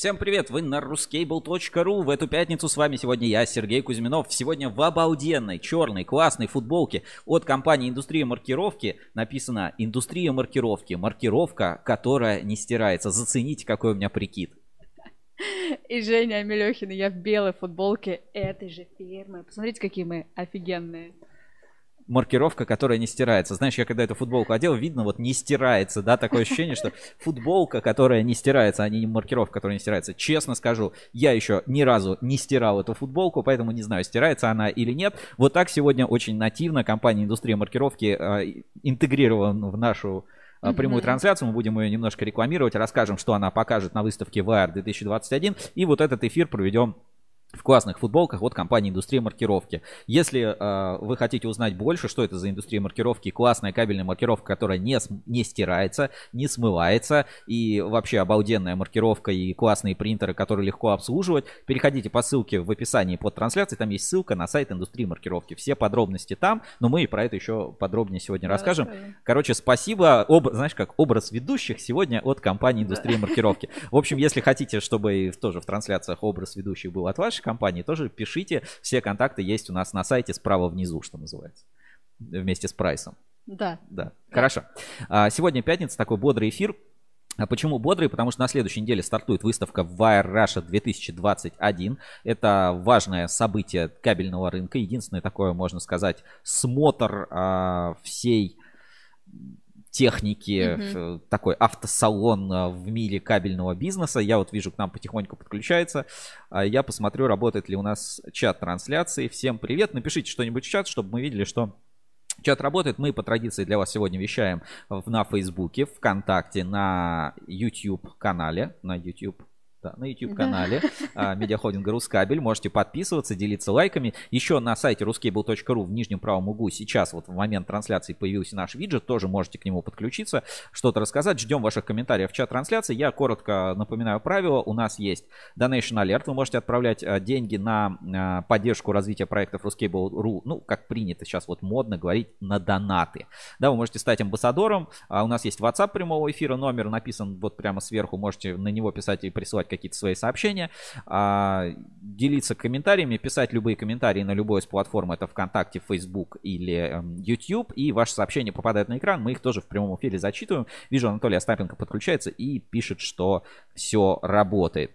Всем привет, вы на ruscable.ru. В эту пятницу с вами сегодня я, Сергей Кузьминов. Сегодня в обалденной, черной, классной футболке от компании «Индустрия маркировки» написано «Индустрия маркировки». Маркировка, которая не стирается. Зацените, какой у меня прикид. И Женя Амелехина, я в белой футболке этой же фирмы. Посмотрите, какие мы офигенные маркировка, которая не стирается. Знаешь, я когда эту футболку одел, видно, вот не стирается, да, такое ощущение, что футболка, которая не стирается, а не маркировка, которая не стирается. Честно скажу, я еще ни разу не стирал эту футболку, поэтому не знаю, стирается она или нет. Вот так сегодня очень нативно компания «Индустрия маркировки» э, интегрирована в нашу uh прямую трансляцию. Мы будем ее немножко рекламировать, расскажем, что она покажет на выставке VR 2021. И вот этот эфир проведем в классных футболках от компании «Индустрия маркировки». Если э, вы хотите узнать больше, что это за индустрия маркировки, классная кабельная маркировка, которая не, не стирается, не смывается, и вообще обалденная маркировка и классные принтеры, которые легко обслуживать, переходите по ссылке в описании под трансляцией, там есть ссылка на сайт индустрии маркировки. Все подробности там, но мы про это еще подробнее сегодня да, расскажем. Расскажем. Короче, спасибо, об, знаешь, как образ ведущих сегодня от компании «Индустрия да. маркировки». В общем, если хотите, чтобы тоже в трансляциях образ ведущих был от вашей вашей компании, тоже пишите. Все контакты есть у нас на сайте справа внизу, что называется. Вместе с прайсом. Да. Да. Хорошо. А, сегодня пятница, такой бодрый эфир. А почему бодрый? Потому что на следующей неделе стартует выставка Wire Russia 2021. Это важное событие кабельного рынка. Единственное такое, можно сказать, смотр а, всей техники, mm-hmm. такой автосалон э, в мире кабельного бизнеса. Я вот вижу, к нам потихоньку подключается. А я посмотрю, работает ли у нас чат трансляции. Всем привет. Напишите что-нибудь в чат, чтобы мы видели, что Чат работает. Мы по традиции для вас сегодня вещаем на Фейсбуке, ВКонтакте, на YouTube канале, на YouTube да, на YouTube-канале да. медиахолдинга Рускабель. Можете подписываться, делиться лайками. Еще на сайте ruskable.ru в нижнем правом углу сейчас вот в момент трансляции появился наш виджет. Тоже можете к нему подключиться, что-то рассказать. Ждем ваших комментариев в чат трансляции. Я коротко напоминаю правила. У нас есть Donation Alert. Вы можете отправлять а, деньги на а, поддержку развития проектов Ruskable.ru. Ну, как принято сейчас вот модно говорить, на донаты. Да, вы можете стать амбассадором. У нас есть WhatsApp прямого эфира. Номер написан вот прямо сверху. Можете на него писать и присылать какие-то свои сообщения, а, делиться комментариями, писать любые комментарии на любой из платформ, это ВКонтакте, Facebook или эм, YouTube, и ваши сообщения попадают на экран, мы их тоже в прямом эфире зачитываем. Вижу, Анатолий Остапенко подключается и пишет, что все работает.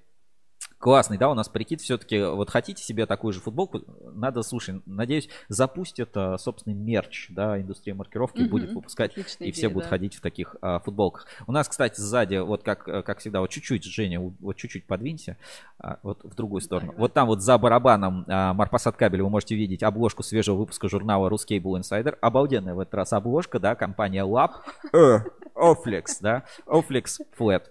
Классный, да, у нас прикид все-таки. Вот хотите себе такую же футболку, надо, слушай, надеюсь, запустят, а, собственный мерч, да, индустрия маркировки угу, будет выпускать, и все идея, будут да. ходить в таких а, футболках. У нас, кстати, сзади, вот как, как всегда, вот чуть-чуть, Женя, вот чуть-чуть подвинься, а, вот в другую сторону. Вот там вот за барабаном а, Марпасад кабель вы можете видеть обложку свежего выпуска журнала Ruscable Insider. Обалденная в этот раз обложка, да, компания Lab, э, Oflex, да, Oflex Flat.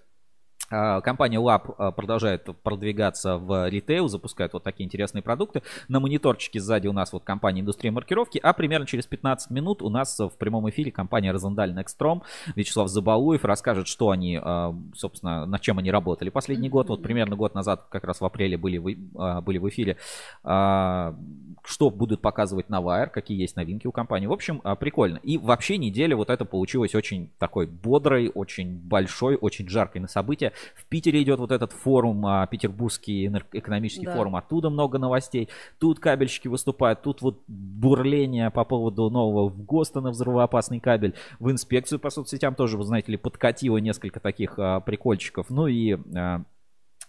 А, компания Lab а, продолжает продвигаться в ритейл, запускает вот такие интересные продукты. На мониторчике сзади у нас вот компания Индустрия маркировки, а примерно через 15 минут у нас в прямом эфире компания Розендаль Nextrom. Вячеслав Забалуев расскажет, что они, а, собственно, над чем они работали последний год. Вот примерно год назад, как раз в апреле были, в, были в эфире. Что будут показывать на Wire, какие есть новинки у компании. В общем, прикольно. И вообще неделя вот это получилось очень такой бодрой, очень большой, очень жаркой на события. В Питере идет вот этот форум, а, Петербургский экономический да. форум, оттуда много новостей. Тут кабельщики выступают, тут вот бурление по поводу нового в ГОСТа на взрывоопасный кабель. В инспекцию по соцсетям тоже, вы знаете ли, подкатило несколько таких а, прикольчиков. Ну и а,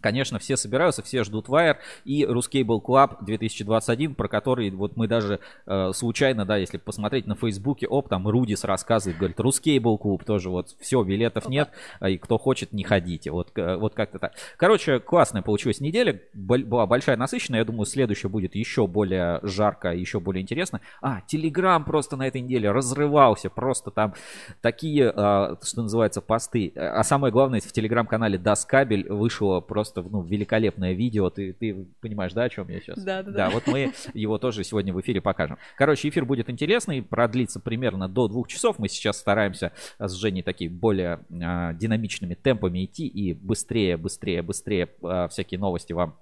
Конечно, все собираются, все ждут Wire и Ruscable Club 2021, про который вот мы даже э, случайно, да, если посмотреть на Фейсбуке, оп, там Рудис рассказывает, говорит, Ruscable Club тоже вот, все, билетов нет, а и кто хочет, не ходите, вот, э, вот как-то так. Короче, классная получилась неделя, была большая насыщенная, я думаю, следующая будет еще более жарко, еще более интересно. А, Телеграм просто на этой неделе разрывался, просто там такие, э, что называется, посты. А самое главное, в Телеграм-канале Даскабель вышло просто просто ну, великолепное видео. Ты, ты понимаешь, да, о чем я сейчас? Да, да, да. Да, вот мы его тоже сегодня в эфире покажем. Короче, эфир будет интересный, продлится примерно до двух часов. Мы сейчас стараемся с Женей такие более э, динамичными темпами идти и быстрее, быстрее, быстрее э, всякие новости вам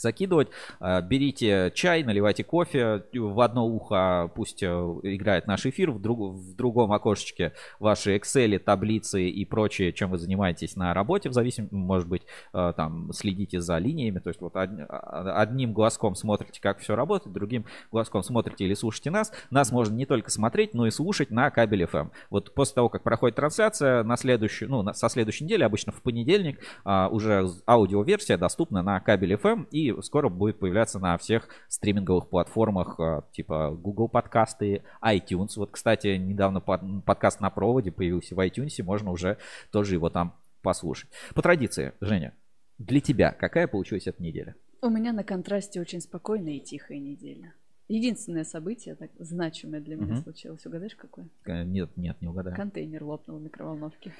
закидывать. А, берите чай, наливайте кофе. В одно ухо пусть э, играет наш эфир, в, друг, в другом окошечке ваши Excel, таблицы и прочее, чем вы занимаетесь на работе, в зависимости, может быть, э, там следите за линиями. То есть вот а, одним глазком смотрите, как все работает, другим глазком смотрите или слушаете нас. Нас можно не только смотреть, но и слушать на кабеле FM. Вот после того, как проходит трансляция, на следующую, ну, со следующей недели, обычно в понедельник, а, уже аудиоверсия доступна на кабеле FM и скоро будет появляться на всех стриминговых платформах а, типа Google подкасты, iTunes. Вот, кстати, недавно подкаст на проводе появился в iTunes, можно уже тоже его там послушать. По традиции, Женя, для тебя какая получилась эта неделя? У меня на контрасте очень спокойная и тихая неделя. Единственное событие так значимое для меня угу. случилось. Угадаешь, какое? Нет, нет, не угадаю. Контейнер лопнул в микроволновке.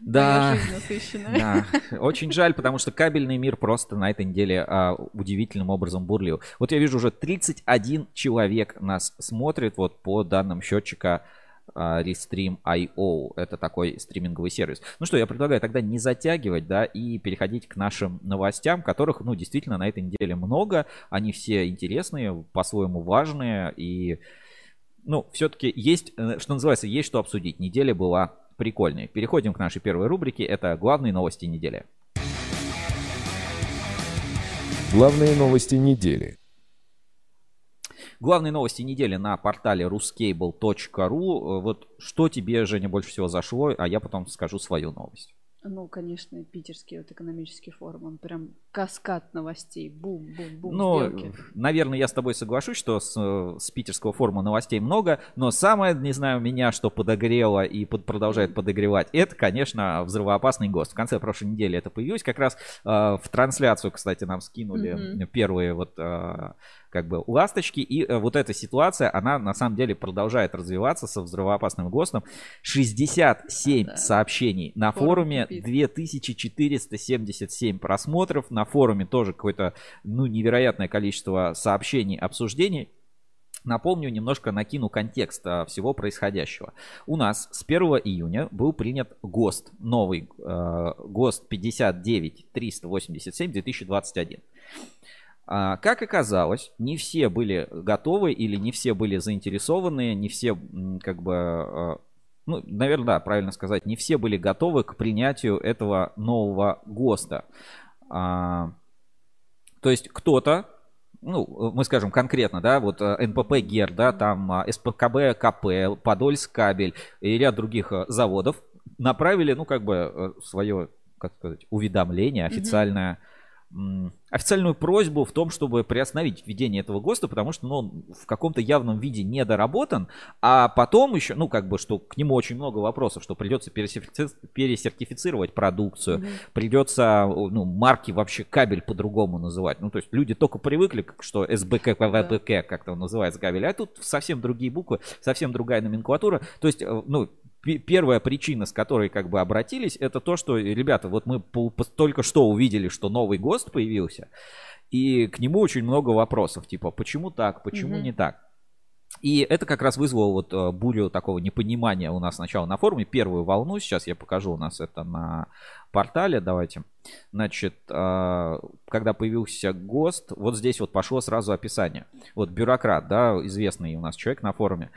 Да. Да. Очень жаль, потому что кабельный мир просто на этой неделе а, удивительным образом бурлил. Вот я вижу, уже 31 человек нас смотрит вот по данным счетчика Restream.io. Это такой стриминговый сервис. Ну что, я предлагаю тогда не затягивать, да, и переходить к нашим новостям, которых, ну, действительно на этой неделе много. Они все интересные, по-своему важные. И, ну, все-таки есть, э, что называется, есть что обсудить. Неделя была прикольной. Переходим к нашей первой рубрике. Это главные новости недели. Главные новости недели. Главные новости недели на портале ruscable.ru. Вот что тебе, Женя, больше всего зашло, а я потом скажу свою новость. Ну, конечно, питерский вот экономический форум, он прям каскад новостей, бум-бум-бум. Ну, наверное, я с тобой соглашусь, что с, с питерского форума новостей много, но самое, не знаю, меня что подогрело и под, продолжает подогревать, это, конечно, взрывоопасный ГОСТ. В конце прошлой недели это появилось, как раз э, в трансляцию, кстати, нам скинули mm-hmm. первые вот э, как бы ласточки. И э, вот эта ситуация, она на самом деле продолжает развиваться со взрывоопасным ГОСТом. 67 да. сообщений на Форум форуме, 2477 просмотров. На форуме тоже какое-то, ну, невероятное количество сообщений, обсуждений. Напомню, немножко накину контекст а, всего происходящего. У нас с 1 июня был принят ГОСТ, новый э, ГОСТ 59387 2021. А, как оказалось, не все были готовы или не все были заинтересованы, не все как бы, а, ну, наверное, да, правильно сказать, не все были готовы к принятию этого нового ГОСТа. А, то есть кто-то, ну, мы скажем конкретно, да, вот НПП ГЕР, да, там СПКБ КП, Подольск кабель и ряд других заводов направили, ну, как бы свое, как сказать, уведомление официальное mm-hmm официальную просьбу в том, чтобы приостановить введение этого ГОСТа, потому что ну, он в каком-то явном виде недоработан, а потом еще, ну, как бы, что к нему очень много вопросов, что придется пересертифицировать продукцию, mm-hmm. придется, ну, марки вообще кабель по-другому называть. Ну, то есть люди только привыкли, что СБК, yeah. как-то называется кабель, а тут совсем другие буквы, совсем другая номенклатура. То есть, э, ну, первая причина, с которой как бы обратились, это то, что, ребята, вот мы только что увидели, что новый ГОСТ появился, и к нему очень много вопросов, типа, почему так, почему mm-hmm. не так. И это как раз вызвало вот э, бурю такого непонимания у нас сначала на форуме, первую волну, сейчас я покажу у нас это на портале, давайте. Значит, э, когда появился ГОСТ, вот здесь вот пошло сразу описание. Вот бюрократ, да, известный у нас человек на форуме,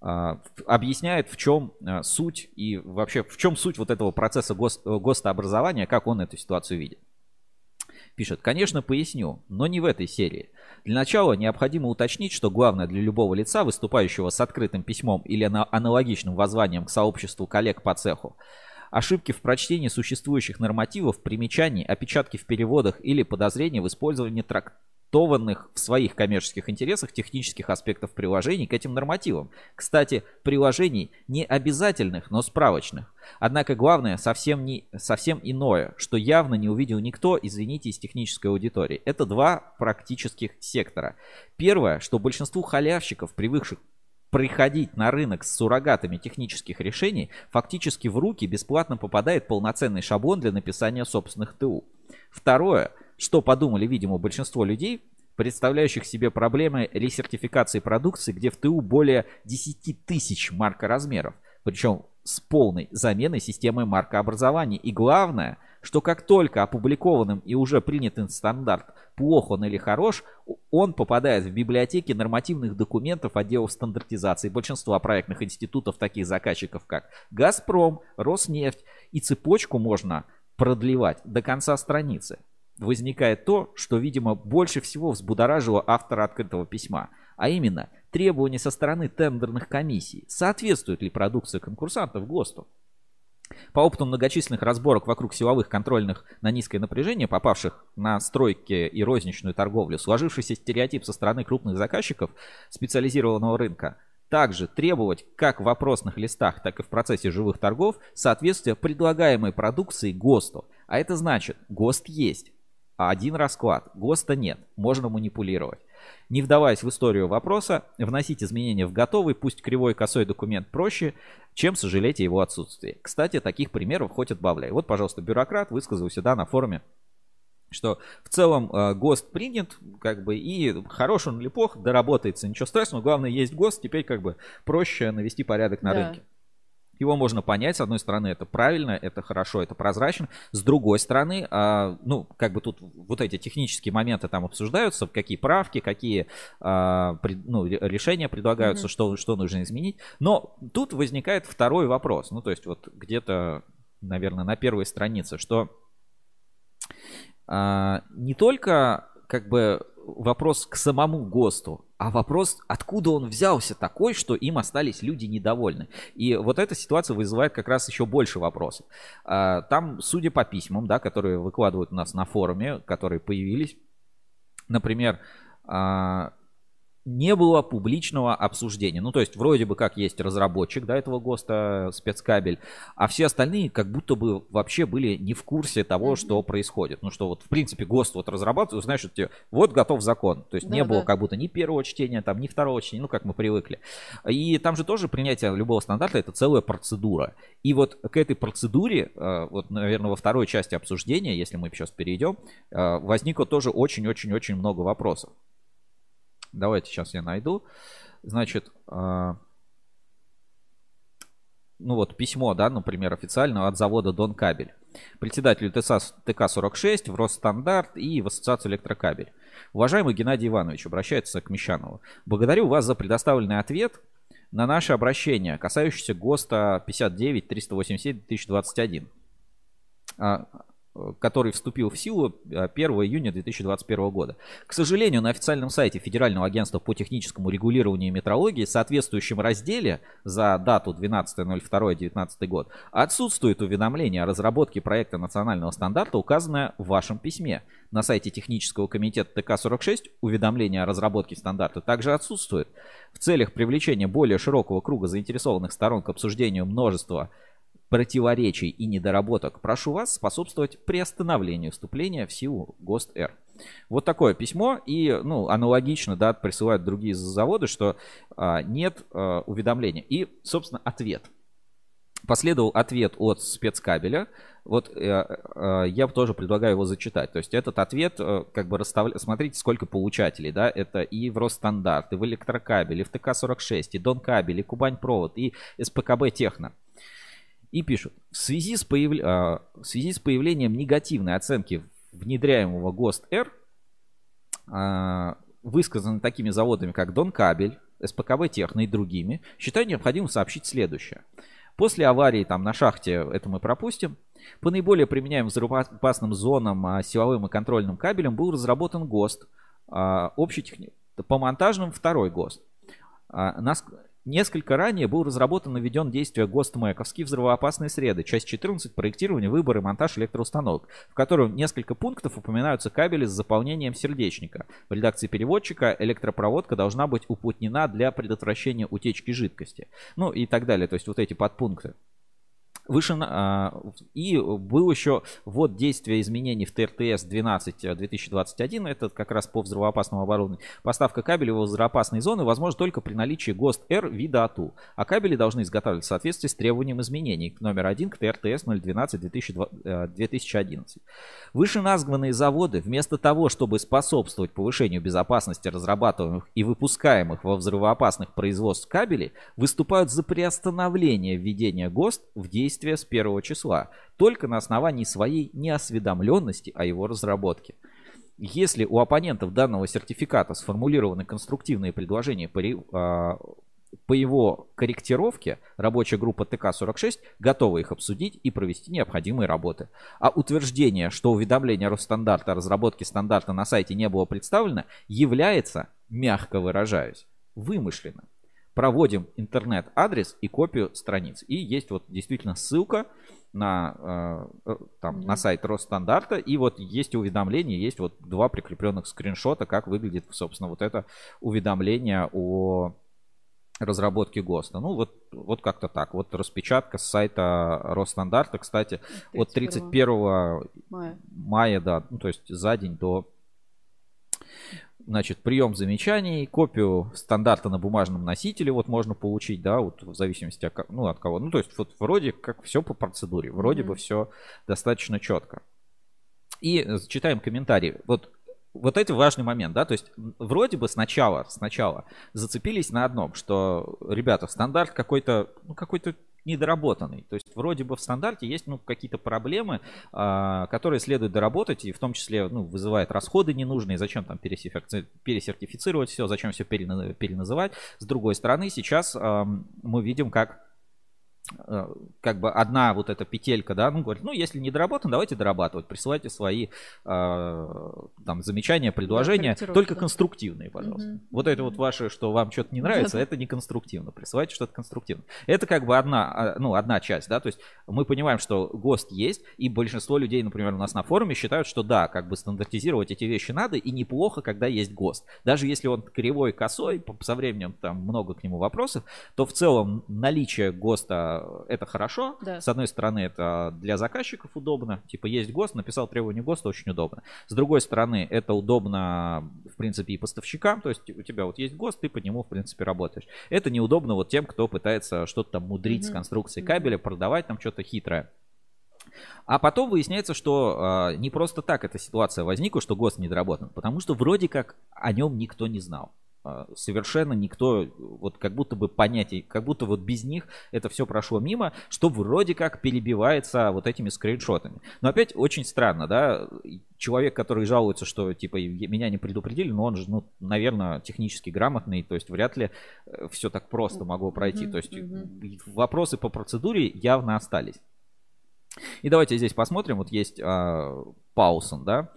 объясняет, в чем а, суть и вообще в чем суть вот этого процесса гос, ГОСТа-образования, как он эту ситуацию видит. Пишет, конечно, поясню, но не в этой серии. Для начала необходимо уточнить, что главное для любого лица, выступающего с открытым письмом или аналогичным воззванием к сообществу коллег по цеху, ошибки в прочтении существующих нормативов, примечаний, опечатки в переводах или подозрения в использовании трак адаптованных в своих коммерческих интересах технических аспектов приложений к этим нормативам. Кстати, приложений не обязательных, но справочных. Однако главное совсем, не, совсем иное, что явно не увидел никто, извините, из технической аудитории. Это два практических сектора. Первое, что большинству халявщиков, привыкших приходить на рынок с суррогатами технических решений, фактически в руки бесплатно попадает полноценный шаблон для написания собственных ТУ. Второе – что подумали, видимо, большинство людей, представляющих себе проблемы ресертификации продукции, где в ТУ более 10 тысяч маркоразмеров, причем с полной заменой системы маркообразования. И главное, что как только опубликованным и уже принятый стандарт плох он или хорош, он попадает в библиотеки нормативных документов отделов стандартизации большинства проектных институтов таких заказчиков, как «Газпром», «Роснефть», и цепочку можно продлевать до конца страницы. Возникает то, что, видимо, больше всего взбудоражило автора открытого письма, а именно требования со стороны тендерных комиссий. Соответствует ли продукция конкурсантов ГОСТу? По опыту многочисленных разборок вокруг силовых контрольных на низкое напряжение, попавших на стройки и розничную торговлю, сложившийся стереотип со стороны крупных заказчиков специализированного рынка, также требовать как в вопросных листах, так и в процессе живых торгов соответствия предлагаемой продукции ГОСТу. А это значит, ГОСТ есть, один расклад, ГОСТа нет, можно манипулировать. Не вдаваясь в историю вопроса, вносить изменения в готовый, пусть кривой косой документ проще, чем сожалеть о его отсутствии. Кстати, таких примеров хоть отбавляй. Вот, пожалуйста, бюрократ высказался да, на форуме что в целом э, ГОСТ принят, как бы, и хорош он или плох, доработается, ничего страшного, главное есть ГОСТ, теперь как бы проще навести порядок на да. рынке. Его можно понять, с одной стороны, это правильно, это хорошо, это прозрачно. С другой стороны, а, ну, как бы тут вот эти технические моменты там обсуждаются, какие правки, какие а, ну, решения предлагаются, mm-hmm. что, что нужно изменить. Но тут возникает второй вопрос, ну, то есть вот где-то, наверное, на первой странице, что а, не только как бы вопрос к самому ГОСТу, а вопрос, откуда он взялся такой, что им остались люди недовольны. И вот эта ситуация вызывает как раз еще больше вопросов. А, там, судя по письмам, да, которые выкладывают у нас на форуме, которые появились, например, а, не было публичного обсуждения. Ну, то есть, вроде бы как есть разработчик, да, этого ГОСТа, спецкабель, а все остальные как будто бы вообще были не в курсе того, что происходит. Ну, что вот, в принципе, ГОСТ вот разрабатывают, знаешь, что тебе, вот готов закон. То есть, да, не да. было как будто ни первого чтения, там, ни второго чтения, ну, как мы привыкли. И там же тоже принятие любого стандарта — это целая процедура. И вот к этой процедуре, э, вот, наверное, во второй части обсуждения, если мы сейчас перейдем, э, возникло тоже очень-очень-очень много вопросов. Давайте сейчас я найду. Значит, э, ну вот письмо, да, например, официально от завода Дон Кабель. Председателю ТК-46 в Росстандарт и в Ассоциацию Электрокабель. Уважаемый Геннадий Иванович, обращается к Мещанову. Благодарю вас за предоставленный ответ на наше обращение, касающееся ГОСТа 59-387-2021 который вступил в силу 1 а, июня 2021 года. К сожалению, на официальном сайте Федерального агентства по техническому регулированию метрологии в соответствующем разделе за дату 12.02.2019 год отсутствует уведомление о разработке проекта национального стандарта, указанное в вашем письме. На сайте технического комитета ТК-46 уведомление о разработке стандарта также отсутствует. В целях привлечения более широкого круга заинтересованных сторон к обсуждению множества противоречий и недоработок, прошу вас способствовать приостановлению вступления в силу ГОСТ-Р. Вот такое письмо, и ну, аналогично да, присылают другие заводы, что а, нет а, уведомления. И, собственно, ответ. Последовал ответ от спецкабеля. Вот э, э, я тоже предлагаю его зачитать. То есть этот ответ, э, как бы расставляет, смотрите, сколько получателей, да, это и в Росстандарт, и в Электрокабель, и в ТК-46, и Донкабель, и Кубань Провод, и СПКБ Техно. И пишут, в связи с, появ... а, в связи с появлением негативной оценки внедряемого ГОСТ-Р, а, высказаны такими заводами, как Донкабель, СПКВ Техно и другими, считаю необходимым сообщить следующее. После аварии там на шахте, это мы пропустим, по наиболее применяемым взрывоопасным зонам, а, силовым и контрольным кабелям был разработан ГОСТ, а, общий техни... по монтажным второй ГОСТ. Несколько ранее был разработан и введен действие ГОСТ МЭКовские взрывоопасные среды, часть 14 проектирование, выбор и монтаж электроустановок, в котором несколько пунктов упоминаются кабели с заполнением сердечника. В редакции переводчика электропроводка должна быть уплотнена для предотвращения утечки жидкости. Ну и так далее, то есть вот эти подпункты. Выше, а, и был еще ввод действия изменений в ТРТС 12-2021, это как раз по взрывоопасному оборудованию. Поставка кабелей в взрывоопасные зоны возможно только при наличии ГОСТ-Р вида АТУ, а кабели должны изготавливаться в соответствии с требованием изменений номер 1 к ТРТС 012-2011. Вышеназванные заводы вместо того, чтобы способствовать повышению безопасности разрабатываемых и выпускаемых во взрывоопасных производств кабелей, выступают за приостановление введения ГОСТ в действие действия с первого числа, только на основании своей неосведомленности о его разработке. Если у оппонентов данного сертификата сформулированы конструктивные предложения по, а, по его корректировке, рабочая группа ТК-46 готова их обсудить и провести необходимые работы. А утверждение, что уведомление Росстандарта о разработке стандарта на сайте не было представлено, является, мягко выражаюсь, вымышленным. Проводим интернет-адрес и копию страниц. И есть вот действительно ссылка на, э, там, на сайт Росстандарта. И вот есть уведомление, есть вот два прикрепленных скриншота, как выглядит, собственно, вот это уведомление о разработке ГОСТа. Ну, вот, вот как-то так. Вот распечатка с сайта Росстандарта, кстати, 31 от 31 мая. мая, да, ну, то есть за день до значит, прием замечаний, копию стандарта на бумажном носителе вот можно получить, да, вот в зависимости от, ну, от кого. Ну, то есть вот вроде как все по процедуре, вроде mm-hmm. бы все достаточно четко. И читаем комментарии. Вот вот это важный момент, да, то есть вроде бы сначала, сначала зацепились на одном, что, ребята, стандарт какой-то, ну, какой-то недоработанный. То есть вроде бы в стандарте есть ну, какие-то проблемы, а, которые следует доработать, и в том числе ну, вызывает расходы ненужные. Зачем там пересертифицировать все, зачем все переназывать. С другой стороны, сейчас мы видим, как как бы одна вот эта петелька, да, ну, говорит, ну, если не доработан, давайте дорабатывать, присылайте свои э, там замечания, предложения, да, только конструктивные, пожалуйста. Угу. Вот это вот ваше, что вам что-то не нравится, это не конструктивно, присылайте что-то конструктивное. Это как бы одна, а, ну, одна часть, да, то есть мы понимаем, что ГОСТ есть, и большинство людей, например, у нас на форуме считают, что да, как бы стандартизировать эти вещи надо, и неплохо, когда есть ГОСТ. Даже если он кривой, косой, со временем там много к нему вопросов, то в целом наличие ГОСТа это хорошо. Да. С одной стороны, это для заказчиков удобно. Типа есть ГОСТ, написал требование ГОСТа, очень удобно. С другой стороны, это удобно, в принципе, и поставщикам. То есть у тебя вот есть ГОСТ, ты по нему, в принципе, работаешь. Это неудобно вот тем, кто пытается что-то там мудрить mm-hmm. с конструкцией кабеля, продавать там что-то хитрое. А потом выясняется, что э, не просто так эта ситуация возникла, что ГОСТ недоработан, потому что вроде как о нем никто не знал. А, совершенно никто, вот как будто бы понятий, как будто вот без них это все прошло мимо, что вроде как перебивается вот этими скриншотами. Но опять очень странно, да, человек, который жалуется, что типа меня не предупредили, но он же, ну, наверное, технически грамотный, то есть вряд ли э, все так просто могло пройти. Mm-hmm, то есть mm-hmm. вопросы по процедуре явно остались. И давайте здесь посмотрим, вот есть а, Паусон, да,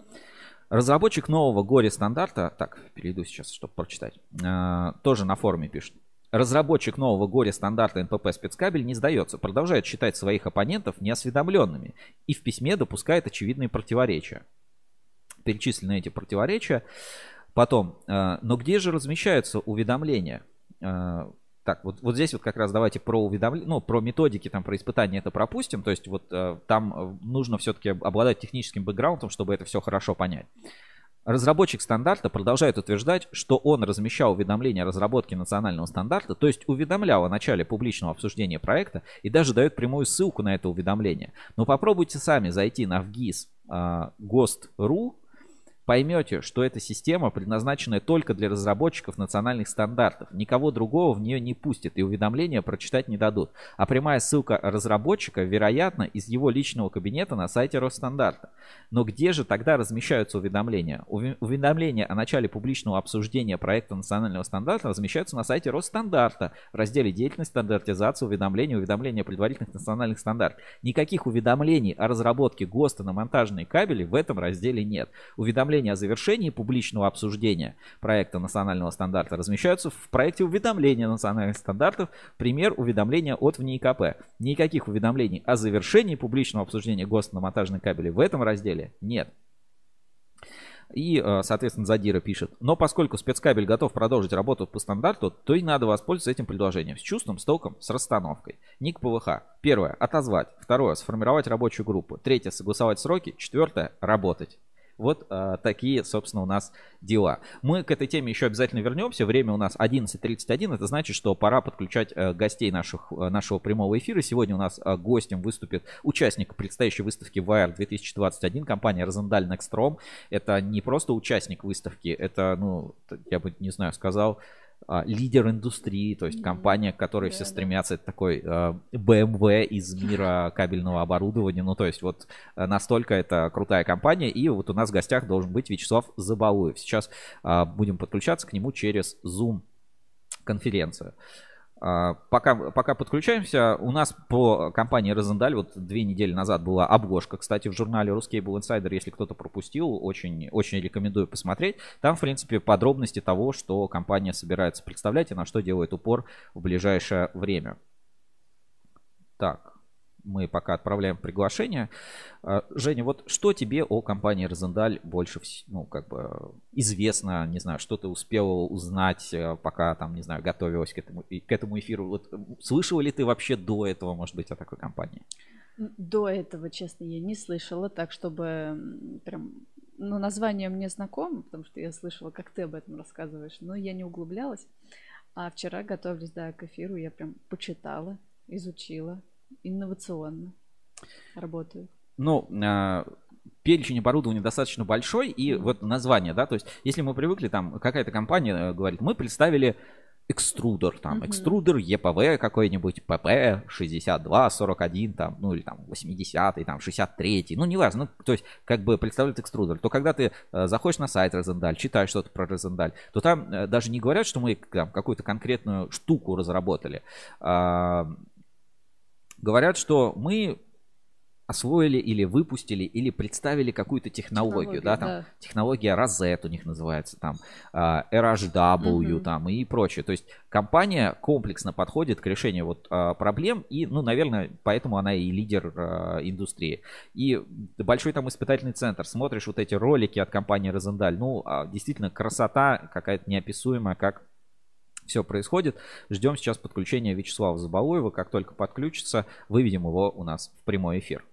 Разработчик нового горе-стандарта, так, перейду сейчас, чтобы прочитать, э, тоже на форуме пишет. Разработчик нового горе-стандарта НПП спецкабель не сдается, продолжает считать своих оппонентов неосведомленными и в письме допускает очевидные противоречия. Перечислены эти противоречия. Потом, э, но где же размещаются уведомления? Э, так, вот, вот здесь вот как раз давайте про уведомления, ну, про методики, там, про испытания это пропустим. То есть вот э, там э, нужно все-таки обладать техническим бэкграундом, чтобы это все хорошо понять. Разработчик стандарта продолжает утверждать, что он размещал уведомления о разработке национального стандарта, то есть уведомлял о начале публичного обсуждения проекта и даже дает прямую ссылку на это уведомление. Но попробуйте сами зайти на вгиз э, ГОСТ.ру поймете, что эта система, предназначенная только для разработчиков национальных стандартов. Никого другого в нее не пустят и уведомления прочитать не дадут. А прямая ссылка разработчика, вероятно, из его личного кабинета на сайте Росстандарта. Но где же тогда размещаются уведомления? Уведомления о начале публичного обсуждения проекта национального стандарта размещаются на сайте Росстандарта в разделе «Деятельность, стандартизация, уведомления, уведомления о предварительных национальных стандартах». Никаких уведомлений о разработке ГОСТа на монтажные кабели в этом разделе нет. Уведомления уведомления о завершении публичного обсуждения проекта национального стандарта размещаются в проекте уведомления национальных стандартов. Пример уведомления от в НИИКП. Никаких уведомлений о завершении публичного обсуждения ГОСТ на монтажной кабеле в этом разделе нет. И, э, соответственно, Задира пишет. Но поскольку спецкабель готов продолжить работу по стандарту, то и надо воспользоваться этим предложением. С чувством, с толком, с расстановкой. Ник ПВХ. Первое. Отозвать. Второе. Сформировать рабочую группу. Третье. Согласовать сроки. Четвертое. Работать. Вот а, такие, собственно, у нас дела. Мы к этой теме еще обязательно вернемся. Время у нас 11.31. Это значит, что пора подключать а, гостей наших, а, нашего прямого эфира. Сегодня у нас а, гостем выступит участник предстоящей выставки Wire 2021, компания Rosendal Nextrom. Это не просто участник выставки, это, ну, я бы, не знаю, сказал, лидер индустрии, то есть компания, к которой да, все стремятся, это такой а, BMW из мира кабельного оборудования, ну то есть вот а, настолько это крутая компания, и вот у нас в гостях должен быть Вячеслав Забалуев. Сейчас а, будем подключаться к нему через Zoom конференцию. А, Пока, пока подключаемся, у нас по компании Розендаль вот две недели назад была обложка, кстати, в журнале Ruscable Insider, если кто-то пропустил, очень, очень рекомендую посмотреть. Там, в принципе, подробности того, что компания собирается представлять и на что делает упор в ближайшее время. Так, мы пока отправляем приглашение. А, Женя, вот что тебе о компании Розендаль больше ну, как бы известно, не знаю, что ты успел узнать, э, пока там, не знаю, готовилась к этому, к этому эфиру? Вот, слышала ли ты вообще до этого, может быть, о такой компании? До этого, честно, я не слышала, так чтобы прям, ну, название мне знакомо, потому что я слышала, как ты об этом рассказываешь, но я не углублялась. А вчера, готовясь, да, к эфиру, я прям почитала, изучила, инновационно работаю. Ну, а, перечень оборудования достаточно большой, и Мгм. вот название, да, то есть, если мы привыкли, там, какая-то компания э, говорит, мы представили экструдер, там, Мгм. экструдер ЕПВ какой-нибудь, ПП 62, 41, там, ну, или там 80, там, 63, ну, неважно, ну, то есть, как бы представляют экструдер, то когда ты э, заходишь на сайт Розендаль, читаешь что-то про Розендаль, то там э, даже не говорят, что мы там, какую-то конкретную штуку разработали, А, говорят, что мы освоили или выпустили или представили какую-то технологию, да, там да. технология Rosette у них называется, там а, RHW, Мгм. там и прочее. То есть компания комплексно подходит к решению вот а, проблем и, ну, наверное, поэтому она и лидер а, индустрии. И большой там испытательный центр. Смотришь вот эти ролики от компании Розендаль, ну, действительно красота какая-то неописуемая, как все происходит. Ждем сейчас подключения Вячеслава Забалуева. Как только подключится, выведем его у нас в прямой эфир.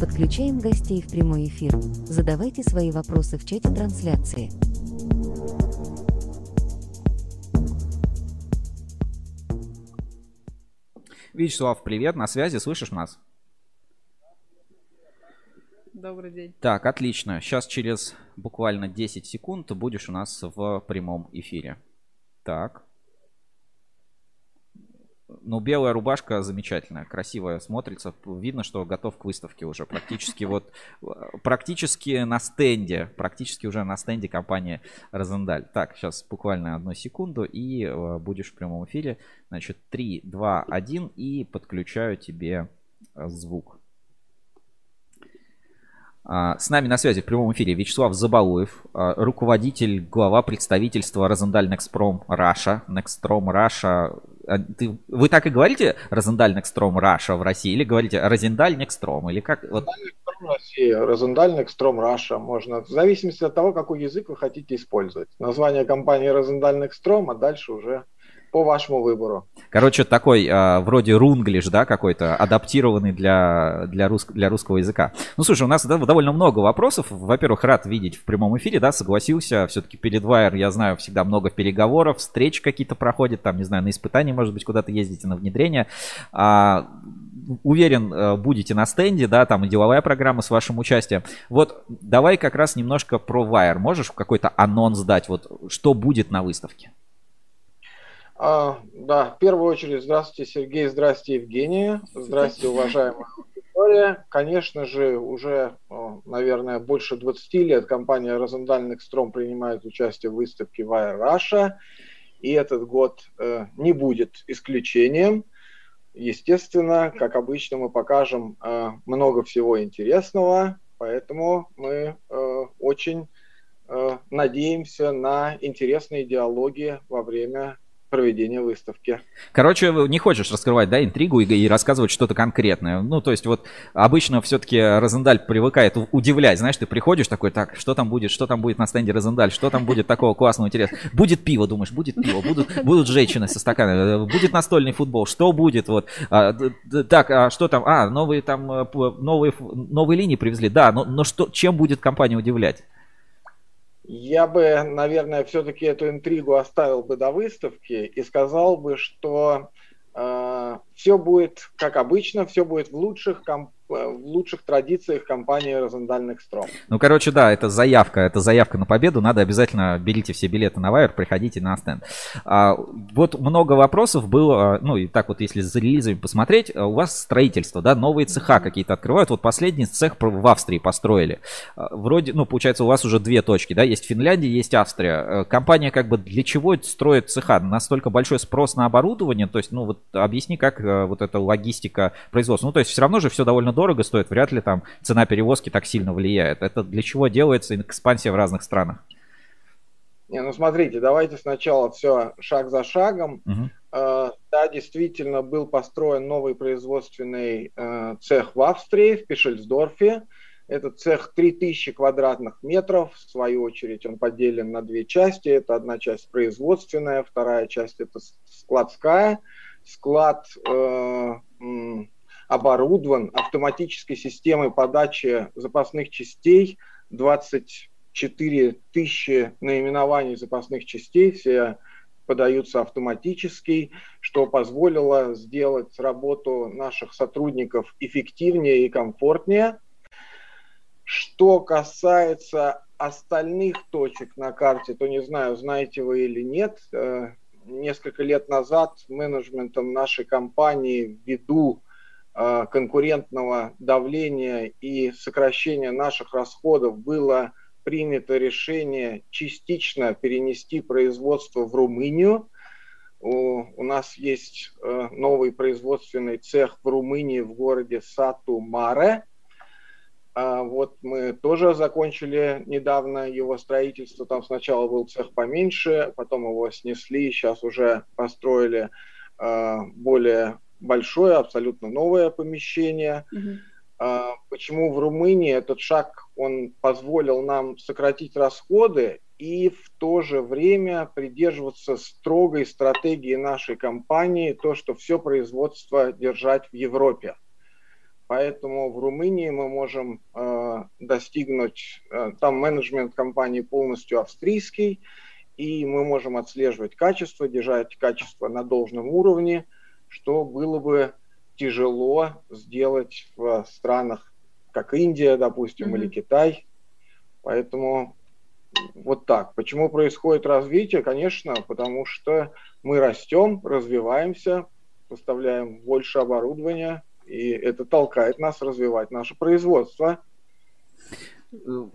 Подключаем гостей в прямой эфир. Задавайте свои вопросы в чате трансляции. Вячеслав, привет, на связи, слышишь нас? Добрый день. Так, отлично. Сейчас через буквально 10 секунд ты будешь у нас в прямом эфире. Так. Ну, белая рубашка замечательная, красивая смотрится. Видно, что готов к выставке уже. Практически вот, э, практически на стенде, практически уже на стенде компании Розендаль. Так, сейчас буквально одну секунду и э, будешь в прямом эфире. Значит, 3, 2, 1 и подключаю тебе э, звук. А, С нами на связи в прямом эфире Вячеслав Забалуев, а, руководитель, глава представительства Rosendahl Nextrom Russia. Nextrom Russia. А, вы так и говорите Rosendahl Nextrom Russia в России или говорите Rosendahl Nextrom? Или как? Вот, Россия, Rosendahl Nextrom Russia можно. В зависимости от того, какой язык вы хотите использовать. Название компании Rosendahl Nextrom, а дальше уже по вашему выбору. короче, такой а, вроде рунглиш, да, какой-то, адаптированный для, для, рус- для русского языка. Ну, слушай, у нас довольно много вопросов. Во-первых, рад видеть в прямом эфире, да, согласился. Все-таки перед Wire, я знаю, всегда много переговоров, встреч какие-то проходят, там, не знаю, на испытания, может быть, куда-то ездите на внедрение. А, уверен, э, будете на стенде, да, там и деловая программа с вашим участием. Вот давай как раз немножко про Wire. Можешь какой-то анонс дать, вот что будет на выставке? А, да, в первую очередь, здравствуйте, Сергей, здравствуйте, Евгения, здравствуйте, уважаемая аудитория. Конечно же, уже, наверное, больше 20 лет компания Розендаль Экстром принимает участие в выставке Wire Russia, и этот год э, не будет исключением. Естественно, как обычно, мы покажем э, много всего интересного, поэтому мы э, очень э, надеемся на интересные диалоги во время проведения выставки. Короче, не хочешь раскрывать, да, интригу и, и рассказывать что-то конкретное. Ну, то есть вот обычно все-таки Розендаль привыкает удивлять. Знаешь, ты приходишь такой, так, что там будет, что там будет на стенде Розендаль, что там будет такого классного, интересного. Будет пиво, думаешь, будет пиво, будут, будут женщины со стаканами, будет настольный футбол, что будет, вот. А, так, а что там, а, новые там, э, новые, новые линии привезли, да, но, но что, чем будет компания удивлять? Я бы, наверное, все-таки эту интригу оставил бы до выставки и сказал бы, что все будет, как обычно, все будет в лучших ком- в лучших традициях компании Розендальных Стром. Ну, короче, да, это заявка, это заявка на победу. Надо обязательно берите все билеты на Вайер, приходите на стенд. А, вот много вопросов было, ну и так вот, если за релизами посмотреть, у вас строительство, да, новые цеха какие-то открывают. Вот последний цех в Австрии построили. Вроде, ну, получается, у вас уже две точки, да, есть Финляндия, есть Австрия. Компания как бы для чего строит цеха? Настолько большой спрос на оборудование, то есть, ну, вот объясни, как вот эта логистика производства. Ну, то есть, все равно же все довольно дорого стоит, вряд ли там цена перевозки так сильно влияет. Это для чего делается экспансия в разных странах? Не, ну смотрите, давайте сначала все шаг за шагом. Угу. да, действительно был построен новый производственный э, цех в Австрии, в Пишельсдорфе. Этот цех 3000 квадратных метров. В свою очередь он поделен на две части. Это одна часть производственная, вторая часть это складская. Склад э, оборудован автоматической системой подачи запасных частей, 24 тысячи наименований запасных частей, все подаются автоматически, что позволило сделать работу наших сотрудников эффективнее и комфортнее. Что касается остальных точек на карте, то не знаю, знаете вы или нет, э, несколько лет назад менеджментом нашей компании ввиду конкурентного давления и сокращения наших расходов было принято решение частично перенести производство в Румынию. У, у нас есть э, новый производственный цех в Румынии в городе Сату-Маре. А вот мы тоже закончили недавно его строительство. Там сначала был цех поменьше, потом его снесли, сейчас уже построили э, более большое, абсолютно новое помещение. Угу. Почему в Румынии этот шаг он позволил нам сократить расходы и в то же время придерживаться строгой стратегии нашей компании, то, что все производство держать в Европе. Поэтому в Румынии мы можем э, достигнуть, э, там менеджмент компании полностью австрийский, и мы можем отслеживать качество, держать качество на должном уровне – что было бы тяжело сделать в странах, как Индия, допустим, mm-hmm. или Китай. Поэтому вот так. Почему происходит развитие? Конечно, потому что мы растем, развиваемся, поставляем больше оборудования, и это толкает нас развивать наше производство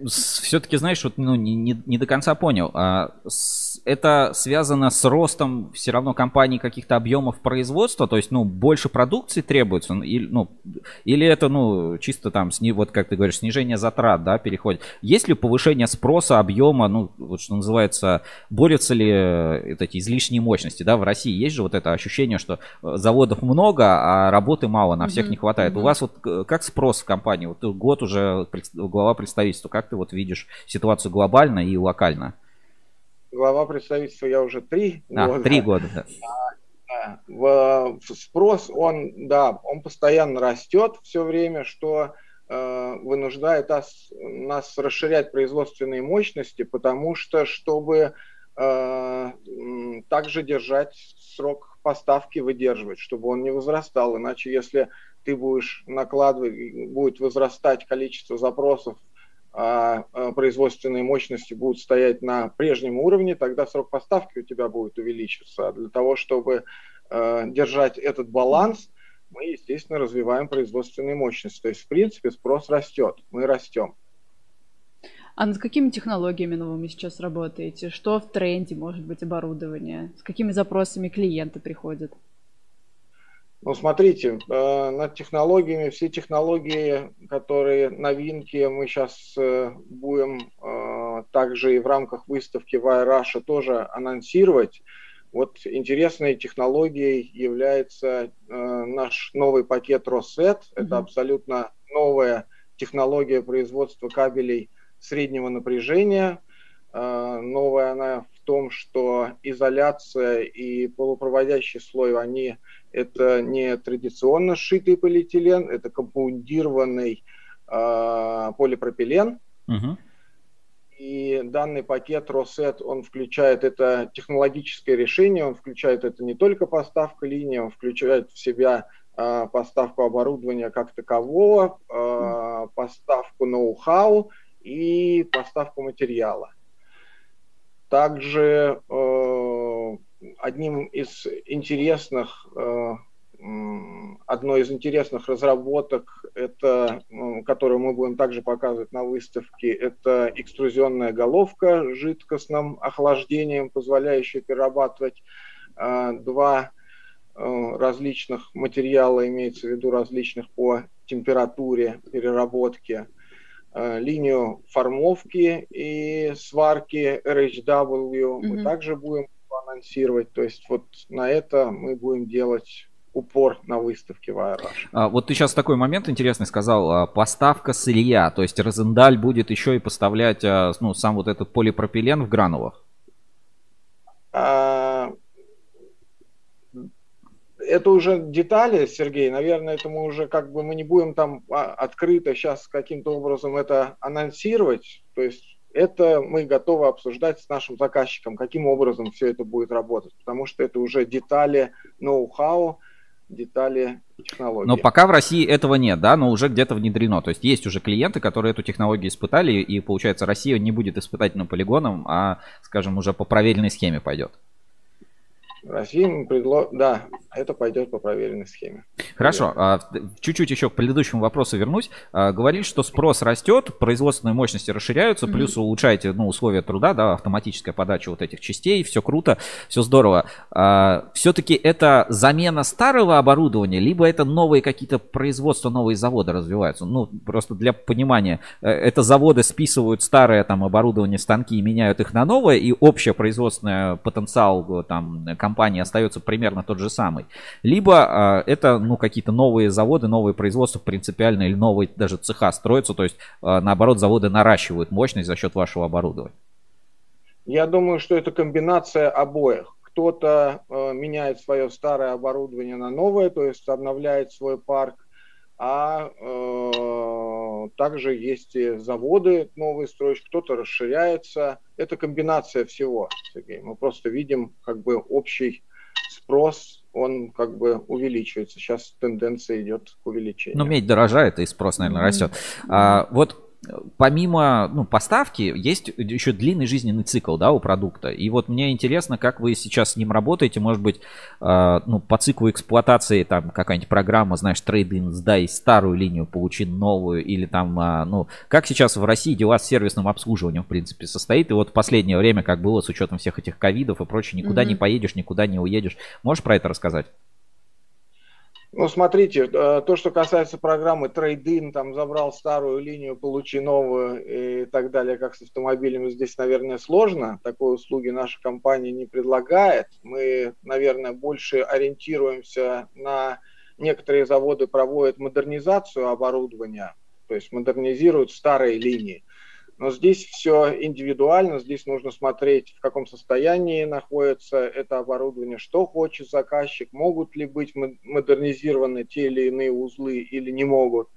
все-таки, знаешь, вот, ну, не, не, не до конца понял. А, с, это связано с ростом все равно компании каких-то объемов производства, то есть, ну, больше продукции требуется, или, ну, или это, ну, чисто там, сни, вот как ты говоришь, снижение затрат, да, переходит. Есть ли повышение спроса, объема, ну, вот что называется, борются ли э, эти излишние мощности, да, в России есть же вот это ощущение, что э, заводов много, а работы мало, на всех mm-hmm. не хватает. Mm-hmm. У вас вот э, как спрос в компании? Вот год уже глава представительства. Как ты вот видишь ситуацию глобально и локально? Глава представительства я уже три а, года. Три года, да. В, спрос, он, да, он постоянно растет все время, что э, вынуждает нас, нас расширять производственные мощности, потому что, чтобы э, также держать срок поставки, выдерживать, чтобы он не возрастал. Иначе, если ты будешь накладывать, будет возрастать количество запросов производственные мощности будут стоять на прежнем уровне, тогда срок поставки у тебя будет увеличиваться. А для того, чтобы э, держать этот баланс, мы, естественно, развиваем производственные мощности. То есть, в принципе, спрос растет, мы растем. А над какими технологиями новыми сейчас работаете? Что в тренде может быть оборудование? С какими запросами клиенты приходят? Ну, смотрите, э, над технологиями, все технологии, которые новинки, мы сейчас э, будем э, также и в рамках выставки Wire Russia тоже анонсировать. Вот интересной технологией является наш новый пакет Rosset. Mm-hmm. Это абсолютно новая технология производства кабелей среднего напряжения. Новая она в том, что изоляция и полупроводящий слой, они это не традиционно сшитый полиэтилен, это компаундированный э, полипропилен. Угу. И данный пакет Росет, он включает это технологическое решение, он включает это не только поставка линии, он включает в себя э, поставку оборудования как такового, э, поставку ноу-хау и поставку материала. Также э, одним из интересных э, одной из интересных разработок, это, которую мы будем также показывать на выставке, это экструзионная головка с жидкостным охлаждением, позволяющая перерабатывать э, два э, различных материала, имеется в виду различных по температуре переработки, линию формовки и сварки RHW mm-hmm. мы также будем анонсировать. То есть вот на это мы будем делать упор на выставке в. А, вот ты сейчас такой момент интересный сказал, а, поставка сырья, то есть Розендаль будет еще и поставлять а, ну, сам вот этот полипропилен в гранулах? А, это уже детали, Сергей, наверное, это мы уже как бы мы не будем там открыто сейчас каким-то образом это анонсировать, то есть это мы готовы обсуждать с нашим заказчиком, каким образом все это будет работать, потому что это уже детали ноу-хау, детали технологии. Но пока в России этого нет, да, но уже где-то внедрено. То есть есть уже клиенты, которые эту технологию испытали, и получается Россия не будет испытательным полигоном, а, скажем, уже по проверенной схеме пойдет. Россия предло... Да, это пойдет по проверенной схеме. Хорошо. А, чуть-чуть еще к предыдущему вопросу вернусь. А, говорили, что спрос растет, производственные мощности расширяются, mm-hmm. плюс улучшаете ну, условия труда, да, автоматическая подача вот этих частей, все круто, все здорово. А, все-таки это замена старого оборудования, либо это новые какие-то производства, новые заводы развиваются? Ну, просто для понимания, э, это заводы списывают старое там оборудование, станки и меняют их на новое, и общее производственный потенциал э, там компании компании остается примерно тот же самый. Либо э, это ну, какие-то новые заводы, новые производства принципиально или новые даже цеха строятся, то есть э, наоборот заводы наращивают мощность за счет вашего оборудования. Я думаю, что это комбинация обоих. Кто-то э, меняет свое старое оборудование на новое, то есть обновляет свой парк, а э, также есть и заводы новые строишь, кто-то расширяется. Это комбинация всего, Сергей. Мы просто видим как бы общий спрос, он как бы увеличивается. Сейчас тенденция идет к увеличению. Ну, медь дорожает, и спрос, наверное, растет. А, вот помимо ну, поставки есть еще длинный жизненный цикл да, у продукта. И вот мне интересно, как вы сейчас с ним работаете. Может быть, э, ну, по циклу эксплуатации там какая-нибудь программа, знаешь, трейдинг, сдай старую линию, получи новую. Или там, э, ну, как сейчас в России дела с сервисным обслуживанием, в принципе, состоит. И вот в последнее время, как было с учетом всех этих ковидов и прочее, никуда mm-hmm. не поедешь, никуда не уедешь. Можешь про это рассказать? Ну, смотрите, э, то, что касается программы Trade-in, там забрал старую линию, получи новую и так далее, как с автомобилями, здесь, наверное, сложно. Такой услуги наша компания не предлагает. Мы, наверное, больше ориентируемся на некоторые заводы проводят модернизацию оборудования, то есть модернизируют старые линии. Но здесь все индивидуально, здесь нужно смотреть, в каком состоянии находится это оборудование, что хочет заказчик, могут ли быть модернизированы те или иные узлы или не могут.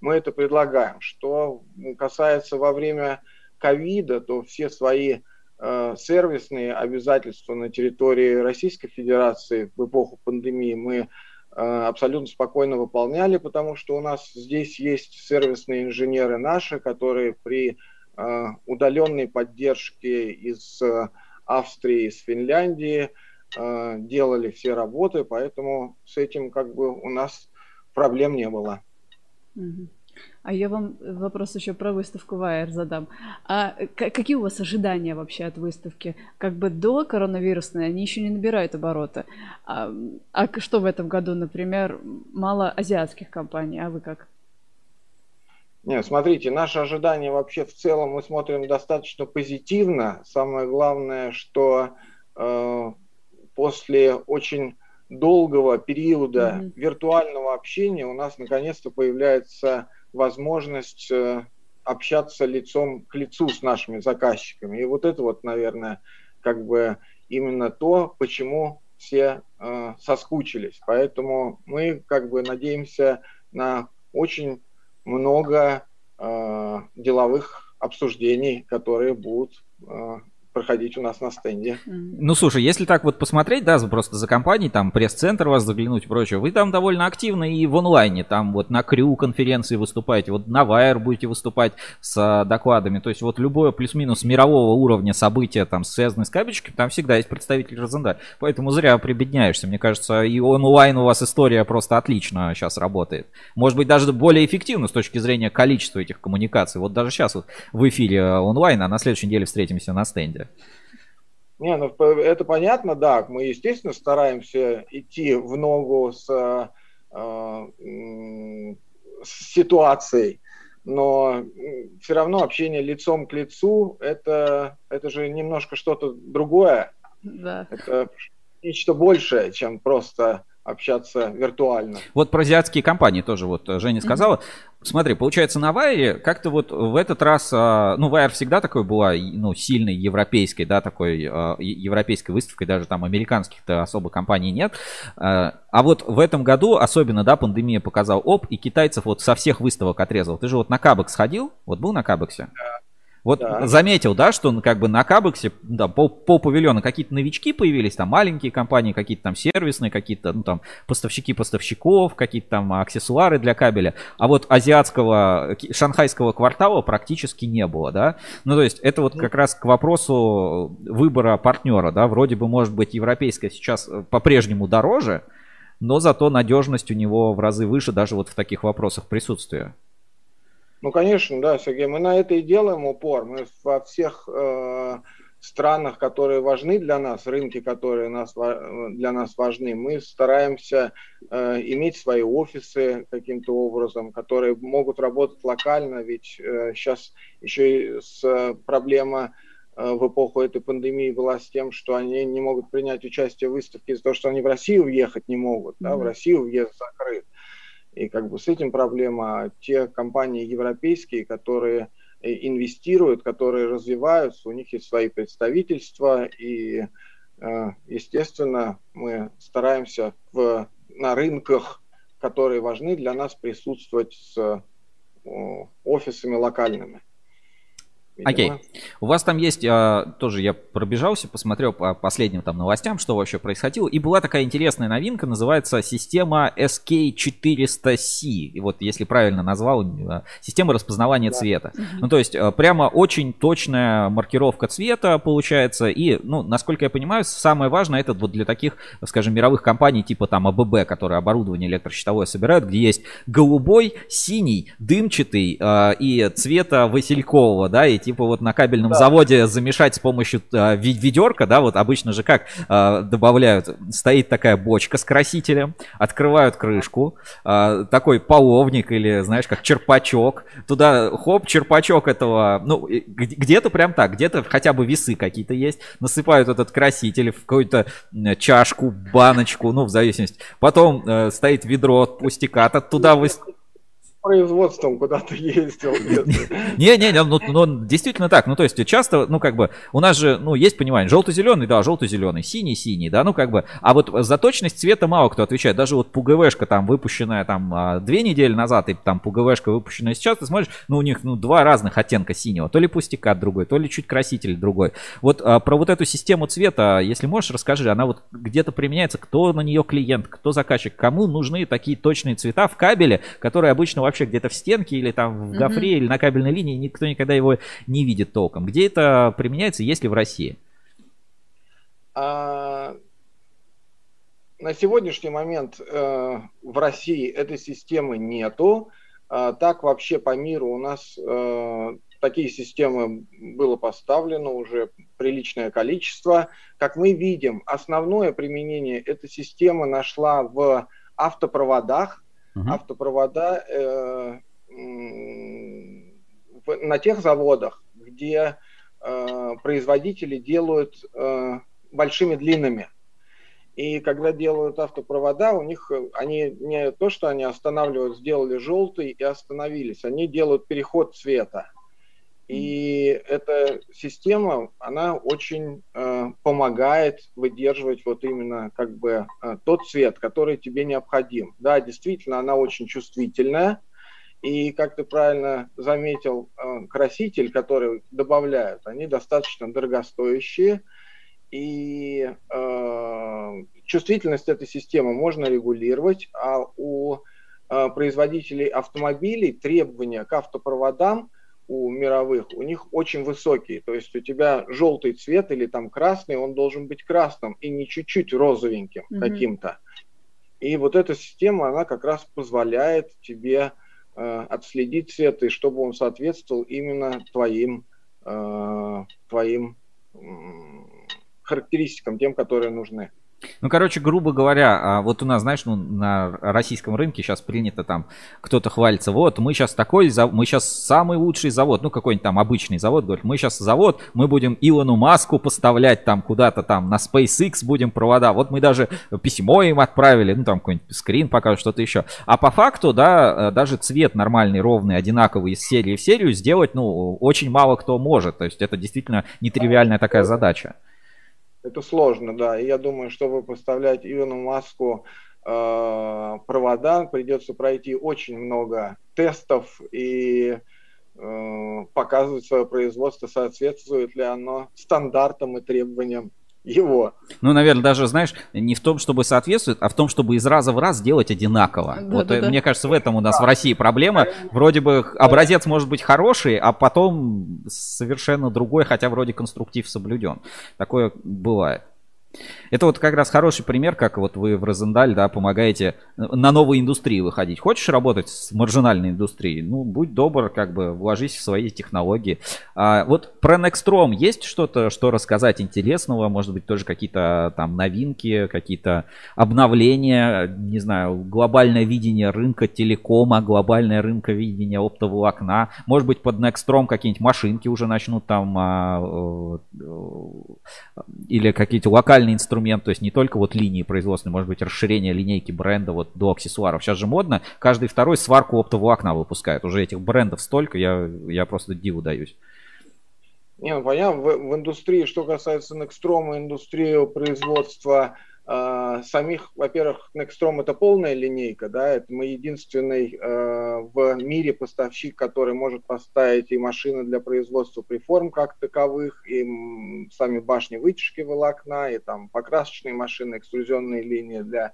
Мы это предлагаем. Что касается во время ковида, то все свои э, сервисные обязательства на территории Российской Федерации в эпоху пандемии мы э, абсолютно спокойно выполняли, потому что у нас здесь есть сервисные инженеры наши, которые при удаленной поддержки из э, Австрии, из Финляндии, э, делали все работы, поэтому с этим как бы у нас проблем не было. А я вам вопрос еще про выставку Wire задам. А какие у вас ожидания вообще от выставки? Как бы до коронавирусной они еще не набирают обороты. А, а что в этом году, например, мало азиатских компаний, а вы как? Нет, смотрите, наши ожидания вообще в целом мы смотрим достаточно позитивно. Самое главное, что э, после очень долгого периода mm-hmm. виртуального общения у нас наконец-то появляется возможность э, общаться лицом к лицу с нашими заказчиками. И вот это вот, наверное, как бы именно то, почему все э, соскучились. Поэтому мы как бы надеемся на очень много э, деловых обсуждений, которые будут э, проходить у нас на стенде. Ну, слушай, если так вот посмотреть, да, просто за компанией, там, пресс-центр вас заглянуть и прочее, вы там довольно активно и в онлайне, там, вот на Крю конференции выступаете, вот на Wire будете выступать с а, докладами, то есть вот любое плюс-минус мирового уровня события, там, связанное с кабельчиком, там всегда есть представитель Розенда, поэтому зря прибедняешься, мне кажется, и онлайн у вас история просто отлично сейчас работает. Может быть, даже более эффективно с точки зрения количества этих коммуникаций. Вот даже сейчас вот в эфире э, онлайн, а на следующей неделе встретимся на стенде. Не, ну это понятно, да. Мы, естественно, стараемся идти в ногу с, э, с ситуацией, но все равно общение лицом к лицу это, это же немножко что-то другое. Да. Это нечто большее, чем просто общаться виртуально. Вот про азиатские компании тоже вот э, Женя сказала. Mm-hmm. Смотри, получается, на Вайре как-то вот в этот раз, а, ну, Вайр всегда такой была, ну, сильной европейской, да, такой а, европейской выставкой, даже там американских-то особо компаний нет. А, а вот в этом году, особенно, да, пандемия показал оп, и китайцев вот со всех выставок отрезал. Ты же вот на Кабекс ходил? Вот был на Кабексе? Да. Вот да. заметил, да, что ну, как бы на Кабексе да, по, по павильону какие-то новички появились, там маленькие компании, какие-то там сервисные, какие-то, ну там поставщики поставщиков, какие-то там аксессуары для кабеля. А вот азиатского, шанхайского квартала практически не было, да. Ну то есть это вот как раз к вопросу выбора партнера, да. Вроде бы может быть европейская сейчас э, по-прежнему дороже, но зато надежность у него в разы выше даже вот в таких вопросах присутствия. Ну, конечно, да, Сергей, мы на это и делаем упор. Мы во всех э, странах, которые важны для нас, рынки, которые нас, для нас важны, мы стараемся э, иметь свои офисы каким-то образом, которые могут работать локально, ведь э, сейчас еще и с проблема э, в эпоху этой пандемии была с тем, что они не могут принять участие в выставке из-за того, что они в Россию въехать не могут, mm-hmm. да, в Россию въезд закрыт. И как бы с этим проблема. Те компании европейские, которые э, инвестируют, которые развиваются, у них есть свои представительства, и, э, естественно, мы стараемся в, на рынках, которые важны для нас, присутствовать с офисами локальными. Окей. Okay. У вас там есть, а, тоже я пробежался, посмотрел по последним там новостям, что вообще происходило. И была такая интересная новинка, называется система SK400C. И вот, если правильно назвал, а, система распознавания да. цвета. Mm-hmm. Ну, то есть, а, прямо очень точная маркировка цвета получается. И, ну, насколько я понимаю, самое важное это вот для таких, скажем, мировых компаний типа там АББ, которые оборудование электрощитовое собирают, где есть голубой, синий, дымчатый э, и цвета василькового, да, и типа вот на кабельном да. заводе замешать с помощью э, ведерка, да, вот обычно же как э, добавляют, стоит такая бочка с красителем, открывают крышку, э, такой половник или, знаешь, как черпачок, туда хоп, черпачок этого, ну, где-то прям так, где-то хотя бы весы какие-то есть, насыпают этот краситель в какую-то чашку, баночку, ну, в зависимости. Потом э, стоит ведро от пустяка, туда вы производством куда-то ездил. Не-не-не, ну, ну действительно так. Ну то есть часто, ну как бы, у нас же, ну есть понимание, желто-зеленый, да, желто-зеленый, синий-синий, да, ну как бы, а вот за точность цвета мало кто отвечает. Даже вот ПУГВшка там выпущенная там а, две недели назад и там ПУГВшка выпущенная сейчас, ты смотришь, ну у них ну два разных оттенка синего, то ли пустяка другой, то ли чуть краситель другой. Вот а, про вот эту систему цвета, если можешь, расскажи, она вот где-то применяется, кто на нее клиент, кто заказчик, кому нужны такие точные цвета в кабеле, которые обычно вообще где-то в стенке или там в гофре mm-hmm. или на кабельной линии, никто никогда его не видит толком. Где это применяется, если в России? А, на сегодняшний момент э, в России этой системы нету. А, так вообще по миру у нас э, такие системы было поставлено уже приличное количество. Как мы видим, основное применение эта система нашла в автопроводах, угу. автопровода э, в, на тех заводах, где э, производители делают э, большими длинными. И когда делают автопровода, у них они не то, что они останавливают, сделали желтый и остановились, они делают переход цвета. И эта система, она очень э, помогает выдерживать вот именно как бы э, тот цвет, который тебе необходим. Да, действительно, она очень чувствительная, И, как ты правильно заметил, э, краситель, который добавляют, они достаточно дорогостоящие. И э, чувствительность этой системы можно регулировать, а у э, производителей автомобилей требования к автопроводам у мировых, у них очень высокие. То есть у тебя желтый цвет или там красный, он должен быть красным и не чуть-чуть розовеньким mm-hmm. каким-то. И вот эта система, она как раз позволяет тебе э, отследить цвет, и чтобы он соответствовал именно твоим, э, твоим э, характеристикам, тем, которые нужны. Ну, короче, грубо говоря, а, вот у нас, знаешь, ну, на российском рынке сейчас принято там, кто-то хвалится, вот, мы сейчас такой, мы сейчас самый лучший завод, ну, какой-нибудь там обычный завод, говорит, мы сейчас завод, мы будем Илону Маску поставлять там куда-то там на SpaceX будем провода, вот мы даже письмо им отправили, ну, там какой-нибудь скрин покажет, что-то еще. А по факту, да, э, даже цвет нормальный, ровный, одинаковый из серии в серию сделать, ну, очень мало кто может, то есть это действительно нетривиальная такая задача. Это сложно, да. И я думаю, чтобы поставлять Илону Маску э, провода, придется пройти очень много тестов и э, показывать свое производство, соответствует ли оно стандартам и требованиям его. Ну, наверное, даже, знаешь, не в том, чтобы соответствует, а в том, чтобы из раза в раз делать одинаково. Да, вот, да, э, мне да. кажется, в этом у нас да. в России проблема. Вроде бы образец может быть хороший, а потом совершенно другой, хотя вроде конструктив соблюден. Такое бывает. Это вот как раз хороший пример, как вот вы в Розендаль, да, помогаете на новые индустрии выходить. Хочешь работать с маржинальной индустрией? Ну, будь добр, как бы вложись в свои технологии. А вот про Nextrom есть что-то, что рассказать интересного? Может быть, тоже какие-то там новинки, какие-то обновления, не знаю, глобальное видение рынка телекома, глобальное рынка видения оптоволокна. Может быть, под Nextrom какие-нибудь машинки уже начнут там а, э, или какие-то локальные инструменты инструмент, то есть не только вот линии производственной, может быть расширение линейки бренда вот до аксессуаров. Сейчас же модно, каждый второй сварку оптового окна выпускает. Уже этих брендов столько, я, я просто диву даюсь. Не, ну понятно, в, в индустрии, что касается Nextrom, индустрии производства э, самих, во-первых, Nextrom это полная линейка, да, это мы единственный э, в мире поставщик, который может поставить и машины для производства приформ как таковых, и сами башни вытяжки волокна, и там покрасочные машины, экструзионные линии для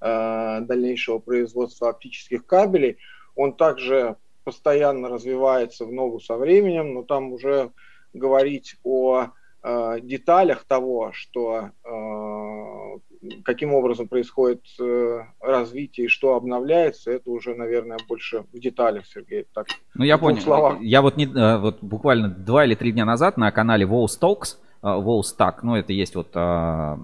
э, дальнейшего производства оптических кабелей. Он также постоянно развивается в ногу со временем, но там уже говорить о э, деталях того, что э, каким образом происходит э, развитие и что обновляется, это уже, наверное, больше в деталях, Сергей. Так, ну, я понял. Словах. Я вот, не, э, вот буквально два или три дня назад на канале Walls Talks Волстак, ну это есть вот а,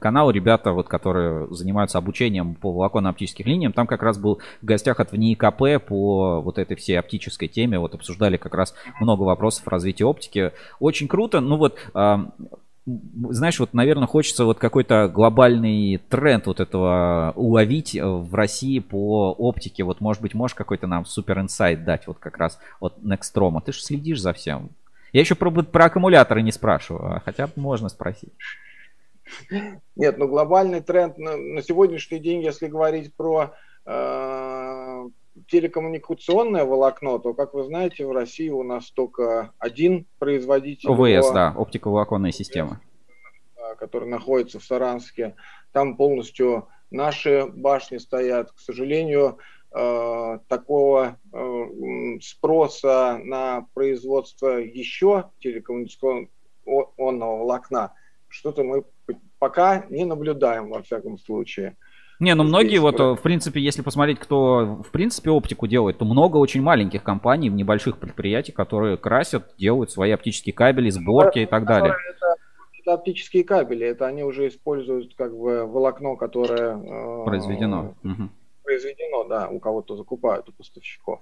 канал, ребята, вот, которые занимаются обучением по волоконно-оптических линиям, там как раз был в гостях от ВНИИКП по вот этой всей оптической теме, вот обсуждали как раз много вопросов развития оптики. Очень круто, ну вот а, знаешь, вот, наверное, хочется вот какой-то глобальный тренд вот этого уловить в России по оптике. Вот, может быть, можешь какой-то нам супер инсайт дать вот как раз от Nextrom. Ты же следишь за всем. Я еще про, про аккумуляторы не спрашиваю, а хотя можно спросить. Нет, ну глобальный тренд на, на сегодняшний день, если говорить про э, телекоммуникационное волокно, то, как вы знаете, в России у нас только один производитель. ОВС, да, оптиковолоконная система. Который находится в Саранске. Там полностью наши башни стоят. К сожалению, Э, такого э, спроса на производство еще телекоммуникационного волокна, что-то мы пока не наблюдаем во всяком случае. Не, ну многие вот, в принципе, если посмотреть, кто в принципе оптику делает, то много очень маленьких компаний, небольших предприятий, которые красят, делают свои оптические кабели, сборки и так далее. Это, это оптические кабели, это они уже используют как бы волокно, которое э, произведено. Э, угу произведено, да, у кого-то закупают, у поставщиков.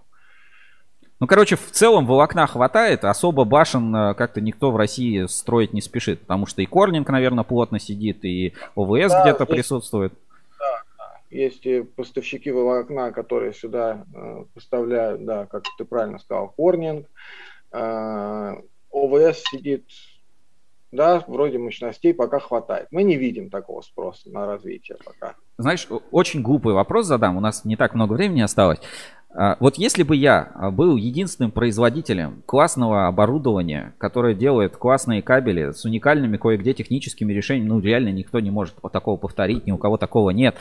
Ну, короче, в целом волокна хватает, особо башен э, как-то никто в России строить не спешит, потому что и Корнинг, наверное, плотно сидит, и ОВС да, где-то есть, присутствует. Есть поставщики волокна, которые сюда э, поставляют, да, как ты правильно сказал, Корнинг. Э, ОВС сидит да, вроде мощностей пока хватает. Мы не видим такого спроса на развитие пока. Знаешь, очень глупый вопрос задам, у нас не так много времени осталось. А, вот если бы я а, был единственным производителем классного оборудования, которое делает классные кабели с уникальными кое-где техническими решениями, ну реально никто не может такого повторить, ни у кого такого нет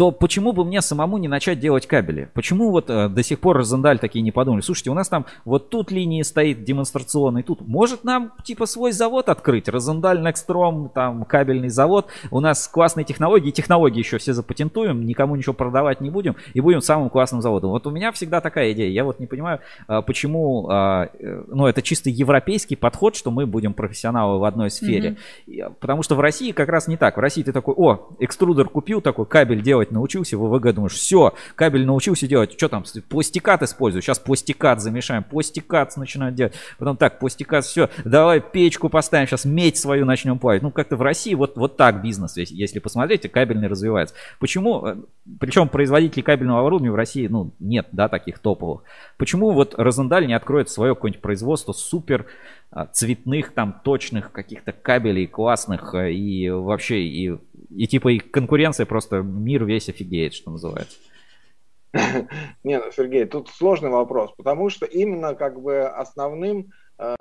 то почему бы мне самому не начать делать кабели? Почему вот э, до сих пор Розендаль такие не подумали? Слушайте, у нас там вот тут линии стоит демонстрационный, тут. Может нам типа свой завод открыть? Розендаль, Некстром, там кабельный завод. У нас классные технологии, технологии еще все запатентуем, никому ничего продавать не будем и будем самым классным заводом. Вот у меня всегда такая идея. Я вот не понимаю, э, почему, э, э, ну это чисто европейский подход, что мы будем профессионалы в одной сфере. Mm-hmm. Потому что в России как раз не так. В России ты такой, о, экструдер купил, такой кабель делать делать научился, ВВГ думаешь, все, кабель научился делать, что там, пластикат использую, сейчас пластикат замешаем, пластикат начинают делать, потом так, пластикат, все, давай печку поставим, сейчас медь свою начнем плавить. Ну, как-то в России вот, вот так бизнес, если, посмотреть, кабельный развивается. Почему, э, причем производителей кабельного оборудования в России, ну, нет, да, таких топовых. Почему вот Розендаль не откроет свое какое-нибудь производство супер а, цветных, там, точных каких-то кабелей классных э, и вообще, и, и типа и конкуренция просто мир весь офигеет, что называется. Не, ну, Сергей, тут сложный вопрос, потому что именно как бы основным, э,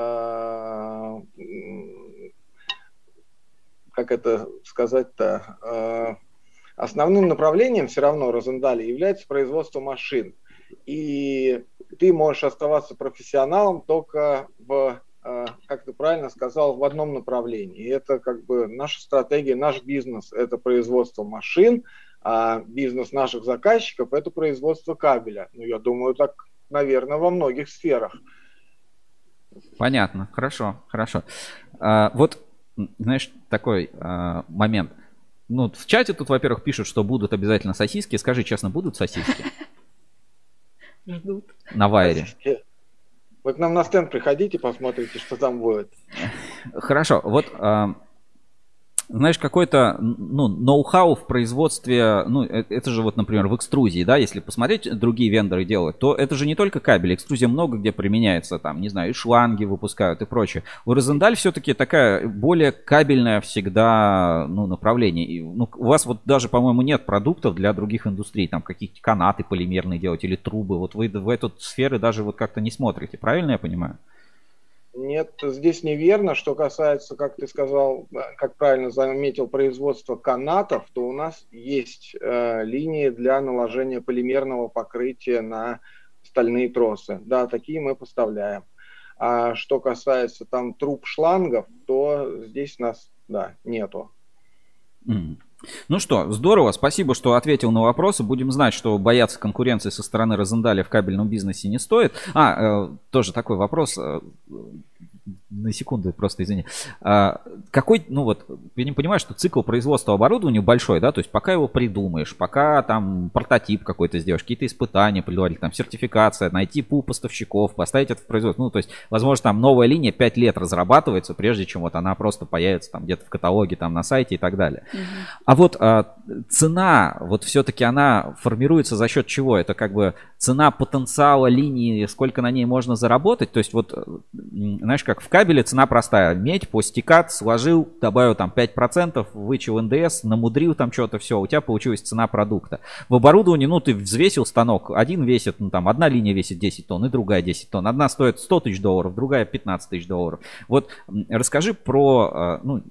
как это сказать-то, э, основным направлением все равно Розендали является производство машин. И ты можешь оставаться профессионалом только в как ты правильно сказал, в одном направлении. Это как бы наша стратегия, наш бизнес – это производство машин, а бизнес наших заказчиков – это производство кабеля. Ну, я думаю, так, наверное, во многих сферах. Понятно, хорошо, хорошо. А, вот, знаешь, такой а, момент. Ну, в чате тут, во-первых, пишут, что будут обязательно сосиски. Скажи честно, будут сосиски? Ждут. На вайре. Сосиски. Вы к нам на стенд приходите, посмотрите, что там будет. Хорошо, вот а, знаешь, какой-то, ну, ноу-хау в производстве, ну, э, это же вот, например, в экструзии, да, если посмотреть, другие вендоры делают, то это же не только кабель, экструзия много где применяется, там, не знаю, и шланги выпускают и прочее. У Розендаль все-таки такая более кабельная всегда, ну, направление. И, ну, у вас вот даже, по-моему, нет продуктов для других индустрий, там, какие-то канаты полимерные делать или трубы, вот вы в эту сферы даже вот как-то не смотрите, правильно я понимаю? Нет, здесь неверно. Что касается, как ты сказал, как правильно заметил, производства канатов, то у нас есть э, линии для наложения полимерного покрытия на стальные тросы. Да, такие мы поставляем. А что касается там труб шлангов, то здесь нас, да, нету. Mm. Ну что, здорово, спасибо, что ответил на вопросы. Будем знать, что бояться конкуренции со стороны Розендаля в кабельном бизнесе не стоит. А, э, тоже такой вопрос. На секунду, просто извини. А, какой, ну вот, я не понимаю, что цикл производства оборудования большой, да, то есть пока его придумаешь, пока там прототип какой-то сделаешь, какие-то испытания предварительно, там сертификация, найти пул поставщиков, поставить это в производство, ну то есть, возможно, там новая линия 5 лет разрабатывается, прежде чем вот она просто появится там где-то в каталоге, там на сайте и так далее. Угу. А вот а, цена, вот все-таки она формируется за счет чего? Это как бы цена потенциала линии, сколько на ней можно заработать, то есть вот, знаешь, как в кабеле цена простая. Медь, пластикат, сложил, добавил там 5%, вычел НДС, намудрил там что-то, все, у тебя получилась цена продукта. В оборудовании, ну, ты взвесил станок, один весит, ну, там, одна линия весит 10 тонн и другая 10 тонн. Одна стоит 100 тысяч долларов, другая 15 тысяч долларов. Вот расскажи про, а, ну,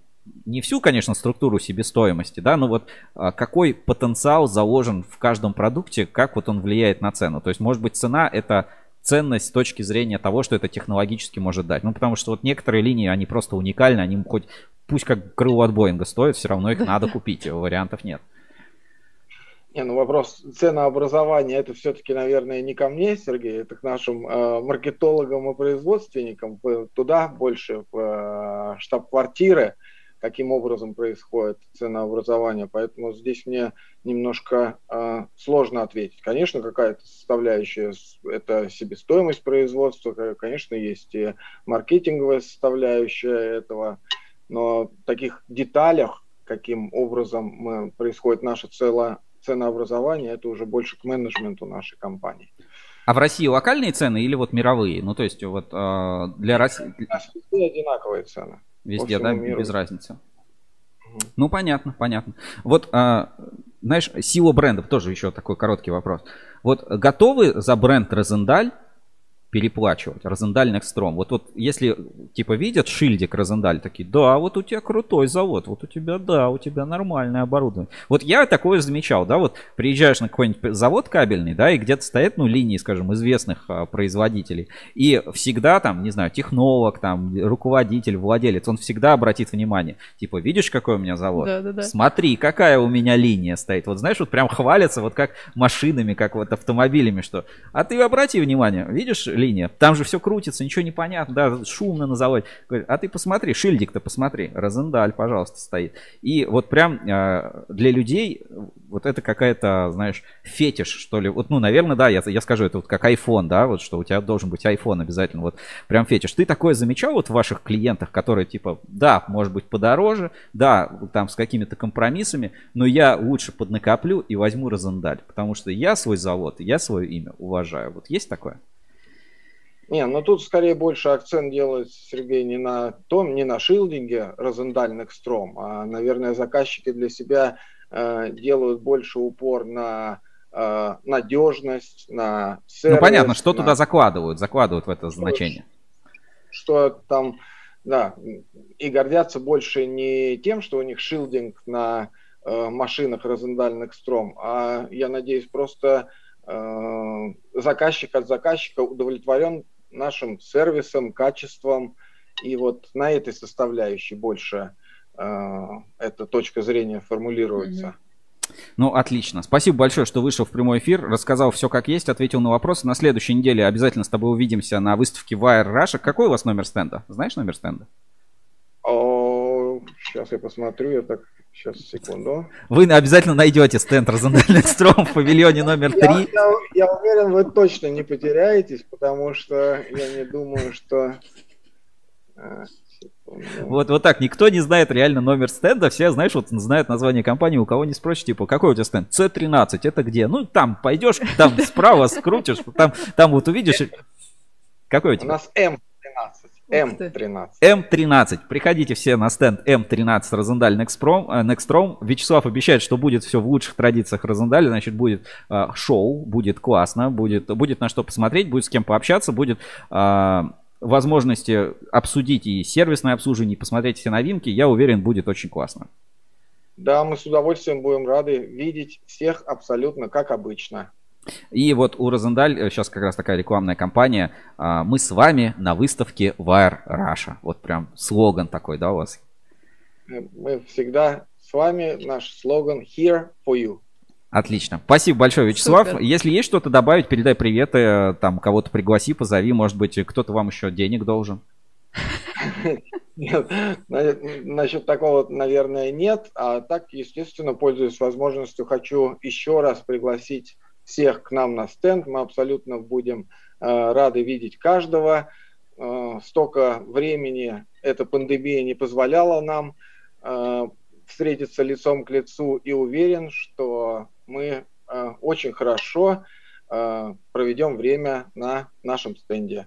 не всю, конечно, структуру себестоимости, да, но вот а, какой потенциал заложен в каждом продукте, как вот он влияет на цену. То есть, может быть, цена это ценность с точки зрения того, что это технологически может дать. Ну, потому что вот некоторые линии, они просто уникальны, они хоть, пусть как крыло от Боинга стоят, все равно их надо купить, вариантов нет. Не, ну вопрос ценообразования, это все-таки, наверное, не ко мне, Сергей, это к нашим э, маркетологам и производственникам, туда больше, в э, штаб-квартиры, каким образом происходит ценообразование. Поэтому здесь мне немножко э, сложно ответить. Конечно, какая-то составляющая это себестоимость производства, конечно, есть и маркетинговая составляющая этого, но в таких деталях, каким образом происходит наше целое ценообразование, это уже больше к менеджменту нашей компании. А в России локальные цены или вот мировые? Ну, то есть вот э, для России... Везде одинаковые цены. Везде, да, миру. без разницы. Угу. Ну, понятно, понятно. Вот, а, знаешь, сила брендов, тоже еще такой короткий вопрос. Вот готовы за бренд Розендаль переплачивать. Розендаль Некстром. Вот, вот если типа видят шильдик Розендаль, такие, да, вот у тебя крутой завод, вот у тебя, да, у тебя нормальное оборудование. Вот я такое замечал, да, вот приезжаешь на какой-нибудь завод кабельный, да, и где-то стоят, ну, линии, скажем, известных а, производителей, и всегда там, не знаю, технолог, там, руководитель, владелец, он всегда обратит внимание, типа, видишь, какой у меня завод? Да, да, да. Смотри, какая у меня линия стоит. Вот знаешь, вот прям хвалятся, вот как машинами, как вот автомобилями, что. А ты обрати внимание, видишь линия? Там же все крутится, ничего не понятно, да, шумно на заводе. А ты посмотри, шильдик-то посмотри, Розендаль, пожалуйста, стоит. И вот прям э, для людей вот это какая-то, знаешь, фетиш, что ли. Вот, ну, наверное, да, я, я скажу, это вот как iPhone, да, вот что у тебя должен быть iPhone обязательно, вот прям фетиш. Ты такое замечал вот в ваших клиентах, которые типа, да, может быть подороже, да, там с какими-то компромиссами, но я лучше поднакоплю и возьму Розендаль, потому что я свой завод, я свое имя уважаю. Вот есть такое? Не, ну тут скорее больше акцент делает Сергей не на том, не на шилдинге розендальных стром, а, наверное, заказчики для себя э, делают больше упор на э, надежность, на сервис. Ну понятно, что на... туда закладывают, закладывают в это значение. Что, что там, да, и гордятся больше не тем, что у них шилдинг на э, машинах розендальных стром, а я надеюсь просто э, заказчик от заказчика удовлетворен нашим сервисом, качеством. И вот на этой составляющей больше э, эта точка зрения формулируется. Ну, отлично. Спасибо большое, что вышел в прямой эфир, рассказал все как есть, ответил на вопросы. На следующей неделе обязательно с тобой увидимся на выставке Wire Russia. Какой у вас номер стенда? Знаешь номер стенда? О, сейчас я посмотрю, я так Сейчас, секунду. Вы обязательно найдете стенд Розендальных Стром в павильоне номер 3. Я, я, я уверен, вы точно не потеряетесь, потому что я не думаю, что... А, вот, вот так, никто не знает реально номер стенда, все, знаешь, вот знают название компании, у кого не спросишь, типа, какой у тебя стенд? C13, это где? Ну, там пойдешь, там справа скрутишь, там, там вот увидишь. Какой у тебя? У нас M13. М13. М13. Приходите все на стенд М13 Розендаль Nextprom. Nextrom. Вячеслав обещает, что будет все в лучших традициях Розендаля. Значит, будет э, шоу, будет классно, будет, будет на что посмотреть, будет с кем пообщаться, будет э, возможности обсудить и сервисное обслуживание, и посмотреть все новинки. Я уверен, будет очень классно. Да, мы с удовольствием будем рады видеть всех абсолютно как обычно. И вот у Розендаль сейчас как раз такая рекламная кампания. А, Мы с вами на выставке Wire Russia. Вот прям слоган такой, да, у вас? Мы всегда с вами. Наш слоган Here for you. Отлично. Спасибо большое, Вячеслав. Супер. Если есть что-то добавить, передай приветы, там кого-то пригласи, позови, может быть, кто-то вам еще денег должен. Нет, насчет такого, наверное, нет. А так, естественно, пользуясь возможностью, хочу еще раз пригласить всех к нам на стенд. Мы абсолютно будем э, рады видеть каждого. Э, столько времени эта пандемия не позволяла нам э, встретиться лицом к лицу и уверен, что мы очень хорошо проведем время на нашем стенде.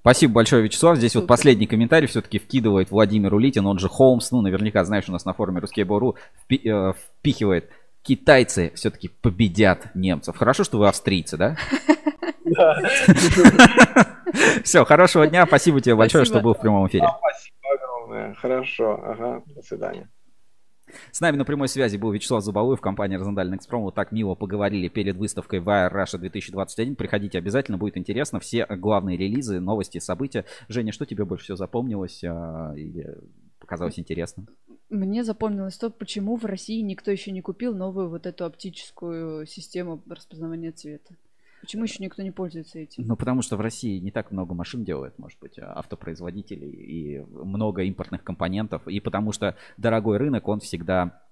Спасибо большое, Вячеслав. Здесь вот последний комментарий все-таки вкидывает Владимир Улитин, он же Холмс, ну, наверняка, знаешь, у нас на форуме Ruskable.ru впи- впихивает китайцы все-таки победят немцев. Хорошо, что вы австрийцы, да? Да. Все, хорошего дня. Спасибо тебе большое, что был в прямом эфире. Спасибо огромное. Хорошо. Ага. До свидания. С нами на прямой связи был Вячеслав Зубовой в компании Розендаль Экспром. Вот так мило поговорили перед выставкой Wire Russia 2021. Приходите обязательно, будет интересно. Все главные релизы, новости, события. Женя, что тебе больше всего запомнилось а, или показалось интересным? Мне запомнилось то, почему в России никто еще не купил новую вот эту оптическую систему распознавания цвета. Почему еще никто не пользуется этим? Ну, потому что в России не так много машин делает, может быть, а, автопроизводителей и много импортных компонентов. И потому что дорогой рынок, он всегда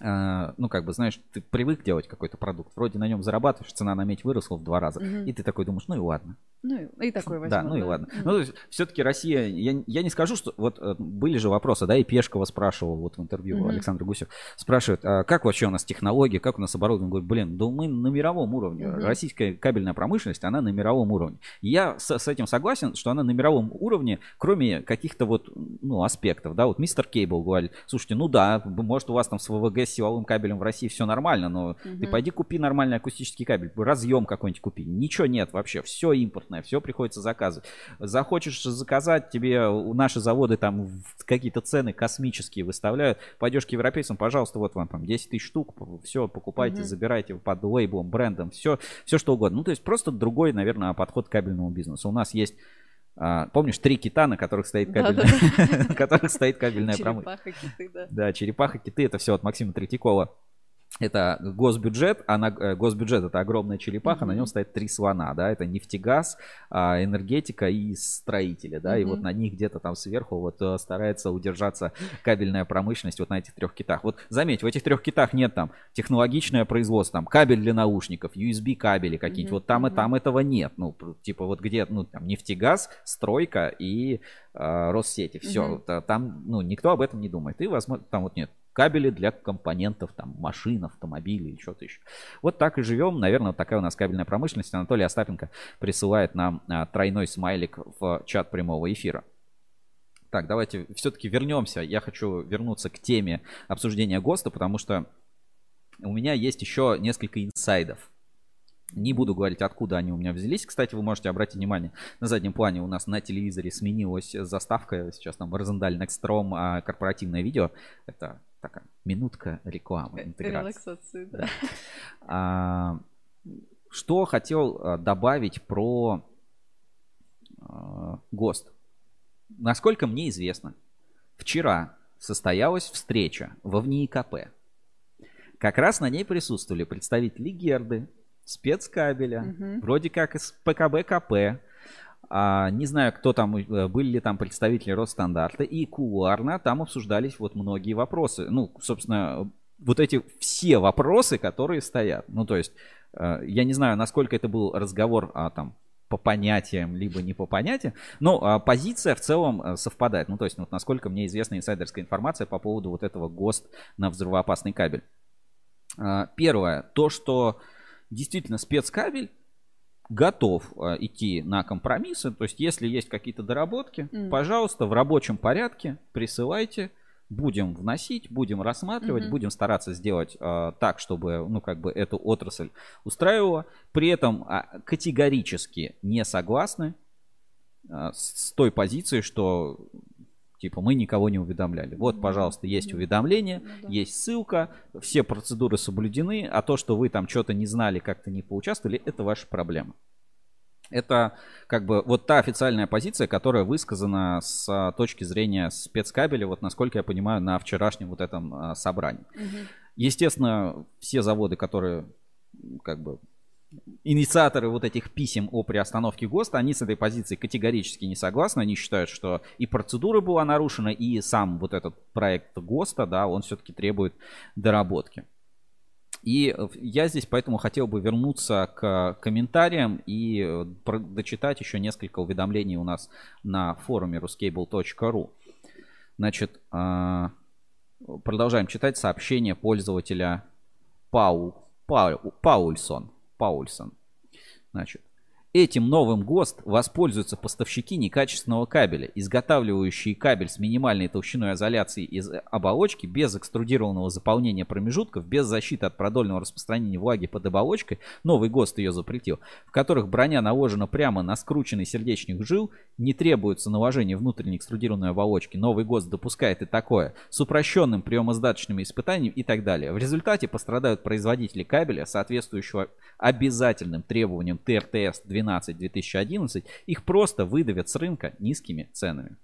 ну, как бы, знаешь, ты привык делать какой-то продукт, вроде на нем зарабатываешь, цена на медь выросла в два раза, Мгм. и ты такой думаешь, ну и ладно. Ну и, и такой возьму. Да, ну и ладно. Мгм. Ну, все-таки Россия, я, я не скажу, что вот э, были же вопросы, да, и Пешкова спрашивал вот в интервью Мгм. Александр Гусев, спрашивает, а как вообще у нас технологии, как у нас оборудование? Говорит, блин, да мы на мировом уровне. Мгм. Российская кабельная промышленность, она на мировом уровне. Я с, с этим согласен, что она на мировом уровне, кроме каких-то вот, ну, аспектов, да, вот мистер Кейбл говорит, слушайте, ну да, может у вас там с ВВГ с силовым кабелем в России все нормально, но ты пойди купи нормальный акустический кабель, разъем какой-нибудь купи. Ничего нет вообще, все импортное, все приходится заказывать. Захочешь заказать, тебе наши заводы там какие-то цены космические выставляют. Пойдешь к европейцам, пожалуйста, вот вам там 10 тысяч штук, все, покупайте, забирайте под лейблом, брендом, все, все что угодно. Ну, то есть просто другой, наверное, подход к кабельному бизнесу. У нас есть а, помнишь, три кита, на которых стоит кабельная, на которых стоит кабельная промышленность. Черепаха, киты, да. Да, черепаха, киты, это все от Максима Третьякова это госбюджет, а на, э, госбюджет это огромная черепаха, mm-hmm. на нем стоят три слона, да, это нефтегаз, а, энергетика и строители, да, mm-hmm. и вот на них где-то там сверху вот э, старается удержаться кабельная промышленность вот на этих трех китах. Вот заметь, в этих трех китах нет там технологичное производство, там кабель для наушников, USB кабели какие-нибудь, mm-hmm. вот там и там этого нет, ну типа вот где, ну там нефтегаз, стройка и э, Россети, все, mm-hmm. там, ну никто об этом не думает, и возможно там вот нет кабели для компонентов, там, машин, автомобилей или что-то еще. Вот так и живем. Наверное, вот такая у нас кабельная промышленность. Анатолий Остапенко присылает нам а, тройной смайлик в чат прямого эфира. Так, давайте все-таки вернемся. Я хочу вернуться к теме обсуждения ГОСТа, потому что у меня есть еще несколько инсайдов. Не буду говорить, откуда они у меня взялись. Кстати, вы можете обратить внимание, на заднем плане у нас на телевизоре сменилась заставка. Сейчас там Розендаль Некстrom, а корпоративное видео. Это такая минутка рекламы, интеграции. Релаксации, да. да. А, что хотел а, добавить про а, ГОСТ. Насколько мне известно, вчера состоялась встреча во ВНИИКП. Как раз на ней присутствовали представители Герды, спецкабеля, угу. вроде как из ПКБ КП, а, не знаю, кто там, э, были ли там представители Росстандарта, и кулуарно там обсуждались вот многие вопросы. Ну, собственно, вот эти все вопросы, которые стоят. Ну, то есть, э, я не знаю, насколько это был разговор а, там по понятиям, либо не по понятиям, но а, позиция в целом а, совпадает. Ну, то есть, вот насколько мне известна инсайдерская информация по поводу вот этого ГОСТ на взрывоопасный кабель. А, первое, то, что действительно спецкабель готов э, идти на компромиссы. То есть, если есть какие-то доработки, mm. пожалуйста, в рабочем порядке присылайте. Будем вносить, будем рассматривать, mm-hmm. будем стараться сделать э, так, чтобы, ну, как бы эту отрасль устраивала. При этом э, категорически не согласны э, с той позицией, что Типа мы никого не уведомляли. Вот, пожалуйста, есть уведомление, ну, да. есть ссылка, все процедуры соблюдены, а то, что вы там что-то не знали, как-то не поучаствовали, это ваша проблема. Это как бы вот та официальная позиция, которая высказана с а, точки зрения спецкабеля, вот насколько я понимаю, на вчерашнем вот этом а, собрании. Угу. Естественно, все заводы, которые как бы инициаторы вот этих писем о приостановке ГОСТа, они с этой позицией категорически не согласны. Они считают, что и процедура была нарушена, и сам вот этот проект ГОСТа, да, он все-таки требует доработки. И я здесь поэтому хотел бы вернуться к комментариям и э, дочитать еще несколько уведомлений у нас на форуме ruscable.ru. Значит, а, продолжаем читать сообщение пользователя Пау, Пау, Паульсон. Паульсон. Значит, Этим новым ГОСТ воспользуются поставщики некачественного кабеля, изготавливающие кабель с минимальной толщиной изоляции из оболочки, без экструдированного заполнения промежутков, без защиты от продольного распространения влаги под оболочкой, новый ГОСТ ее запретил, в которых броня наложена прямо на скрученный сердечник жил, не требуется наложение внутренней экструдированной оболочки, новый ГОСТ допускает и такое, с упрощенным приемоздаточными испытаниями и так далее. В результате пострадают производители кабеля, соответствующего обязательным требованиям ТРТС 12 2012-2011, их просто выдавят с рынка низкими ценами.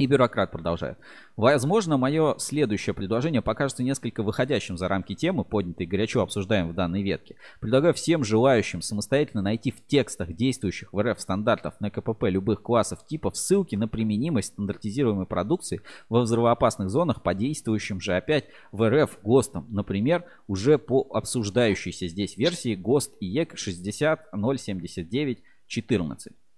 И бюрократ продолжает. Возможно, мое следующее предложение покажется несколько выходящим за рамки темы, поднятой и горячо обсуждаем в данной ветке. Предлагаю всем желающим самостоятельно найти в текстах действующих в РФ стандартов на КПП любых классов типов ссылки на применимость стандартизируемой продукции во взрывоопасных зонах по действующим же опять в РФ ГОСТам. Например, уже по обсуждающейся здесь версии ГОСТ IEC 6007914. А,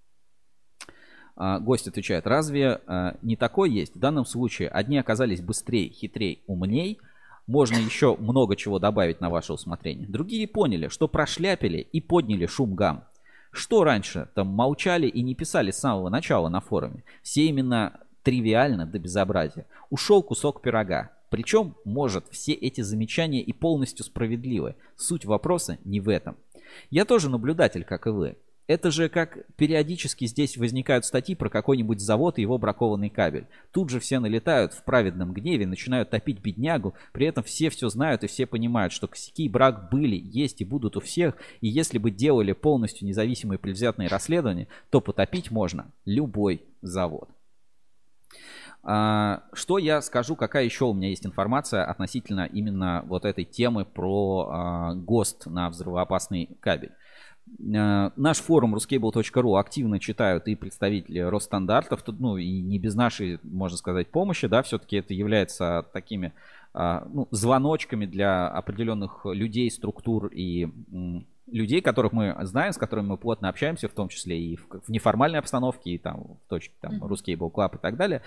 гость отвечает, разве а, не такой есть? В данном случае одни оказались быстрее, хитрее, умней. Можно еще много чего добавить на ваше усмотрение. Другие поняли, что прошляпили и подняли шум гам. Что раньше там молчали и не писали с самого начала на форуме? Все именно тривиально до безобразия. Ушел кусок пирога. Причем, может, все эти замечания и полностью справедливы. Суть вопроса не в этом. Я тоже наблюдатель, как и вы. Это же как периодически здесь возникают статьи про какой-нибудь завод и его бракованный кабель. Тут же все налетают в праведном гневе, начинают топить беднягу, при этом все все знают и все понимают, что косяки и брак были, есть и будут у всех, и если бы делали полностью независимые предвзятые расследования, то потопить можно любой завод. А, что я скажу, какая еще у меня есть информация относительно именно вот этой темы про а, ГОСТ на взрывоопасный кабель. Э, наш форум ruscable.ru активно читают и представители Росстандартов, ну и не без нашей, можно сказать, помощи, да, все-таки это является такими а, ну, звоночками для определенных людей, структур и людей, которых мы знаем, с которыми мы плотно общаемся, в том числе и в, в неформальной обстановке, и там в точке там mm-hmm. Club и так далее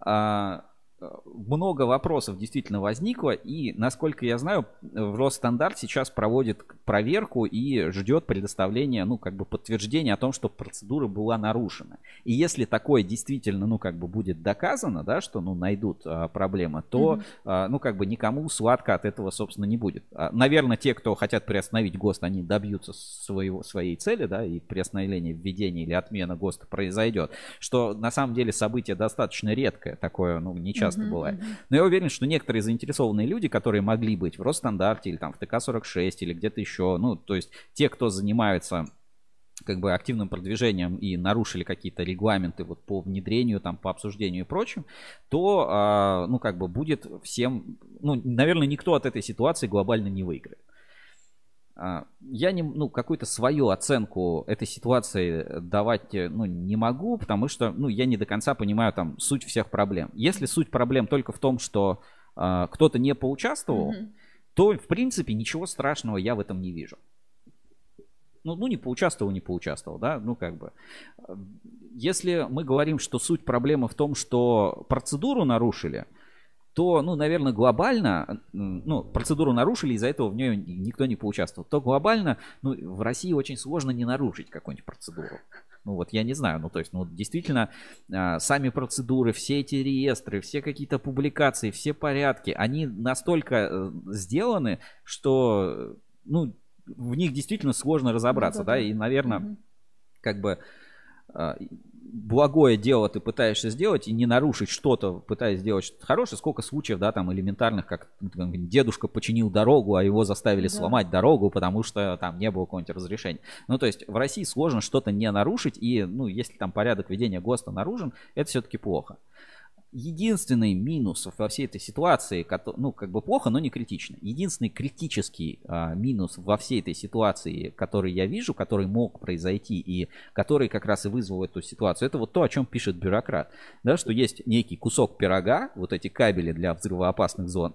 а, много вопросов действительно возникло, и, насколько я знаю, в Росстандарт сейчас проводит проверку и ждет предоставления, ну, как бы подтверждения о том, что процедура была нарушена. И если такое действительно, ну, как бы будет доказано, да, что, ну, найдут а, проблемы, то, mm-hmm. а, ну, как бы никому сладко от этого, собственно, не будет. А, наверное, те, кто хотят приостановить ГОСТ, они добьются своего, своей цели, да, и приостановление введения или отмена ГОСТа произойдет, что на самом деле событие достаточно редкое, такое, ну, не часто часто mm-hmm. бывает. Но я уверен, что некоторые заинтересованные люди, которые могли быть в Росстандарте или там в ТК-46 или где-то еще, ну, то есть те, кто занимаются как бы активным продвижением и нарушили какие-то регламенты вот по внедрению, там, по обсуждению и прочим, то, а, ну, как бы будет всем, ну, наверное, никто от этой ситуации глобально не выиграет. А, я не, ну, какую-то свою оценку этой ситуации давать ну, не могу, потому что ну, я не до конца понимаю там суть всех проблем. Если суть проблем только в том, что э, кто-то не поучаствовал, mm-hmm. то в принципе ничего страшного я в этом не вижу. Ну, ну, не поучаствовал, не поучаствовал, да, ну, как бы. Если мы говорим, что суть проблемы в том, что процедуру нарушили, то, ну, наверное, глобально, ну, процедуру нарушили, из-за этого в нее никто не поучаствовал, то глобально, ну, в России очень сложно не нарушить какую-нибудь процедуру. Ну вот я не знаю, ну то есть, ну действительно, а, сами процедуры, все эти реестры, все какие-то публикации, все порядки, они настолько э, сделаны, что, ну, в них действительно сложно разобраться, ну, да, да, и, наверное, угу. как бы а, благое дело ты пытаешься сделать и не нарушить что-то, пытаясь сделать что-то хорошее, сколько случаев, да, там элементарных, как дедушка починил дорогу, а его заставили да. сломать дорогу, потому что там не было какого-нибудь разрешения. Ну, то есть в России сложно что-то не нарушить, и, ну, если там порядок ведения ГОСТа наружен, это все-таки плохо единственный минус во всей этой ситуации, ну, как бы плохо, но не критично. Единственный критический а, минус во всей этой ситуации, который я вижу, который мог произойти и который как раз и вызвал эту ситуацию, это вот то, о чем пишет бюрократ. Да, что есть некий кусок пирога, вот эти кабели для взрывоопасных зон,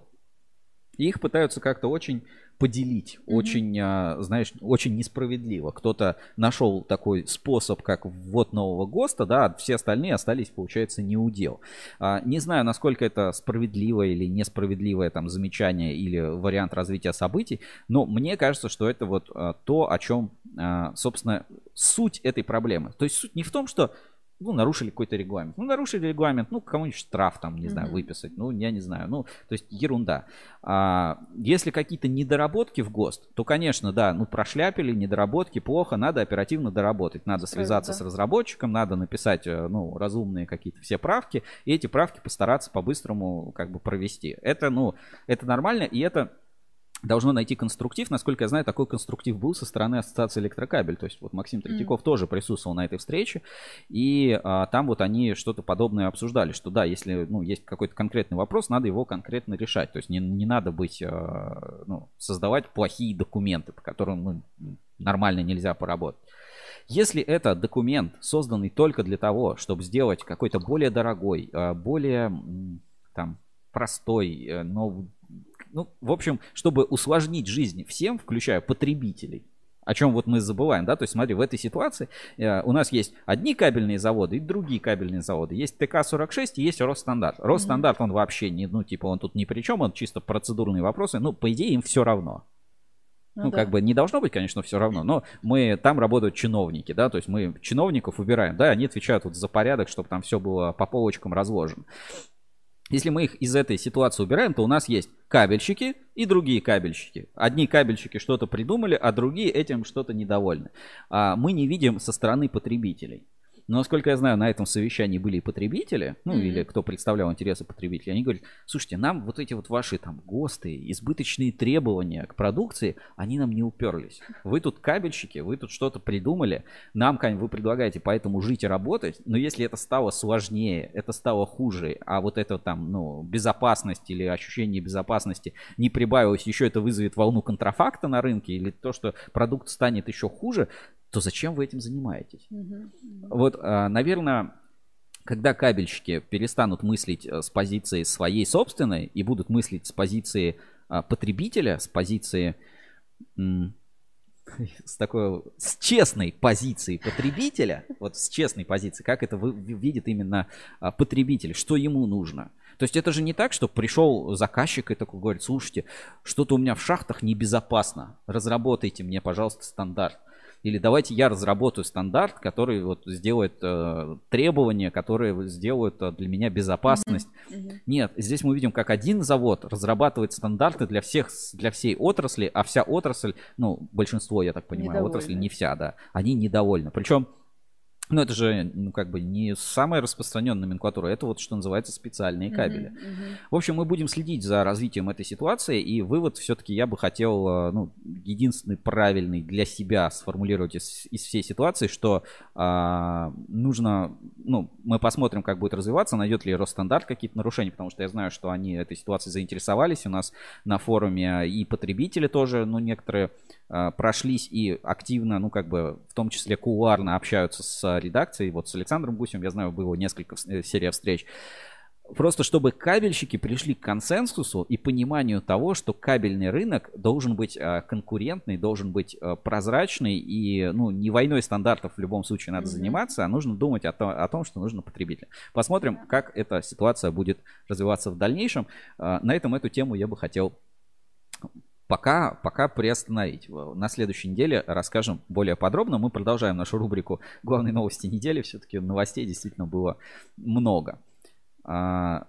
и их пытаются как-то очень поделить. Mm-hmm. Очень, а, знаешь, очень несправедливо. Кто-то нашел такой способ, как ввод нового ГОСТа, да, а все остальные остались, получается, не удел. А, не знаю, насколько это справедливое или несправедливое там замечание или вариант развития событий, но мне кажется, что это вот а, то, о чем, а, собственно, суть этой проблемы. То есть суть не в том, что ну, нарушили какой-то регламент. Ну, нарушили регламент, ну, кому-нибудь штраф там, не mm-hmm. знаю, выписать. Ну, я не знаю. Ну, то есть ерунда. А, если какие-то недоработки в ГОСТ, то, конечно, да, ну, прошляпили, недоработки, плохо, надо оперативно доработать. Надо связаться да. с разработчиком, надо написать, э, ну, разумные какие-то все правки, и эти правки постараться по-быстрому как бы провести. Это, ну, это нормально, и это должно найти конструктив. Насколько я знаю, такой конструктив был со стороны Ассоциации Электрокабель. То есть вот Максим Третьяков mm. тоже присутствовал на этой встрече, и а, там вот они что-то подобное обсуждали, что да, если ну, есть какой-то конкретный вопрос, надо его конкретно решать. То есть не, не надо быть, а, ну, создавать плохие документы, по которым ну, нормально нельзя поработать. Если это документ, созданный только для того, чтобы сделать какой-то более дорогой, а, более там простой, э, но ну, в общем, чтобы усложнить жизнь всем, включая потребителей, о чем вот мы забываем, да, то есть смотри, в этой ситуации э, у нас есть одни кабельные заводы и другие кабельные заводы. Есть ТК-46 и есть Росстандарт. Росстандарт, он вообще не, ну, типа, он тут ни при чем, он чисто процедурные вопросы, ну, по идее, им все равно. Ну, ну да. как бы не должно быть, конечно, все равно, но мы там работают чиновники, да, то есть мы чиновников убираем, да, они отвечают вот за порядок, чтобы там все было по полочкам разложено. Если мы их из этой ситуации убираем, то у нас есть кабельщики и другие кабельщики. Одни кабельщики что-то придумали, а другие этим что-то недовольны. А мы не видим со стороны потребителей. Но, насколько я знаю, на этом совещании были и потребители, ну, Мгм. или кто представлял интересы потребителей. Они говорят, слушайте, нам вот эти вот ваши там ГОСТы, избыточные требования к продукции, они нам не уперлись. Вы тут кабельщики, вы тут что-то придумали, нам, Кань, вы предлагаете поэтому жить и работать, но если это стало сложнее, это стало хуже, а вот это там, ну, безопасность или ощущение безопасности не прибавилось, еще это вызовет волну контрафакта на рынке или то, что продукт станет еще хуже, то зачем вы этим занимаетесь? Мгм. Вот, наверное, когда кабельщики перестанут мыслить э, с позиции своей собственной и будут мыслить с позиции а, потребителя, с позиции с такой с честной позиции потребителя, вот с честной позиции, как это видит именно а, потребитель, что ему нужно. То есть это же не так, что пришел заказчик и такой говорит, слушайте, что-то у меня в шахтах небезопасно, разработайте мне, пожалуйста, стандарт. Или давайте я разработаю стандарт, который вот сделает э, требования, которые сделают э, для меня безопасность. Мгм. Нет, здесь мы видим, как один завод разрабатывает стандарты для всех, для всей отрасли, а вся отрасль, ну, большинство, я так понимаю, Недовольны. отрасли, не вся, да, они недовольны. Причем, ну, это же, ну, как бы не самая распространенная номенклатура, это вот, что называется, специальные кабели. Мгм, мгм. В общем, мы будем следить за развитием этой ситуации, и вывод все-таки я бы хотел, э, ну, единственный правильный для себя сформулировать из, из всей ситуации, что а, нужно, ну, мы посмотрим, как будет развиваться, найдет ли Росстандарт какие-то нарушения, потому что я знаю, что они этой ситуацией заинтересовались, у нас на форуме и потребители тоже, ну, некоторые прошлись и активно, ну, как бы, в том числе кулуарно общаются с редакцией, вот с Александром Гусем, я знаю, было несколько э, серий встреч, Просто чтобы кабельщики пришли к консенсусу и пониманию того, что кабельный рынок должен быть э, конкурентный, должен быть э, прозрачный и ну, не войной стандартов в любом случае надо Мгм. заниматься, а нужно думать о, то- о том, что нужно потребителям. Посмотрим, как эта ситуация будет развиваться в дальнейшем. Э, На этом эту тему я бы хотел пока, пока приостановить. На следующей неделе расскажем более подробно. Мы продолжаем нашу рубрику «Главные новости недели». Все-таки новостей действительно было много. А,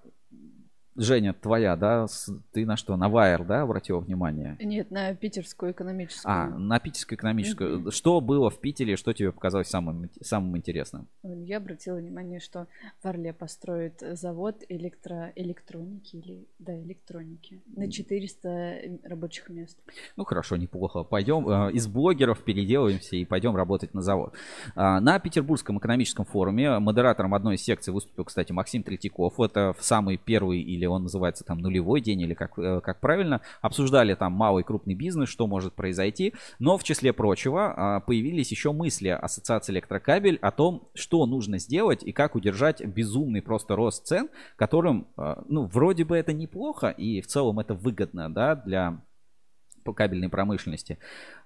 Женя, твоя, да? Ты на что? На Wire, да, обратила внимание? Нет, на питерскую экономическую. А, на питерскую экономическую. Мгм. Что было в Питере, что тебе показалось самым, самым интересным? Я обратила внимание, что в Орле построит завод электроэлектроники или да, электроники на 400 рабочих мест. Ну хорошо, неплохо. Пойдем э, из блогеров переделаемся и пойдем работать на завод. А, На Петербургском экономическом форуме модератором одной из секций выступил, кстати, Максим Третьяков. Это в самый первый или он называется там нулевой день или как, э, как правильно. Обсуждали там малый крупный бизнес, что может произойти. Но в числе прочего а, появились еще мысли Ассоциации Электрокабель о том, что нужно сделать и как удержать безумный просто рост цен, которым, э, ну, вроде бы это неплохо и в целом это выгодно, да, для по кабельной промышленности.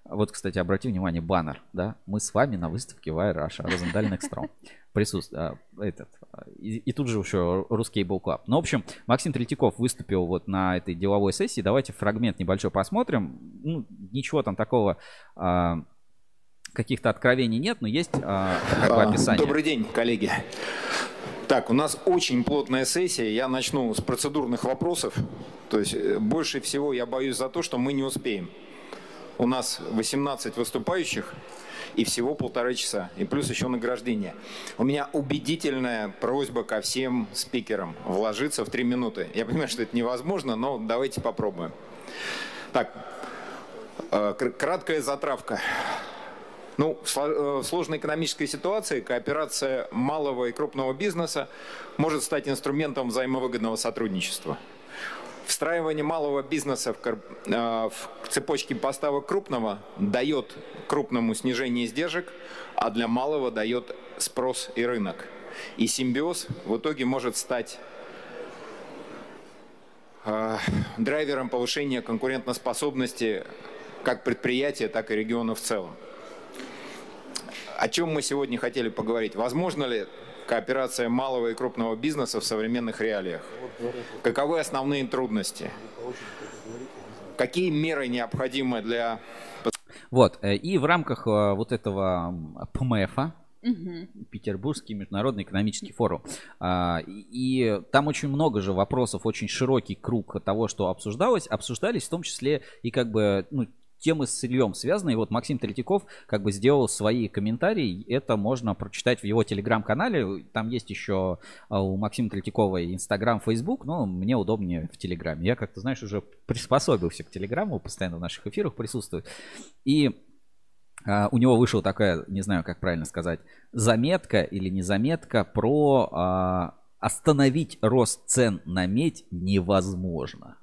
Вот, кстати, обрати внимание, баннер, да, мы с вами на выставке Wire Russia, Розендаль Некстром. Присутствует этот, а, и, и тут же еще русский Club. Ну, в общем, Максим Третьяков выступил вот на этой деловой сессии. Давайте фрагмент небольшой посмотрим. Ну, ничего там такого, а, каких-то откровений нет, но есть а, как бы описание. Добрый день, коллеги. Так, у нас очень плотная сессия. Я начну с процедурных вопросов. То есть э, больше всего я боюсь за то, что мы не успеем. У нас 18 выступающих и всего полтора часа. И плюс еще награждение. У меня убедительная просьба ко всем спикерам вложиться в три минуты. Я понимаю, что это невозможно, но давайте попробуем. Так, э, кр- краткая затравка. Ну, э, в сложной экономической ситуации кооперация малого и крупного бизнеса может стать инструментом взаимовыгодного сотрудничества. Встраивание малого бизнеса в, кор- э, в цепочки поставок крупного дает крупному снижение издержек, а для малого дает спрос и рынок. И симбиоз в итоге может стать э, драйвером повышения конкурентоспособности как предприятия, так и региона в целом. О чем мы сегодня хотели поговорить? Возможно ли кооперация малого и крупного бизнеса в современных реалиях? Каковы основные трудности? Какие меры необходимы для Вот, э, и в рамках э, вот этого ПМФа, Мгм. Петербургский международный экономический форум. А, И и там очень много же вопросов, очень широкий круг того, что обсуждалось. Обсуждались в том числе и как бы ну, темы с сырьем связанные. Вот Максим Третьяков как бы сделал свои комментарии. Это можно прочитать в его телеграм-канале. Там есть еще а, у Максима Третьякова и Инстаграм, Фейсбук, но мне удобнее в Телеграме. Я как-то, знаешь, уже приспособился к Телеграму, постоянно в наших эфирах присутствую. И а, у него вышла такая, не знаю, как правильно сказать, заметка или не заметка про а, остановить рост цен на медь невозможно.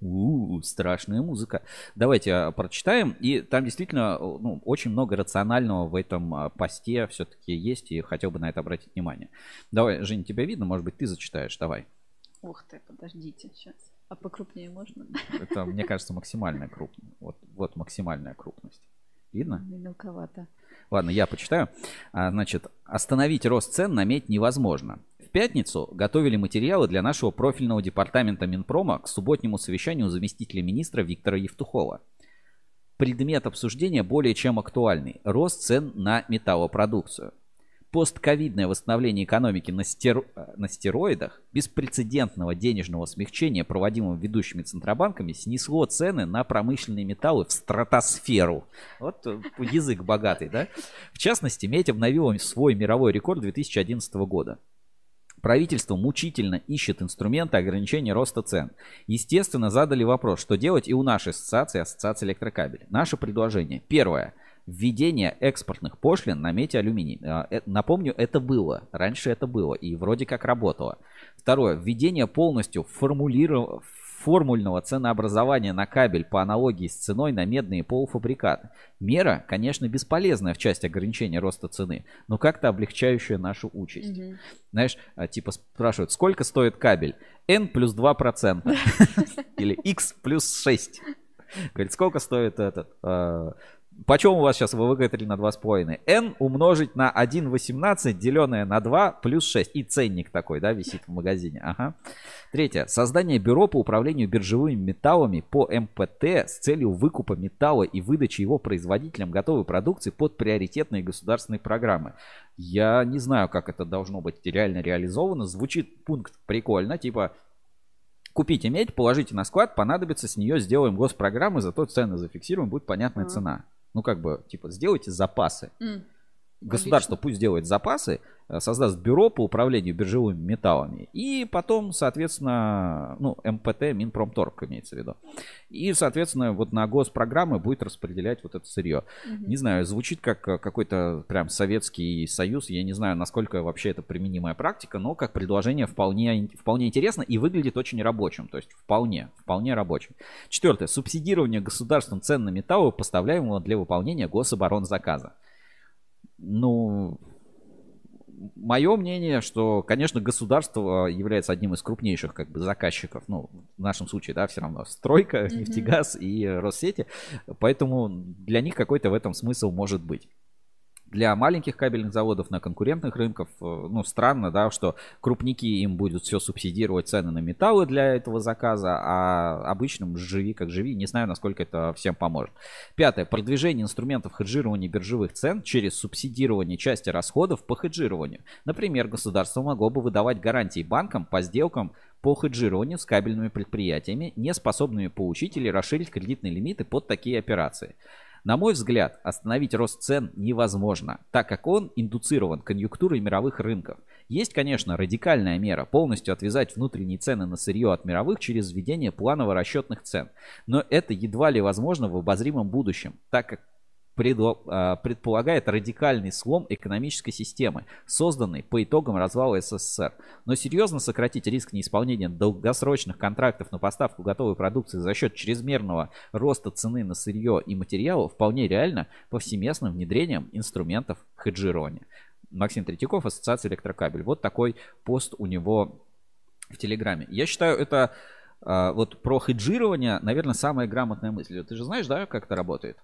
У, страшная музыка. Давайте а, прочитаем. И там действительно ну, очень много рационального в этом а, посте все-таки есть, и хотел бы на это обратить внимание. Давай, Жень, тебя видно, может быть, ты зачитаешь, давай. Ух ты, подождите, сейчас. А покрупнее можно? Это, мне кажется, максимальная крупность. Вот, вот максимальная крупность. Видно? Мелковато. Ладно, я почитаю. А, Значит, остановить рост цен на медь невозможно. В пятницу готовили материалы для нашего профильного департамента Минпрома к субботнему совещанию заместителя министра Виктора Евтухова. Предмет обсуждения более чем актуальный – рост цен на металлопродукцию. Постковидное восстановление экономики на, стер- на стероидах, беспрецедентного денежного смягчения, проводимого ведущими центробанками, снесло цены на промышленные металлы в стратосферу. Вот э, язык богатый, да? В частности, медь обновила свой мировой рекорд 2011 года. Правительство мучительно ищет инструменты ограничения роста цен. Естественно, задали вопрос, что делать и у нашей ассоциации, ассоциации электрокабелей. Наше предложение. Первое. Введение экспортных пошлин на медь и алюминий. А, э, Напомню, это было. Раньше это было и вроде как работало. Второе. Введение полностью формулиров- формульного ценообразования на кабель по аналогии с ценой на медные полуфабрикаты. Мера, конечно, бесполезная в части ограничения роста цены, но как-то облегчающая нашу участь. Мгм. Знаешь, а, типа спрашивают, сколько стоит кабель? N плюс 2%. Или X плюс 6. Говорит, сколько стоит этот? Почем у вас сейчас ВВГ-3 на 2,5? N умножить на 1,18, деленное на 2, плюс 6. И ценник такой, да, висит в магазине. Ага. Третье. Создание бюро по управлению биржевыми металлами по МПТ с целью выкупа металла и выдачи его производителям готовой продукции под приоритетные государственные программы. Я не знаю, как это должно быть реально реализовано. Звучит пункт прикольно, типа купите медь, положите на склад, понадобится, с нее сделаем госпрограммы, зато цены зафиксируем, будет понятная Ага. цена. Ну, как бы, типа, сделайте запасы. М. Государство пусть делает запасы, э, создаст бюро по управлению биржевыми металлами. И потом, соответственно, ну, МПТ, Минпромторг имеется в виду. И, соответственно, вот на госпрограммы будет распределять вот это сырье. Не знаю, звучит как э, какой-то прям Советский Союз. Я не знаю, насколько вообще это применимая практика, но как предложение вполне, вполне интересно и выглядит очень рабочим. То есть вполне, вполне рабочим. Четвертое. Субсидирование государством цен на металлы, поставляемого для выполнения гособоронзаказа. Ну, мое мнение, что, конечно, государство является одним из крупнейших как бы заказчиков, ну, в нашем случае, да, все равно стройка, нефтегаз и Россети, поэтому для них какой-то в этом смысл может быть. Для маленьких кабельных заводов на конкурентных рынках, э, ну, странно, да, что крупники им будут все субсидировать цены на металлы для этого заказа, а обычным живи как живи, не знаю, насколько это всем поможет. Пятое. Продвижение инструментов хеджирования биржевых цен через субсидирование части расходов по хеджированию. Например, государство могло бы выдавать гарантии банкам по сделкам по хеджированию с кабельными предприятиями, не способными получить или расширить кредитные лимиты под такие операции. На мой взгляд, остановить рост цен невозможно, так как он индуцирован конъюнктурой мировых рынков. Есть, конечно, радикальная мера полностью отвязать внутренние цены на сырье от мировых через введение планово-расчетных цен. Но это едва ли возможно в обозримом будущем, так как предполагает радикальный слом экономической системы, созданной по итогам развала СССР. Но серьезно сократить риск неисполнения долгосрочных контрактов на поставку готовой продукции за счет чрезмерного роста цены на сырье и материалы вполне реально повсеместным внедрением инструментов хеджирования. Максим Третьяков, Ассоциация электрокабель. Вот такой пост у него в Телеграме. Я считаю, это а, вот про хеджирование, наверное, самая грамотная мысль. Ты же знаешь, да, как это работает?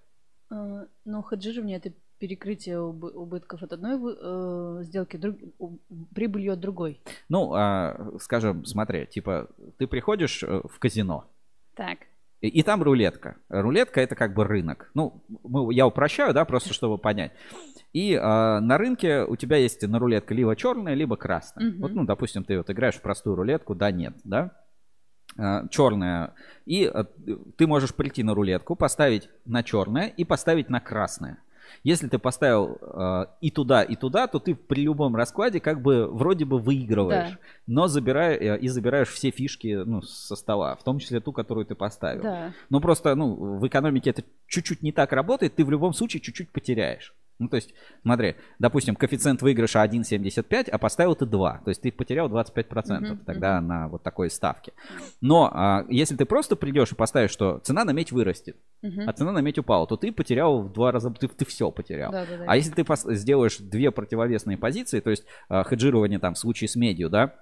Э, Ну, хеджирование это перекрытие убы- убытков от одной э, сделки друг- у- прибылью от другой. Ну, а, скажем, смотри, типа, ты приходишь э, в казино, Так. И, и там рулетка. Рулетка это как бы рынок. Ну, мы, я упрощаю, да, просто чтобы понять. И э, на рынке у тебя есть на рулетка либо черная, либо красная. Мгм. Вот, ну, допустим, ты вот играешь в простую рулетку, да, нет, да. Черная. И э, ты можешь прийти на рулетку, поставить на черное и поставить на красное. Если ты поставил э, и туда, и туда, то ты при любом раскладе как бы вроде бы выигрываешь, Да. но забирая, э, и забираешь все фишки ну, со стола, в том числе ту, которую ты поставил. Да. Ну просто, ну, в экономике это чуть-чуть не так работает, ты в любом случае чуть-чуть потеряешь. Ну, то есть, смотри, допустим, коэффициент выигрыша 1,75, а поставил ты 2. То есть ты потерял 25% Мгм, тогда на вот такой ставке. Но а, если ты просто придешь и поставишь, что цена на медь вырастет, Мгм. а цена на медь упала, то ты потерял в два раза, ты, ты все потерял. Да, да, да. А если ты пос- сделаешь две противовесные позиции, то есть а, хеджирование там в случае с медью, да,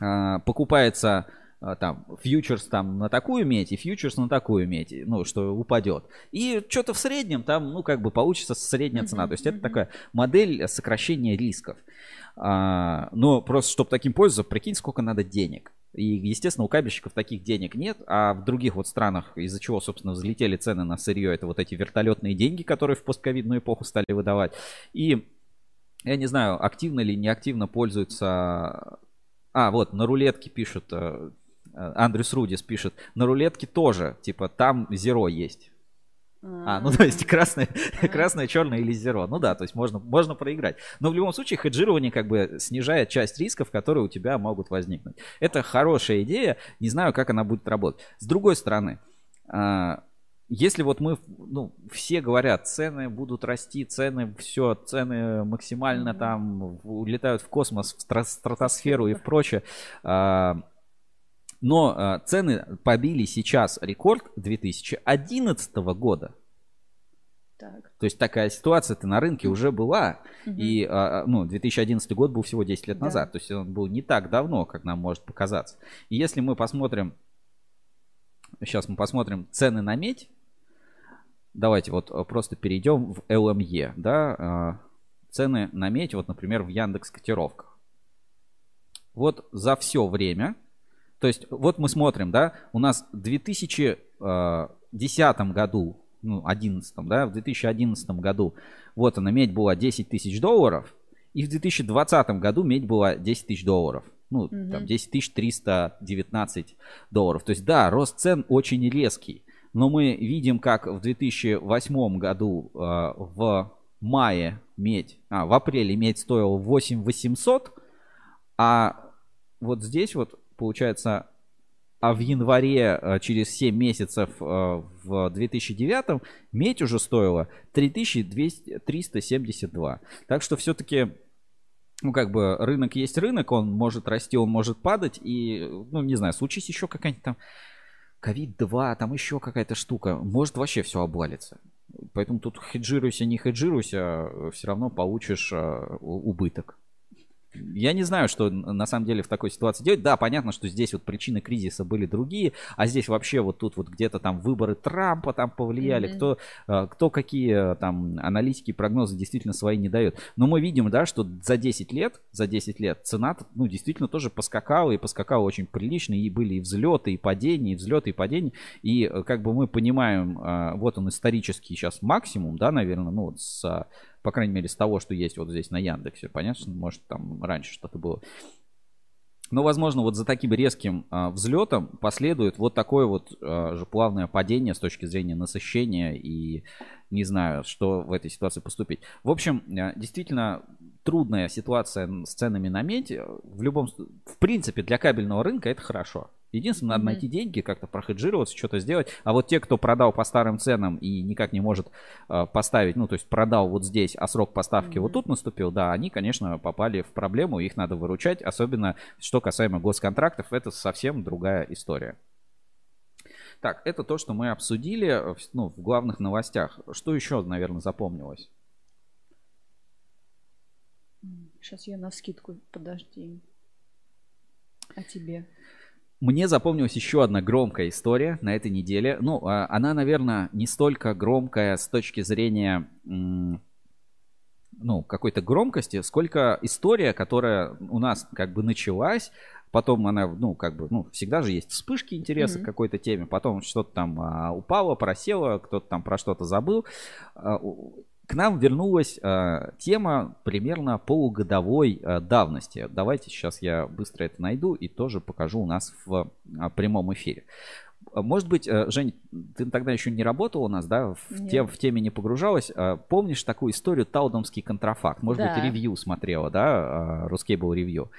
а, покупается там фьючерс там на такую медь и фьючерс на такую медь, ну, что упадет. И что-то в среднем там, ну, как бы получится средняя цена. То есть это такая модель сокращения рисков. А, но просто, чтобы таким пользоваться, прикинь, сколько надо денег. И, естественно, у кабельщиков таких денег нет, а в других вот странах, из-за чего, собственно, взлетели цены на сырье, это вот эти вертолетные деньги, которые в постковидную эпоху стали выдавать. И я не знаю, активно или неактивно пользуются... А, вот, на рулетке пишут, э, э, Андрюс Рудис пишет, на рулетке тоже, типа, там зеро есть. А, ну то есть красное, красное, черное или зеро. Ну да, то есть можно, можно проиграть. Но в любом случае хеджирование как бы снижает часть рисков, которые у тебя могут возникнуть. Это хорошая идея, не знаю, как она будет работать. С другой стороны, а, если вот мы, ну, все говорят, цены будут расти, цены, все, цены максимально там улетают в космос, в стра- стратосферу и в прочее. Но а, цены побили сейчас рекорд 2011 года. Так. То есть такая ситуация-то на рынке уже была. Мгм. И, а, ну, 2011 год был всего 10 лет Да. назад. То есть он был не так давно, как нам может показаться. И если мы посмотрим, сейчас мы посмотрим цены на медь. Давайте вот а, просто перейдем в LME, да. а, Цены на медь, вот, например, в Яндекс котировках. Вот за все время, то есть вот мы смотрим, да, у нас в 2010 году, ну, 11, да, в 2011 году, вот она, медь была 10 тысяч долларов, и в 2020 году медь была 10 тысяч долларов. Ну, Мгм. там 10 тысяч 319 долларов. То есть, да, рост цен очень резкий. Но мы видим, как в 2008 году э, в мае медь, а, в апреле медь стоила 8 800, а вот здесь вот, получается, а в январе, э, через 7 месяцев э, в 2009, медь уже стоила 3272. Так что все-таки, ну, как бы, рынок есть рынок, он может расти, он может падать, и, ну, не знаю, случись еще какая-нибудь там ковид-2, там еще какая-то штука, может вообще все обвалится. Поэтому тут хеджируйся, не хеджируйся, все равно получишь э, убыток. Я не знаю, что на самом деле в такой ситуации делать. Да, понятно, что здесь вот причины кризиса были другие, а здесь вообще вот тут вот где-то там выборы Трампа там повлияли, Мгм. кто, э, кто какие э, там аналитики, прогнозы действительно свои не дают. Но мы видим, да, что за 10 лет, за 10 лет цена, ну, действительно тоже поскакала, и поскакала очень прилично, и были и взлеты, и падения, и взлеты, и падения. И э, как бы мы понимаем, э, вот он исторический сейчас максимум, да, наверное, ну, вот с, по крайней мере, с того, что есть вот здесь на Яндексе. Понятно, может, там раньше что-то было. Но, возможно, вот за таким резким а, взлетом последует вот такое вот а, же плавное падение с точки зрения насыщения и не знаю, что в этой ситуации поступить. В общем, а, действительно трудная ситуация с ценами на медь. В любом, в принципе, для кабельного рынка это хорошо. Единственное, надо найти деньги, как-то прохеджироваться, что-то сделать. А вот те, кто продал по старым ценам и никак не может а, поставить, ну, то есть продал вот здесь, а срок поставки вот тут наступил, да, они, конечно, попали в проблему, их надо выручать, особенно что касаемо госконтрактов, это совсем другая история. Так, это то, что мы обсудили э, ну, в главных новостях. Что еще, наверное, запомнилось? Сейчас я на скидку, подожди. А тебе? Мне запомнилась еще одна громкая история на этой неделе. Ну, а, она, наверное, не столько громкая с точки зрения ну, какой-то громкости, сколько история, которая у нас как бы началась потом она, ну, как бы, ну, всегда же есть вспышки интереса Мгм. к какой-то теме, потом что-то там а, упало, просело, кто-то там про что-то забыл. А, К нам вернулась а, тема примерно полугодовой а, давности. Давайте сейчас я быстро это найду и тоже покажу у нас в а, прямом эфире. Может быть, э, Жень, ты тогда еще не работал у нас, да, в, Нет. тем, в теме не погружалась. А, Помнишь такую историю Таудомский контрафакт? Может Да. быть, ревью смотрела, да, Рускейбл ревью.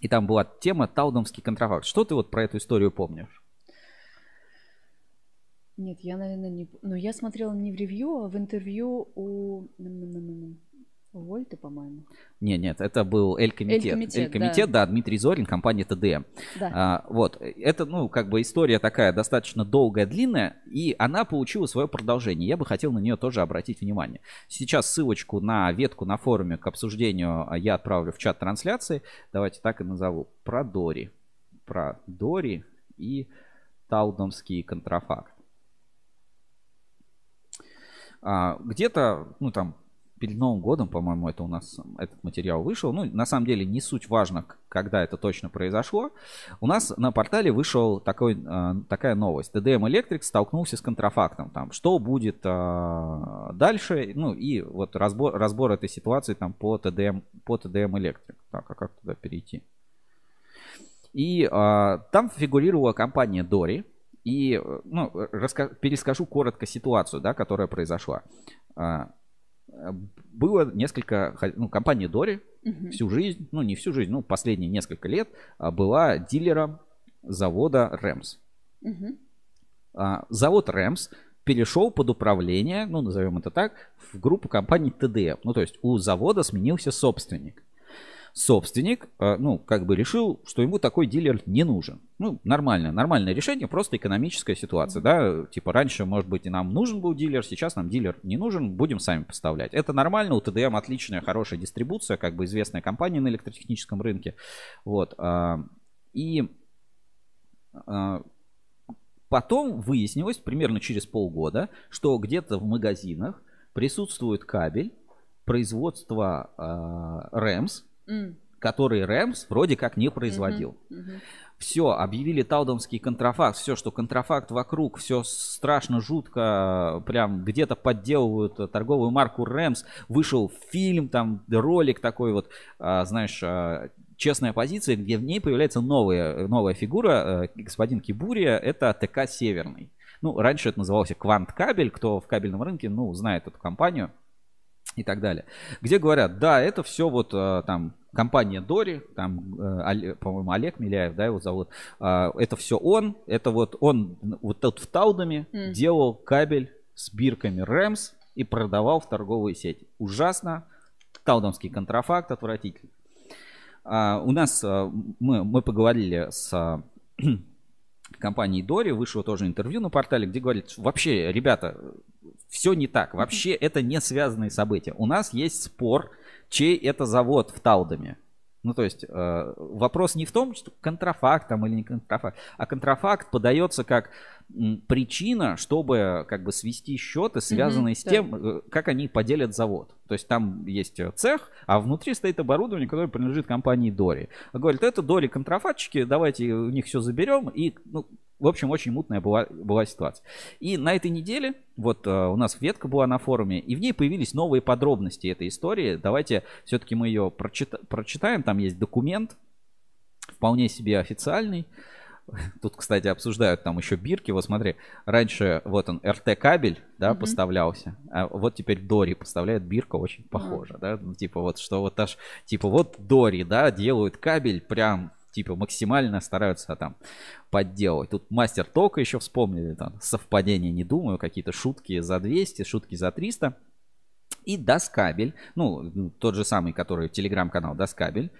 И там была тема Таудомский контрафакт. Что ты вот про эту историю помнишь? Нет, я, наверное, не... Ну, я смотрела не в ревью, а в интервью у... Вольта, по-моему. Нет, нет, это был Эль-комитет. Эль-комитет, Эль-комитет, да. Дмитрий Зорин, компания ТДМ. Да. А, вот, это, ну, как бы история такая достаточно долгая, длинная, и она получила свое продолжение. Я бы хотел на нее тоже обратить внимание. Сейчас ссылочку на ветку на форуме к обсуждению а, я отправлю в чат трансляции. Давайте так и назову. Про Дори. Про Дори и Таудомский контрафакт. А, где-то, ну там, перед Новым годом, по-моему, это у нас этот материал вышел. Ну, на самом деле, не суть важно, когда это точно произошло. У нас на портале вышел такой, а, такая новость. TDM Electric столкнулся с контрафактом. Там, что будет а, дальше? Ну, и вот разбор, разбор этой ситуации там по TDM, по TDM Electric. Так, а как туда перейти? И а, там фигурировала компания Дори. И, э, ну, раска- перескажу коротко ситуацию, да, которая произошла. А, было несколько, ну, компания Дори Мгм. всю жизнь, ну, не всю жизнь, ну, последние несколько лет а, была дилером завода Рэмс. А, Завод Рэмс перешел под управление, ну, назовем это так, в группу компаний ТДМ. Ну, то есть у завода сменился собственник. Собственник, э, ну, как бы решил, что ему такой дилер не нужен. Ну, нормально, нормальное решение, просто экономическая ситуация, да, типа раньше, может быть, и нам нужен был дилер, сейчас нам дилер не нужен, будем сами поставлять. Это нормально, у ТДМ отличная, хорошая дистрибуция, как бы известная компания на электротехническом рынке, вот, а, и а, Потом выяснилось, примерно через полгода, что где-то в магазинах присутствует кабель производства э, Рэмс, Который Рэмс вроде как не производил. Все, объявили таудомский контрафакт, все, что контрафакт вокруг, все страшно, жутко, прям где-то подделывают торговую марку Рэмс. Вышел фильм, там ролик такой вот, а, знаешь, а, честная позиция, где в ней появляется новая, новая фигура, э, господин Кибурия, это ТК Северный. Ну, раньше это назывался Квант Кабель, кто в кабельном рынке, ну, знает эту компанию и так далее. Где говорят, да, это все вот э, там компания Дори, там, э, по-моему, Олег Миляев, да, его зовут, А, это все он, это вот он вот тут в Таудаме М. делал кабель с бирками Рэмс и продавал в торговые сети. Ужасно, таудамский контрафакт отвратительный. А, у нас а, мы, мы поговорили с а, компанией Дори, вышло тоже интервью на портале, где говорит, вообще, ребята, все не так, вообще это не связанные события. У нас есть спор, чей это завод в Таудаме. Ну, то есть э, вопрос не в том, что контрафакт там или не контрафакт, а контрафакт подается как причина, чтобы как бы свести счеты, связанные с да. тем, э, как они поделят завод. То есть там есть э, цех, а внутри стоит оборудование, которое принадлежит компании Дори. Говорят, это Дори контрафактчики, давайте у них все заберем. И, ну, в общем, очень мутная была, была ситуация. И на этой неделе, вот э, у нас ветка была на форуме, и в ней появились новые подробности этой истории. Давайте все-таки мы ее прочита- прочитаем. Там есть документ, вполне себе официальный. Тут, кстати, обсуждают там еще бирки. Вот смотри, раньше вот он РТ кабель, да, Мгм. поставлялся, а вот теперь Дори поставляет бирка, очень похоже, да, ну, типа вот что вот аж, типа вот Дори, да, делают кабель прям типа максимально стараются там подделывать. Тут мастер тока еще вспомнили, там совпадение, не думаю, какие-то шутки за 200, шутки за 300. И Даскабель, ну, тот же самый, который телеграм-канал Даскабель,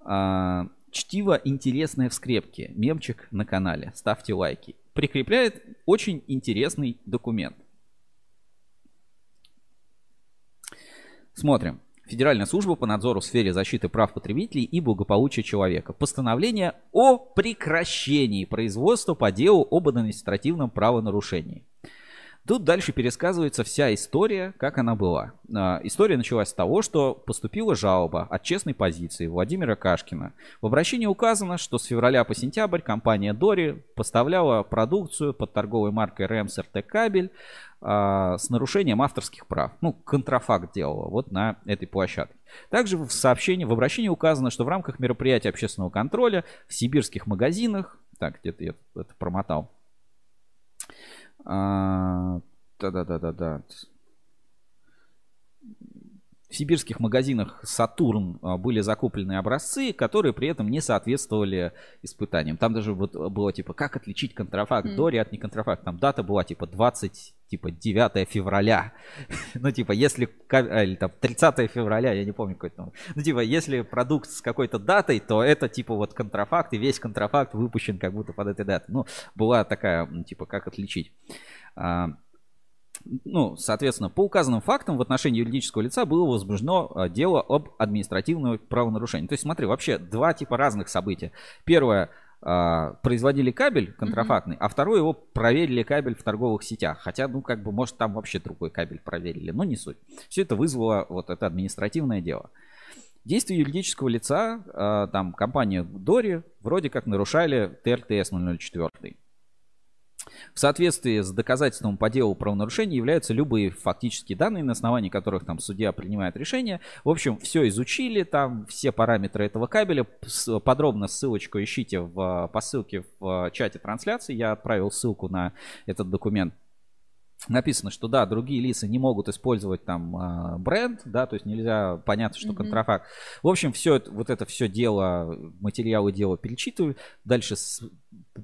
а, чтиво интересное в скрепке, мемчик на канале, ставьте лайки, прикрепляет очень интересный документ. Смотрим. Федеральная служба по надзору в сфере защиты прав потребителей и благополучия человека. Постановление о прекращении производства по делу об административном правонарушении. Тут дальше пересказывается вся история, как она была. А, История началась с того, что поступила жалоба от честной позиции Владимира Кашкина. В обращении указано, что с февраля по сентябрь компания Дори поставляла продукцию под торговой маркой Рэмс РТ Кабель а, с нарушением авторских прав. Ну, контрафакт делала вот на этой площадке. Также в сообщении, в обращении указано, что в рамках мероприятия общественного контроля в сибирских магазинах, так, где-то я это промотал, а, Да-да-да-да-да. В сибирских магазинах Сатурн а, были закуплены образцы, которые при этом не соответствовали испытаниям. Там даже вот было типа, как отличить контрафакт Мгм. Дори от неконтрафакт. Там дата была типа 20, типа 9 февраля. ну типа, если, а, или там 30 февраля, я не помню какой там. Ну типа, если продукт с какой-то датой, то это типа вот контрафакт, и весь контрафакт выпущен как будто под этой датой. Ну, была такая, типа, как отличить. А, ну, соответственно, по указанным фактам в отношении юридического лица было возбуждено а, дело об административном правонарушении. То есть, смотри, вообще два типа разных события. Первое, а, производили кабель контрафактный, а второе, его проверили кабель в торговых сетях. Хотя, ну, как бы, может, там вообще другой кабель проверили, но не суть. Все это вызвало вот это административное дело. Действия юридического лица, а, там, компания Дори, вроде как нарушали ТРТС 004. В соответствии с доказательством по делу правонарушения являются любые фактические данные, на основании которых там судья принимает решение. В общем, все изучили, там все параметры этого кабеля. Подробно ссылочку ищите в, по ссылке в чате трансляции. Я отправил ссылку на этот документ. Написано, что да, другие лица не могут использовать там а, бренд, да, то есть нельзя, понятно, что Мгм. контрафакт. В общем, все это, вот это все дело, материалы дела перечитываю. Дальше с-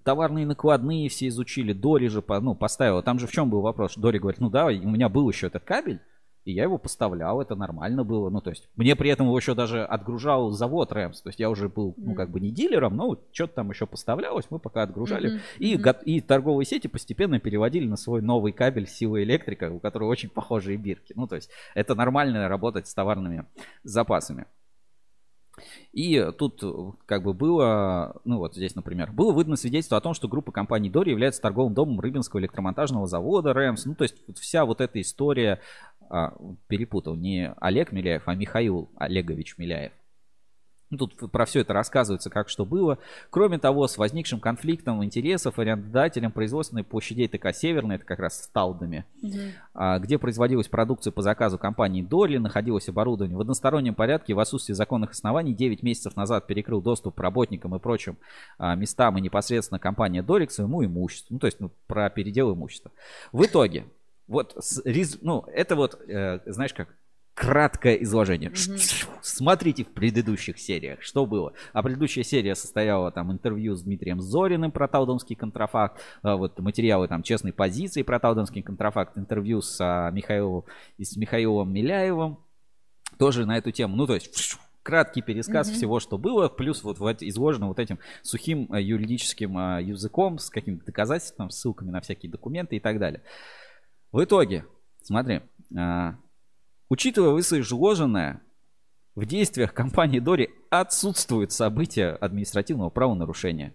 товарные накладные все изучили. Дори же ну, поставила. Там же в чем был вопрос? Дори говорит, ну да, у меня был еще этот кабель, и я его поставлял, это нормально было. Ну, то есть, мне при этом его еще даже отгружал завод Рэмс. То есть, я уже был, ну, как бы не дилером, но что-то там еще поставлялось, мы пока отгружали. Мгм, И, го- и торговые сети постепенно переводили на свой новый кабель силы электрика, у которого очень похожие бирки. Ну, то есть, это нормально работать с товарными запасами. И тут как бы было, ну вот здесь, например, было выдано свидетельство о том, что группа компаний Дори является торговым домом Рыбинского электромонтажного завода РЭМС. Ну, то есть вся вот эта история, а, перепутал, не Олег Миляев, а Михаил Олегович Миляев. Ну, Тут про все это рассказывается, как что было. Кроме того, с возникшим конфликтом интересов арендодателем производственной площадей ТК «Северная», это как раз с Талдами, а, где производилась продукция по заказу компании Дорли, находилось оборудование в одностороннем порядке в отсутствии законных оснований 9 месяцев назад перекрыл доступ работникам и прочим а, местам и непосредственно компания Дори к своему имуществу. Ну, то есть ну, про передел имущества. В итоге, вот, ну, это вот, э, знаешь как, краткое изложение. Мгм. Смотрите в предыдущих сериях, что было. А предыдущая серия состояла там интервью с Дмитрием Зориным про Талдомский контрафакт, а, вот материалы там честной позиции про Талдомский контрафакт, интервью с а, Михаилом и с Михаилом Миляевым тоже на эту тему. Ну, то есть краткий пересказ Мгм. всего, что было, плюс вот, вот изложено вот этим сухим а, юридическим языком с какими-то доказательствами, ссылками на всякие документы и так далее. В итоге, смотри, а, учитывая вышеизложенное, в действиях компании Дори отсутствуют события административного правонарушения.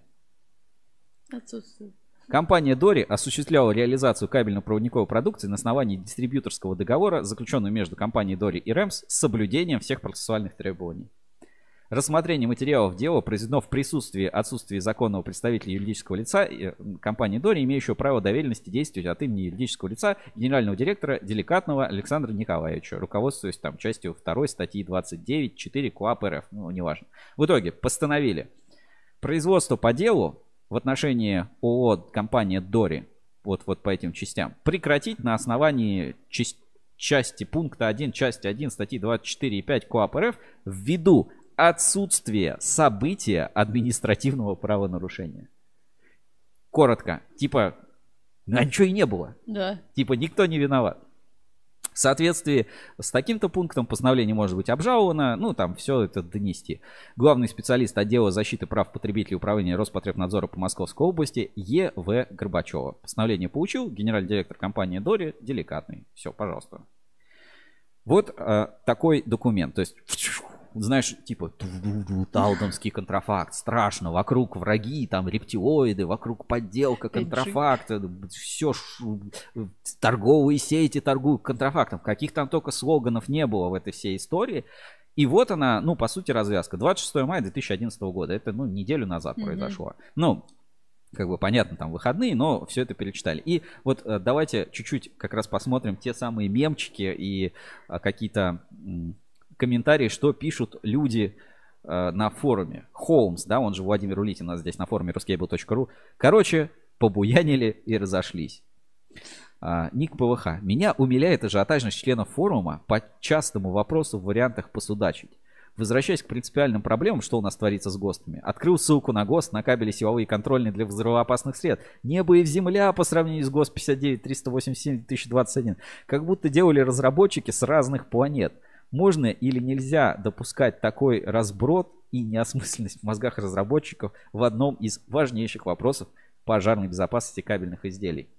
Отсутствует. Компания Дори осуществляла реализацию кабельно-проводниковой продукции на основании дистрибьюторского договора, заключенного между компанией Дори и Рэмс, с соблюдением всех процессуальных требований. Рассмотрение материалов дела произведено в присутствии отсутствии законного представителя юридического лица э, компании Дори, имеющего право доверенности действовать от имени юридического лица генерального директора Деликатного Александра Николаевича, руководствуясь там частью 2 статьи 29.4 КОАП РФ. Ну, неважно. В итоге постановили производство по делу в отношении ООО компания Дори, вот, вот по этим частям, прекратить на основании часть- части пункта 1, части 1 статьи 24 и 5 КОАП РФ ввиду отсутствия события административного правонарушения. Коротко, типа, а ничего и не было. Да. Типа никто не виноват. В соответствии с таким-то пунктом постановление может быть обжаловано, ну там все это донести. Главный специалист отдела защиты прав потребителей управления Роспотребнадзора по Московской области Е.В. Горбачева. Постановление получил генеральный директор компании Дори, деликатный. Все, пожалуйста. Вот э, такой документ. То есть знаешь, типа, талдомский контрафакт, страшно, вокруг враги, там, рептилоиды, вокруг подделка, контрафакт, все, торговые сети торгуют контрафактом. Каких там только слоганов не было в этой всей истории. И вот она, ну, по сути, развязка. 26 мая 2011 года. Это, ну, неделю назад mm-hmm. произошло. Ну, как бы понятно, там выходные, но все это перечитали. И вот э, давайте чуть-чуть как раз посмотрим те самые мемчики и э, какие-то комментарии, что пишут люди э, на форуме. Холмс, да, он же Владимир Улитин у нас здесь на форуме ruscable.ru. Короче, побуянили и разошлись. А, ник ПВХ. Меня умиляет ажиотажность членов форума по частому вопросу в вариантах посудачить. Возвращаясь к принципиальным проблемам, что у нас творится с ГОСТами. Открыл ссылку на ГОСТ на кабели силовые контрольные для взрывоопасных средств. Небо и земля по сравнению с ГОСТ 59 387 2021. Как будто делали разработчики с разных планет. Можно или нельзя допускать такой разброд и неосмысленность в мозгах разработчиков в одном из важнейших вопросов пожарной безопасности кабельных изделий.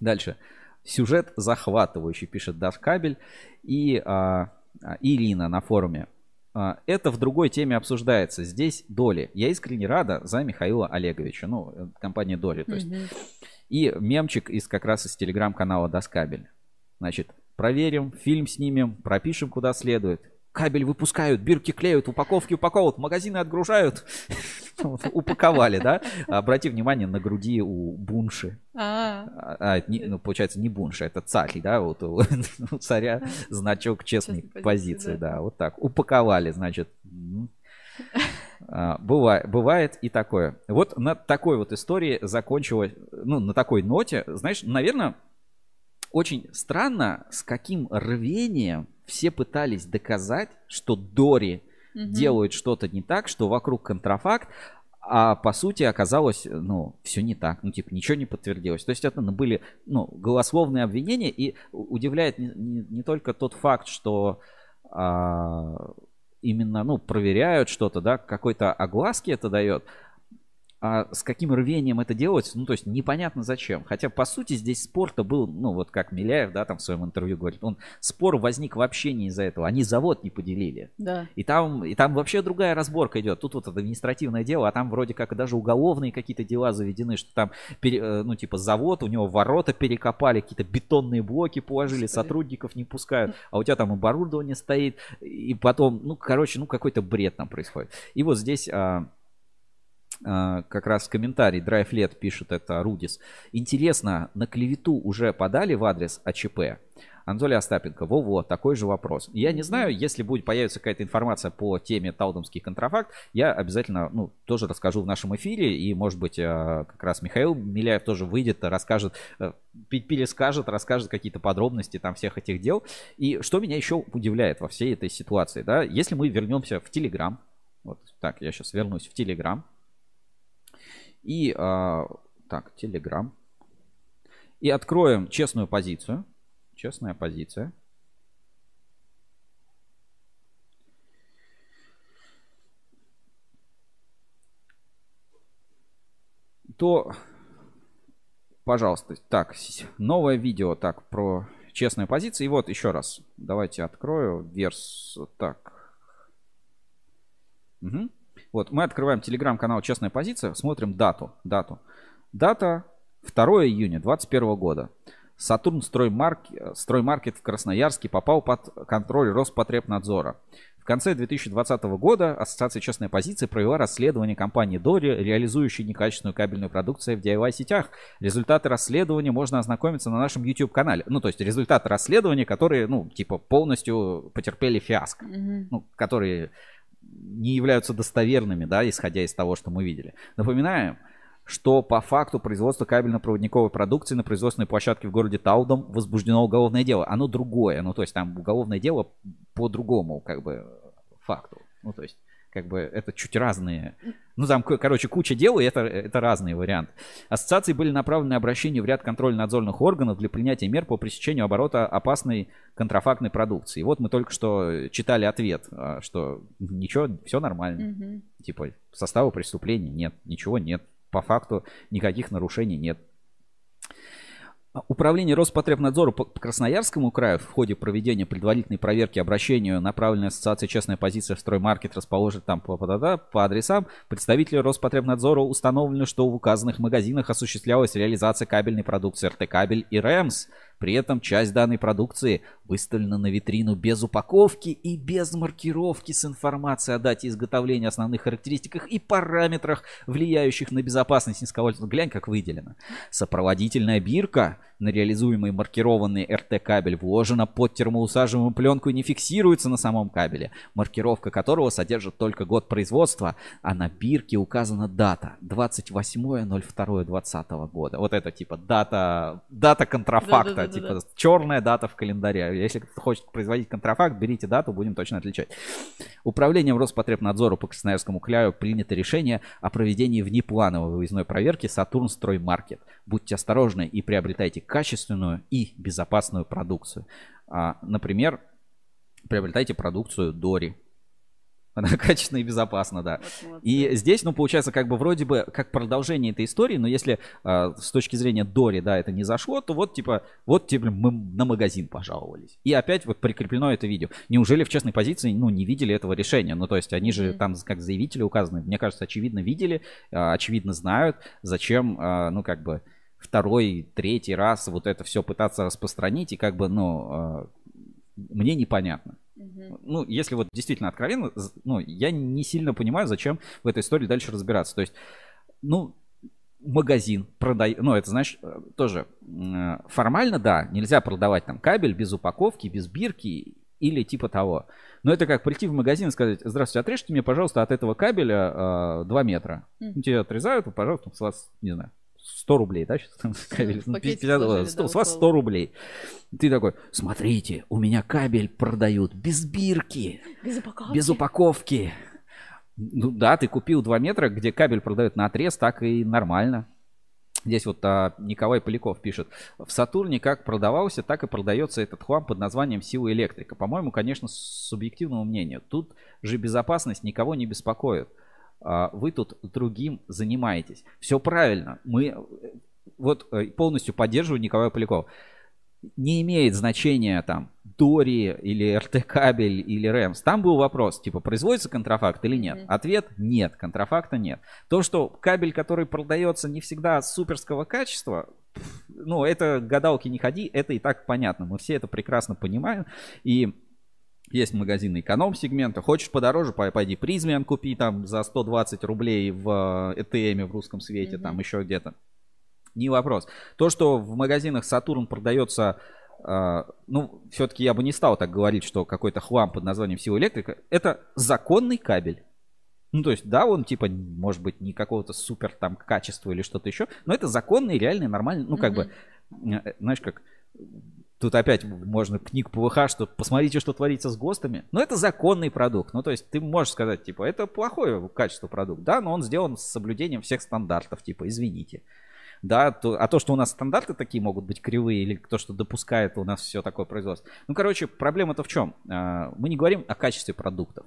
Дальше. Сюжет захватывающий, пишет Даш Кабель. И а, а Ирина на форуме. А, это в другой теме обсуждается. Здесь доли. Я искренне рада за Михаила Олеговича. Ну, э, компания Доли. То есть. Mm-hmm. И мемчик из как раз из телеграм-канала Доскабель. Значит, проверим, фильм снимем, пропишем куда следует. Кабель выпускают, бирки клеют, упаковки упаковывают, магазины отгружают. Упаковали, да? Обрати внимание на груди у Бунши. А, а ну, получается, не Бунши, это царь, да? Вот у царя значок честной позиции, да. Вот так. Упаковали, значит. А, бывает, бывает и такое. Вот на такой вот истории закончилась, ну, на такой ноте, знаешь, наверное, очень странно, с каким рвением все пытались доказать, что Дори угу. делают что-то не так, что вокруг контрафакт, а по сути оказалось, ну, все не так, ну, типа, ничего не подтвердилось. То есть это ну, были, ну, голословные обвинения, и удивляет не, не, не только тот факт, что а, именно, ну, проверяют что-то, да, какой-то огласки это дает, с каким рвением это делается, ну, то есть непонятно зачем. Хотя, по сути, здесь спор-то был, ну, вот как Миляев, да, там в своем интервью говорит, он, спор возник вообще не из-за этого, они завод не поделили. Да. И там, и там вообще другая разборка идет. Тут вот административное дело, а там вроде как даже уголовные какие-то дела заведены, что там, э, ну, типа, завод, у него ворота перекопали, какие-то бетонные блоки положили, Господи. сотрудников не пускают, а у тебя там оборудование стоит, и потом, ну, короче, ну, какой-то бред там происходит. И вот здесь... А, а, как раз комментарий Драйфлет пишет это Рудис. Интересно, на клевету уже подали в адрес АЧП? Анатолий Остапенко, во-во, такой же вопрос. Я не знаю, если будет появиться какая-то информация по теме Талдомский контрафакт, я обязательно, ну, тоже расскажу в нашем эфире, и, может быть, а, как раз Михаил Миляев тоже выйдет, расскажет, э, перескажет, расскажет какие-то подробности там всех этих дел. И что меня еще удивляет во всей этой ситуации, да, если мы вернемся в Телеграм, вот так, я сейчас вернусь в Телеграм, и, а, так, Telegram. И откроем честную позицию. Честная позиция. То, пожалуйста, так, новое видео, так, про честные позиции. И вот еще раз, давайте открою верс, так. Угу. Вот, мы открываем телеграм-канал «Честная позиция», смотрим дату. Дату. Дата 2 июня 2021 года. Сатурн строймаркет, строймаркет в Красноярске попал под контроль Роспотребнадзора. В конце 2020 года Ассоциация «Честная позиция» провела расследование компании Дори, реализующей некачественную кабельную продукцию в DIY-сетях. Результаты расследования можно ознакомиться на нашем YouTube-канале. Ну, то есть результаты расследования, которые, ну, типа, полностью потерпели фиаско. Mm-hmm. Ну, которые не являются достоверными, да, исходя из того, что мы видели. Напоминаем, что по факту производства кабельно-проводниковой продукции на производственной площадке в городе Таудом возбуждено уголовное дело. Оно другое, ну то есть там уголовное дело по другому как бы факту. Ну то есть как бы это чуть разные. Ну, там, короче, куча дел, и это, это разные варианты. Ассоциации были направлены обращения в ряд контрольно-надзорных органов для принятия мер по пресечению оборота опасной контрафактной продукции. И вот мы только что читали ответ, а, что ничего, все нормально. Угу. Типа, состава преступления нет, ничего нет. По факту никаких нарушений нет. Управление Роспотребнадзора по Красноярскому краю в ходе проведения предварительной проверки обращению направленной ассоциации «Честная позиция» в строймаркет расположит там по, по, по адресам. Представители Роспотребнадзора установлено, что в указанных магазинах осуществлялась реализация кабельной продукции РТ-кабель и РЭМС. При этом часть данной продукции выставлена на витрину без упаковки и без маркировки с информацией о дате изготовления, основных характеристиках и параметрах, влияющих на безопасность низковольтного. Глянь, как выделено. Сопроводительная бирка на реализуемый маркированный РТ-кабель вложена под термоусаживаемую пленку и не фиксируется на самом кабеле, маркировка которого содержит только год производства, а на бирке указана дата 28.02.2020 года. Вот это типа дата, дата контрафакта, да, типа черная дата в календаре. Если кто хочет производить контрафакт, берите дату, будем точно отличать. Управлением Роспотребнадзора по Красноярскому краю принято решение о проведении внеплановой выездной проверки Сатурн Строймаркет. Будьте осторожны и приобретайте качественную и безопасную продукцию. А, например, приобретайте продукцию Дори. Она качественно и безопасна, да. Вот, и здесь, ну, получается, как бы вроде бы как продолжение этой истории, но если э, с точки зрения Дори, да, это не зашло, то вот типа, вот типа мы на магазин пожаловались. И опять вот прикреплено это видео. Неужели в честной позиции, ну, не видели этого решения? Ну, то есть они же mm-hmm. там как заявители указаны, мне кажется, очевидно видели, э, очевидно знают, зачем, э, ну, как бы второй, третий раз вот это все пытаться распространить, и как бы, ну, э, мне непонятно. Угу. Ну, если вот действительно откровенно, ну, я не сильно понимаю, зачем в этой истории дальше разбираться. То есть, ну, магазин продает, ну, это, знаешь, э, тоже э, формально, да, нельзя продавать там кабель без упаковки, без бирки или типа того. Но это как прийти в магазин и сказать, здравствуйте, отрежьте мне, пожалуйста, от этого кабеля э, 2 метра. Mm. Тебе отрезают, пожалуйста, с вас, не знаю, 100 рублей, да, сейчас там кабель, ну, 50 долларов, 100, с вас 100 рублей. Ты такой, смотрите, у меня кабель продают без бирки, без упаковки. Без упаковки. Ну да, ты купил 2 метра, где кабель продают на отрез, так и нормально. Здесь вот а, Николай Поляков пишет. В Сатурне как продавался, так и продается этот хлам под названием сила электрика. По-моему, конечно, с субъективного мнения. Тут же безопасность никого не беспокоит. А, вы тут другим занимаетесь. Все правильно. Мы вот э, полностью поддерживаю Николая Полякова. Не имеет значения там Дори или РТ кабель или Рэмс. Там был вопрос, типа, производится контрафакт или нет? Mm-hmm. Ответ – нет, контрафакта нет. То, что кабель, который продается не всегда суперского качества, ну, это гадалки не ходи, это и так понятно. Мы все это прекрасно понимаем. И есть магазины эконом-сегмента. Хочешь подороже, пойди призмен купи там за 120 рублей в ЭТМе в русском свете, mm-hmm. там еще где-то. Не вопрос. То, что в магазинах Сатурн продается, э, ну, все-таки я бы не стал так говорить, что какой-то хлам под названием сила электрика, это законный кабель. Ну, то есть, да, он типа, может быть, не какого-то супер там качества или что-то еще, но это законный, реальный, нормальный, ну, как mm-hmm. бы, э, знаешь, как Тут опять можно книг ПВХ, что посмотрите, что творится с ГОСТами. Но это законный продукт. Ну, то есть ты можешь сказать, типа, это плохое качество продукт, да, но он сделан с соблюдением всех стандартов, типа, извините. Да, то, а то, что у нас стандарты такие могут быть кривые, или то, что допускает у нас все такое производство. Ну, короче, проблема-то в чем? А, мы не говорим о качестве продуктов.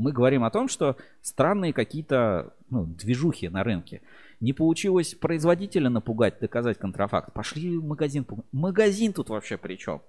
Мы говорим о том, что странные какие-то ну, движухи на рынке. Не получилось производителя напугать, доказать контрафакт. Пошли в магазин. Магазин тут вообще при чем?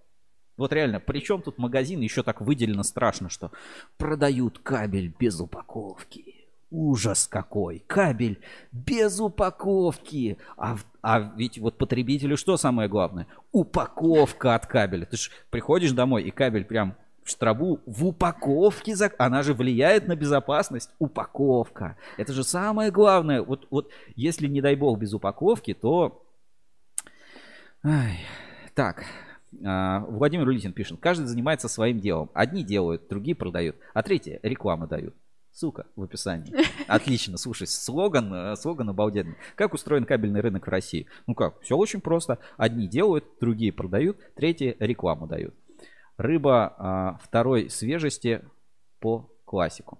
Вот реально, при чем тут магазин? Еще так выделено страшно, что продают кабель без упаковки. Ужас какой! Кабель без упаковки! А, а ведь вот потребителю что самое главное? Упаковка от кабеля. Ты же приходишь домой и кабель прям в штробу в упаковке. Она же влияет на безопасность. Упаковка. Это же самое главное. Вот, вот если, не дай бог, без упаковки, то... Ай. Так, а, Владимир Улитин пишет. Каждый занимается своим делом. Одни делают, другие продают, а третьи рекламы дают. Сука, в описании. Отлично, слушай, слоган, э, слоган обалденный. Как устроен кабельный рынок в России? Ну как, все очень просто. Одни делают, другие продают, третьи рекламу дают. Рыба а, второй свежести по классику.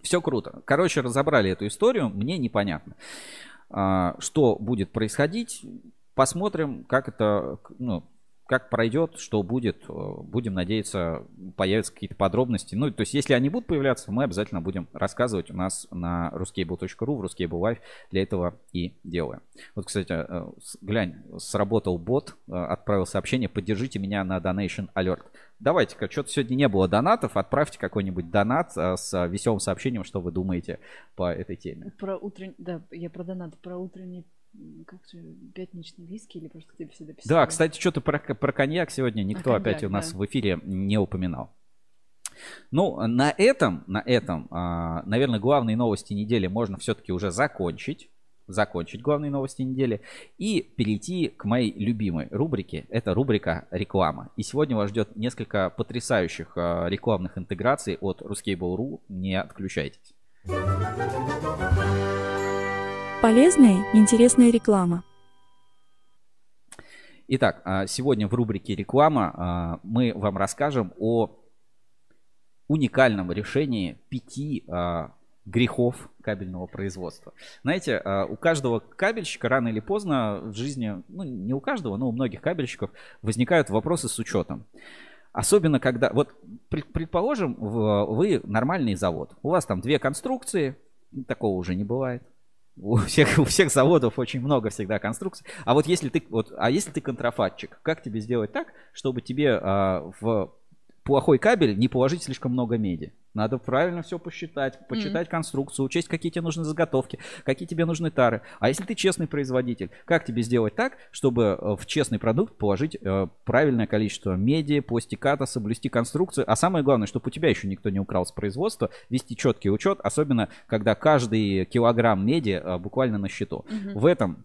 Все круто. Короче, разобрали эту историю. Мне непонятно, а, что будет происходить. Посмотрим, как это, ну, как пройдет, что будет, э, будем надеяться, появятся какие-то подробности. Ну, то есть, если они будут появляться, мы обязательно будем рассказывать у нас на ruscable.ru, в Ruscable Live. Для этого и делаем. Вот, кстати, э, глянь, сработал бот, э, отправил сообщение, поддержите меня на Donation Alert. Давайте-ка, что-то сегодня не было донатов, отправьте какой-нибудь донат с веселым сообщением, что вы думаете по этой теме. Про утренний, да, я про донат, про утренний как же, пятничный виски или просто тебе всегда писали? Да, кстати, что-то про, про коньяк сегодня никто а коньяк, опять у нас да. в эфире не упоминал. Ну, на этом, на этом, а, наверное, главные новости недели можно все-таки уже закончить. Закончить главные новости недели и перейти к моей любимой рубрике. Это рубрика реклама. И сегодня вас ждет несколько потрясающих а, рекламных интеграций от Ruscable.ru. Не отключайтесь. Полезная интересная реклама. Итак, а, сегодня в рубрике реклама а, мы вам расскажем о уникальном решении пяти а, грехов кабельного производства. Знаете, у каждого кабельщика рано или поздно в жизни, ну не у каждого, но у многих кабельщиков возникают вопросы с учетом. Особенно когда, вот предположим, вы нормальный завод, у вас там две конструкции, такого уже не бывает. У всех, у всех заводов очень много всегда конструкций. А вот если ты, вот, а если ты контрафатчик, как тебе сделать так, чтобы тебе а, в плохой кабель не положить слишком много меди. Надо правильно все посчитать, почитать mm. конструкцию, учесть, какие тебе нужны заготовки, какие тебе нужны тары. А если ты честный производитель, как тебе сделать так, чтобы э, в честный продукт положить э, правильное количество меди, пластиката, соблюсти конструкцию, а самое главное, чтобы у тебя еще никто не украл с производства, вести четкий учет, особенно когда каждый килограмм меди э, буквально на счету. Mm-hmm. В этом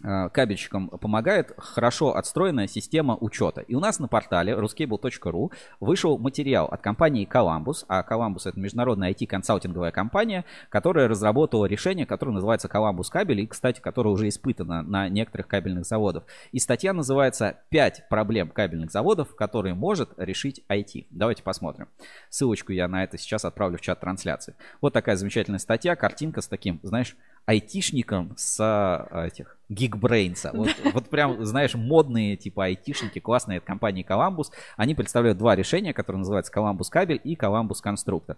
кабельщикам помогает хорошо отстроенная система учета. И у нас на портале ruscable.ru вышел материал от компании Columbus. А Columbus это международная IT-консалтинговая компания, которая разработала решение, которое называется Columbus кабель, и, кстати, которое уже испытано на некоторых кабельных заводах. И статья называется «5 проблем кабельных заводов, которые может решить IT». Давайте посмотрим. Ссылочку я на это сейчас отправлю в чат трансляции. Вот такая замечательная статья, картинка с таким, знаешь, айтишником с а, этих Geekbrains. Вот, вот прям, знаешь, модные типа айтишники, классные от компании Columbus. Они представляют два решения, которые называются Columbus кабель и Columbus конструктор.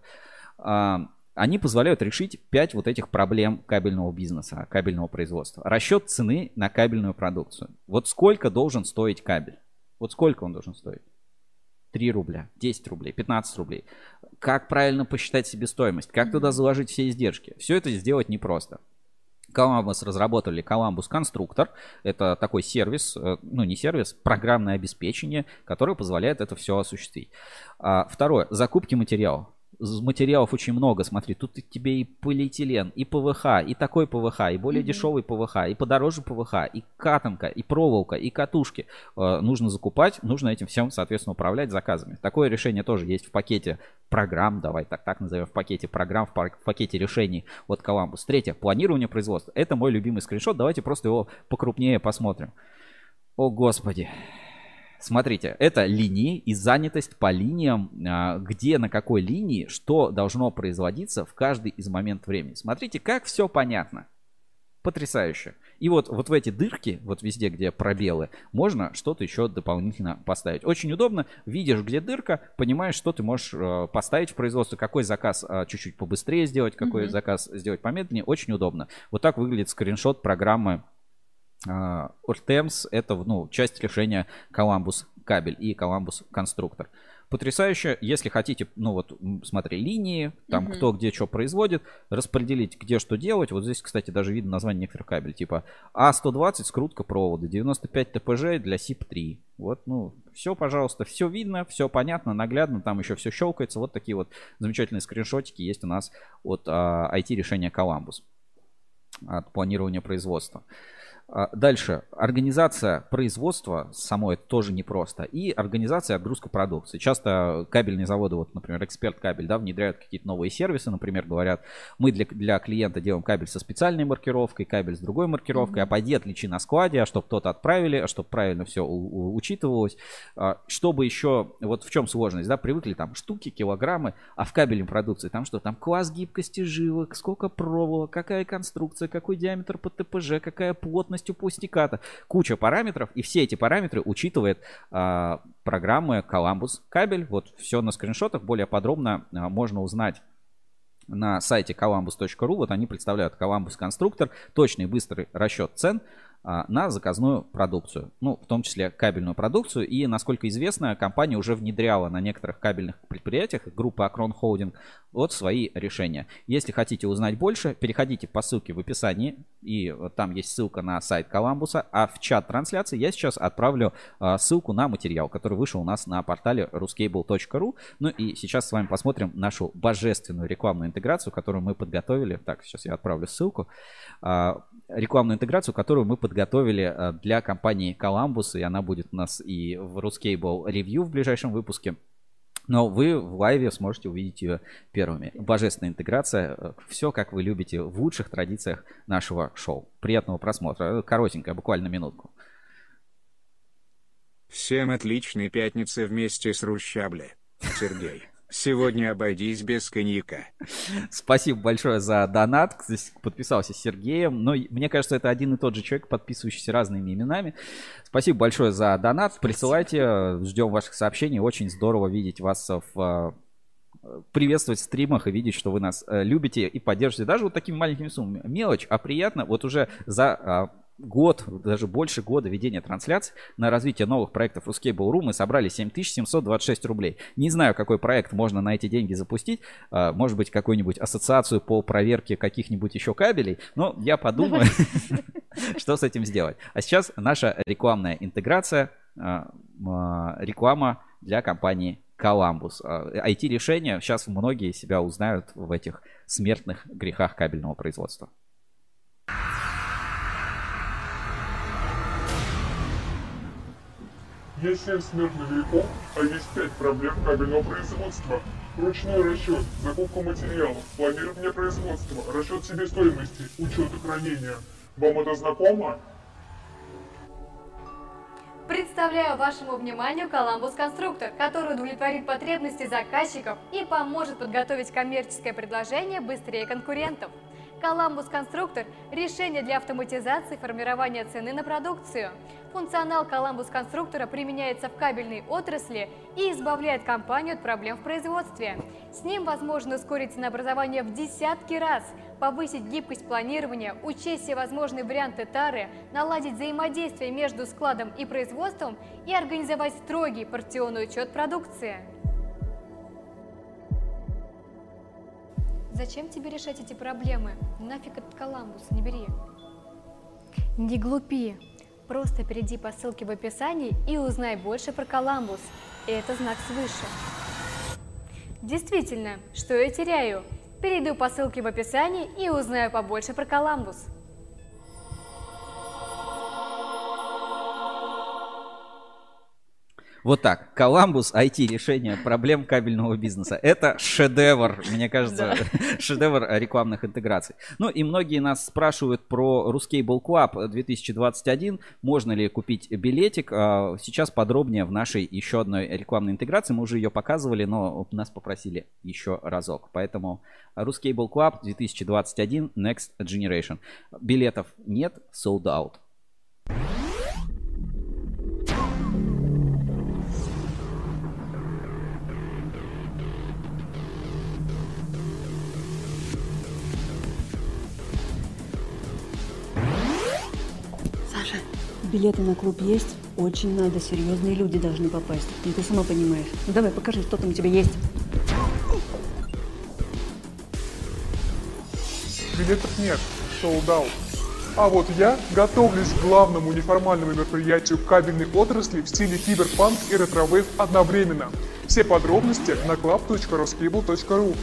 А, они позволяют решить пять вот этих проблем кабельного бизнеса, кабельного производства. Расчет цены на кабельную продукцию. Вот сколько должен стоить кабель? Вот сколько он должен стоить? 3 рубля, 10 рублей, 15 рублей. Как правильно посчитать себестоимость? Как туда заложить все издержки? Все это сделать непросто. Columbus разработали Columbus Constructor. Это такой сервис, э, ну не сервис, программное обеспечение, которое позволяет это все осуществить. А, второе. Закупки материалов материалов очень много, смотри, тут тебе и полиэтилен, и ПВХ, и такой ПВХ, и более mm-hmm. дешевый ПВХ, и подороже ПВХ, и катанка, и проволока, и катушки. Э, нужно закупать, нужно этим всем, соответственно, управлять заказами. Такое решение тоже есть в пакете программ, давай так, так назовем, в пакете программ, в, в пакете решений от Columbus. Третье, планирование производства. Это мой любимый скриншот, давайте просто его покрупнее посмотрим. О, Господи. Смотрите, это линии и занятость по линиям, а, где на какой линии что должно производиться в каждый из моментов времени. Смотрите, как все понятно. Потрясающе. И вот, вот в эти дырки, вот везде, где пробелы, можно что-то еще дополнительно поставить. Очень удобно. Видишь, где дырка, понимаешь, что ты можешь э, поставить в производство, какой заказ э, чуть-чуть побыстрее сделать, какой mm-hmm. заказ сделать помедленнее. Очень удобно. Вот так выглядит скриншот программы Ортемс это ну, часть решения Columbus кабель и Columbus конструктор. Потрясающе, если хотите, ну вот, смотри, линии, там mm-hmm. кто где что производит, распределить, где что делать. Вот здесь, кстати, даже видно название некоторых кабелей, типа А120 скрутка провода, 95 ТПЖ для СИП-3. Вот, ну, все, пожалуйста, все видно, все понятно, наглядно, там еще все щелкается. Вот такие вот замечательные скриншотики есть у нас от а, IT-решения Columbus, от планирования производства. А, дальше. Организация производства самой тоже непросто. И организация отгрузка продукции. Часто кабельные заводы, вот, например, Эксперт кабель, да, внедряют какие-то новые сервисы, например, говорят, мы для, для клиента делаем кабель со специальной маркировкой, кабель с другой маркировкой, mm-hmm. а пойди отличи на складе, а чтобы кто-то отправили, а чтобы правильно все у, у, учитывалось. А, чтобы еще, вот в чем сложность, да, привыкли там штуки, килограммы, а в кабельной продукции там что? Там класс гибкости жилок, сколько проволок, какая конструкция, какой диаметр по ТПЖ, какая плотность стоимостью пустиката. Куча параметров, и все эти параметры учитывает а, программы Columbus кабель. Вот все на скриншотах, более подробно а, можно узнать на сайте columbus.ru. Вот они представляют Columbus конструктор, точный быстрый расчет цен – на заказную продукцию, ну, в том числе кабельную продукцию. И, насколько известно, компания уже внедряла на некоторых кабельных предприятиях, группа Акрон Holding, вот свои решения. Если хотите узнать больше, переходите по ссылке в описании, и там есть ссылка на сайт Коламбуса, а в чат трансляции я сейчас отправлю а, ссылку на материал, который вышел у нас на портале ruscable.ru. Ну и сейчас с вами посмотрим нашу божественную рекламную интеграцию, которую мы подготовили. Так, сейчас я отправлю ссылку. Рекламную интеграцию, которую мы подготовили э, для компании Columbus, и она будет у нас и в Ruscable Review в ближайшем выпуске. Но вы в лайве сможете увидеть ее первыми. Божественная интеграция. Э, Все, как вы любите, в лучших традициях нашего шоу. Приятного просмотра. Коротенькая, буквально минутку. Всем отличной пятницы вместе с Рущабле. Сергей. Сегодня обойдись без коньяка. Спасибо большое за донат. Здесь подписался Сергеем. Но мне кажется, это один и тот же человек, подписывающийся разными именами. Спасибо большое за донат. Присылайте. Ждем ваших сообщений. Очень здорово видеть вас в э, приветствовать в стримах и видеть, что вы нас э, любите и поддерживаете. Даже вот такими маленькими суммами. Мелочь, а приятно. Вот уже за а, год, даже больше года ведения трансляций на развитие новых проектов Ruscable.ru мы собрали 7726 рублей. Не знаю, какой проект можно на эти деньги запустить. А, может быть, какую-нибудь ассоциацию по проверке каких-нибудь еще кабелей. Но я подумаю, что с этим сделать. А сейчас наша рекламная интеграция, а, а, реклама для компании Columbus. IT-решения сейчас многие себя узнают в этих смертных грехах кабельного производства. Есть семь смертных грехов, а есть пять проблем кабельного производства. Ручной расчет, закупка материалов, планирование производства, расчет себестоимости, учет хранения. Вам это знакомо? Представляю вашему вниманию Коламбус Конструктор, который удовлетворит потребности заказчиков и поможет подготовить коммерческое предложение быстрее конкурентов. Коламбус Конструктор – решение для автоматизации формирования цены на продукцию. Функционал Коламбус Конструктора применяется в кабельной отрасли и избавляет компанию от проблем в производстве. С ним возможно ускорить ценообразование в десятки раз, повысить гибкость планирования, учесть все возможные варианты тары, наладить взаимодействие между складом и производством и организовать строгий партионный учет продукции. Зачем тебе решать эти проблемы? Нафиг этот Коламбус, не бери. Не глупи. Просто перейди по ссылке в описании и узнай больше про Коламбус. Это знак свыше. Действительно, что я теряю? Перейду по ссылке в описании и узнаю побольше про Коламбус. Вот так. Коламбус IT-решение проблем кабельного бизнеса. Это шедевр, мне кажется, шедевр рекламных интеграций. Ну и многие нас спрашивают про Ruscable Club 2021. Можно ли купить билетик? А, сейчас подробнее в нашей еще одной рекламной интеграции. Мы уже ее показывали, но нас попросили еще разок. Поэтому Ruscable Club 2021 Next Generation. Билетов нет, sold out. Билеты на клуб есть? Очень надо, серьезные люди должны попасть. Ну, ты сама понимаешь. Ну, давай, покажи, что там у тебя есть. Билетов нет, out. А вот я готовлюсь к главному неформальному мероприятию кабельной отрасли в стиле киберпанк и ретровейв одновременно. Все подробности на club.ruscable.ru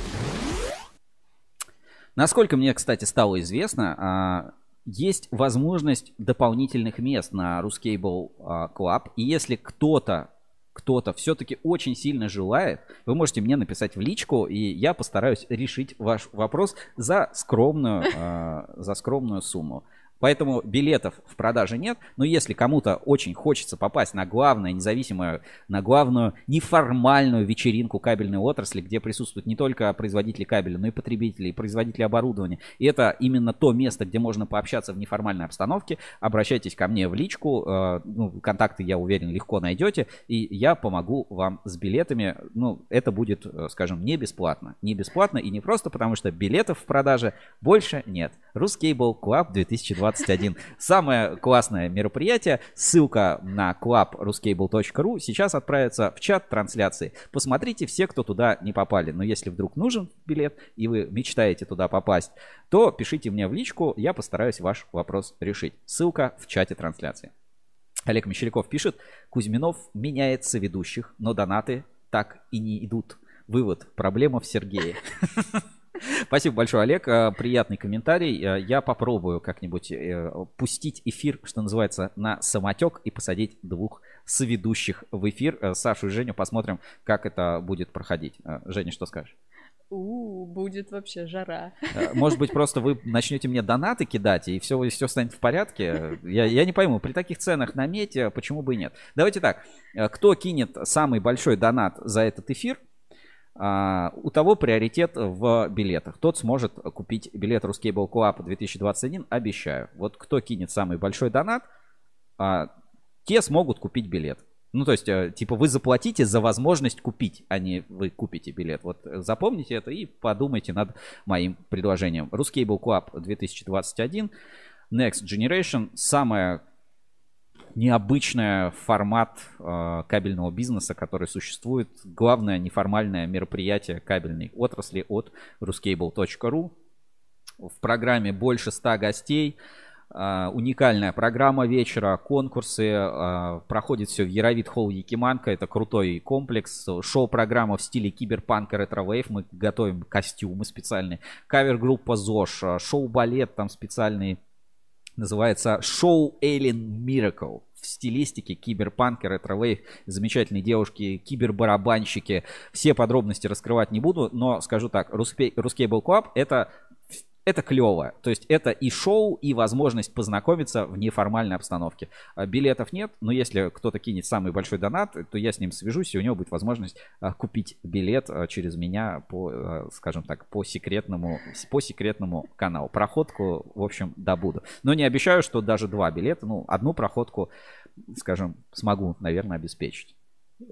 Насколько мне, кстати, стало известно, а, есть возможность дополнительных мест на Ruscable а, Club. И если кто-то кто-то все-таки очень сильно желает, вы можете мне написать в личку, и я постараюсь решить ваш вопрос за скромную, э, за скромную сумму. Поэтому билетов в продаже нет. Но если кому-то очень хочется попасть на главное независимое, на главную неформальную вечеринку кабельной отрасли, где присутствуют не только производители кабеля, но и потребители, и производители оборудования. И это именно то место, где можно пообщаться в неформальной обстановке. Обращайтесь ко мне в личку. Э, ну, контакты, я уверен, легко найдете. И я помогу вам с билетами. Ну, это будет, э, скажем, не бесплатно. Не бесплатно и не просто потому, что билетов в продаже больше нет. Рускейбл Club 2020 21. Самое классное мероприятие. Ссылка на clubruscable.ru сейчас отправится в чат трансляции. Посмотрите все, кто туда не попали. Но если вдруг нужен билет и вы мечтаете туда попасть, то пишите мне в личку, я постараюсь ваш вопрос решить. Ссылка в чате трансляции. Олег Мещеряков пишет, Кузьминов меняется ведущих, но донаты так и не идут. Вывод, проблема в Сергее. Спасибо большое, Олег. Э, приятный комментарий. Э, я попробую как-нибудь э, пустить эфир, что называется, на самотек и посадить двух соведущих в эфир. Сашу и Женю посмотрим, как это будет проходить. Женя, что скажешь? У, будет вообще жара. Может быть, просто вы начнете мне донаты кидать, и все, все станет в порядке. Я, я не пойму, при таких ценах на мете, почему бы и нет. Давайте так. Кто кинет самый большой донат за этот эфир, у того приоритет в билетах. Тот сможет купить билет Ruscable Club 2021, обещаю. Вот кто кинет самый большой донат, а, те смогут купить билет. Ну, то есть, э, типа, вы заплатите за возможность купить, а не вы купите билет. Вот запомните это и подумайте над моим предложением. Ruscable Club 2021, Next Generation, самая необычный формат э, кабельного бизнеса, который существует. Главное неформальное мероприятие кабельной отрасли от ruscable.ru. В программе больше 100 гостей. Uh, уникальная программа вечера, конкурсы, uh, проходит все в Яровит Холл Якиманка, это крутой комплекс, шоу-программа в стиле киберпанка ретро-вейв, мы готовим костюмы специальные, кавер-группа ЗОЖ, шоу-балет там специальный, называется шоу Alien Miracle в стилистике киберпанк и ретро-вейв, замечательные девушки, кибербарабанщики. Все подробности раскрывать не буду, но скажу так, Ruscable Club это это клево. То есть это и шоу, и возможность познакомиться в неформальной обстановке. А, билетов нет, но если кто-то кинет самый большой донат, то я с ним свяжусь, и у него будет возможность а, купить билет а, через меня по, скажем так, по секретному, по секретному каналу. Проходку, в общем, добуду. Но не обещаю, что даже два билета, ну, одну проходку, скажем, смогу, наверное, обеспечить.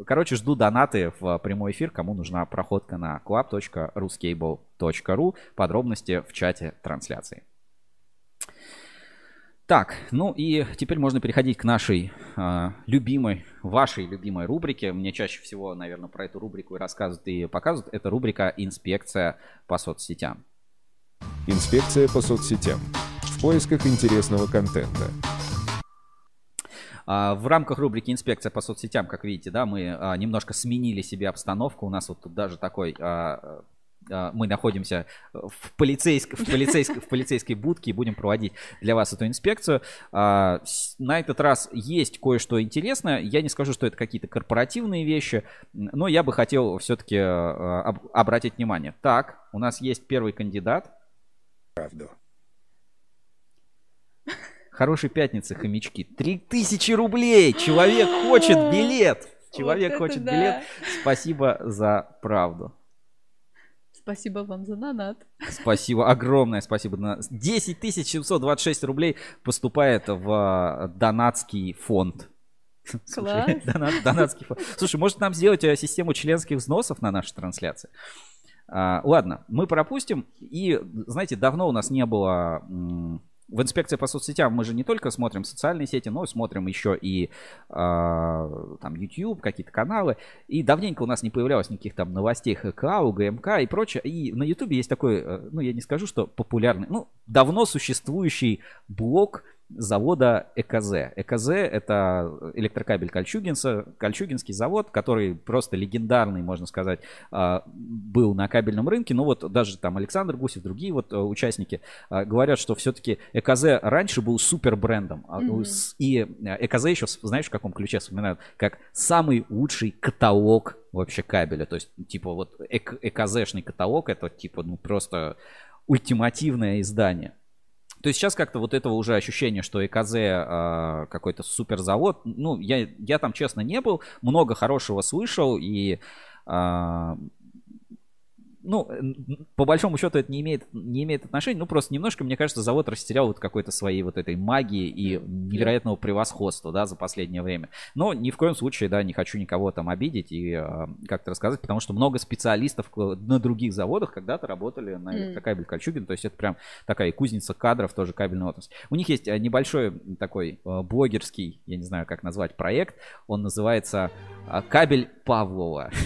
Короче, жду донаты в прямой эфир, кому нужна проходка на club.ruscable.ru. Подробности в чате трансляции. Так, ну и теперь можно переходить к нашей э, любимой, вашей любимой рубрике. Мне чаще всего, наверное, про эту рубрику и рассказывают и показывают. Это рубрика «Инспекция по соцсетям». Инспекция по соцсетям. В поисках интересного контента. А, в рамках рубрики «Инспекция по соцсетям», как видите, да, мы а, немножко сменили себе обстановку. У нас вот тут даже такой а, мы находимся в полицейской, в, полицейской, в полицейской будке и будем проводить для вас эту инспекцию. На этот раз есть кое-что интересное. Я не скажу, что это какие-то корпоративные вещи, но я бы хотел все-таки обратить внимание. Так, у нас есть первый кандидат. Правду. Хорошей пятницы, хомячки. Три тысячи рублей! Человек хочет билет! Человек вот хочет да. билет. Спасибо за правду. Спасибо вам за донат. Спасибо, огромное спасибо. 10 726 рублей поступает в а, донатский фонд. Класс. Слушай, донат, донатский фонд. Слушай, может нам сделать э, систему членских взносов на нашей трансляции? А, ладно, мы пропустим. И, знаете, давно у нас не было в инспекции по соцсетям мы же не только смотрим социальные сети, но и смотрим еще и э, там YouTube, какие-то каналы. И давненько у нас не появлялось никаких там новостей ХКАУ, ГМК и прочее. И на YouTube есть такой, э, ну я не скажу, что популярный, ну давно существующий блог завода ЭКЗ. ЭКЗ это электрокабель Кольчугинса, Кольчугинский завод, который просто легендарный, можно сказать, а, был на кабельном рынке. Но вот даже там Александр Гусев, другие вот э, участники а, говорят, что все-таки ЭКЗ раньше был супер брендом. Mm-hmm. И ЭКЗ еще, знаешь, в каком ключе вспоминают, как самый лучший каталог вообще кабеля. То есть, типа, вот ЭКЗшный каталог, это, типа, ну, просто ультимативное издание. То есть сейчас как-то вот этого уже ощущения, что ЭКЗ э, какой-то суперзавод, ну, я, я там, честно, не был, много хорошего слышал, и э, ну, по большому счету это не имеет, не имеет отношения, ну, просто немножко, мне кажется, завод растерял вот какой-то своей вот этой магии и невероятного превосходства, да, за последнее время. Но ни в коем случае, да, не хочу никого там обидеть и э, как-то рассказать, потому что много специалистов на других заводах когда-то работали на электрокабель Кольчугин, то есть это прям такая кузница кадров, тоже кабельная отрасль. У них есть небольшой такой э, блогерский, я не знаю, как назвать, проект, он называется э, «Кабель Павлова».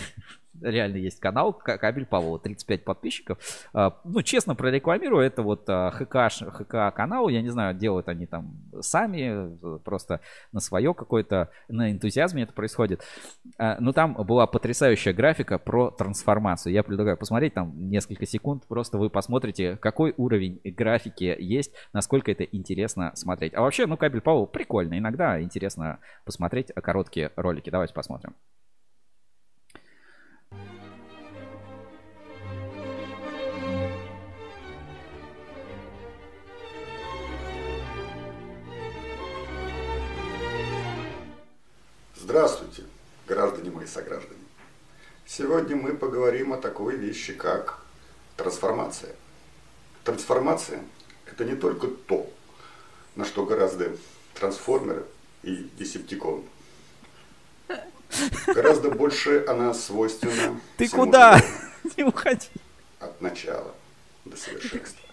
реально есть канал Кабель Павлова, 35 подписчиков. А, ну, честно прорекламирую, это вот а, ХК, ХК канал, я не знаю, делают они там сами, просто на свое какое-то, на энтузиазме это происходит. А, но там была потрясающая графика про трансформацию. Я предлагаю посмотреть там несколько секунд, просто вы посмотрите, какой уровень графики есть, насколько это интересно смотреть. А вообще, ну, Кабель Павлова прикольно, иногда интересно посмотреть короткие ролики. Давайте посмотрим. Здравствуйте, граждане мои сограждане. Сегодня мы поговорим о такой вещи, как трансформация. Трансформация – это не только то, на что гораздо трансформеры и десептикон. Гораздо больше она свойственна Ты куда? Не уходи. От начала до совершенства.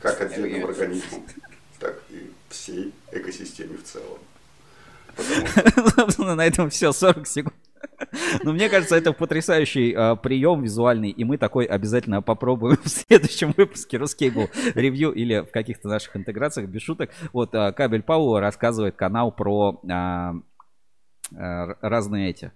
Как отдельным организмом, так и всей экосистеме в целом. Собственно, на этом все, 40 секунд. Но мне кажется, это потрясающий э, прием визуальный, и мы такой обязательно попробуем в следующем выпуске Рускейбл ревью или в каких-то наших интеграциях, без шуток. Вот э, Кабель Паула рассказывает канал про э, э, разные эти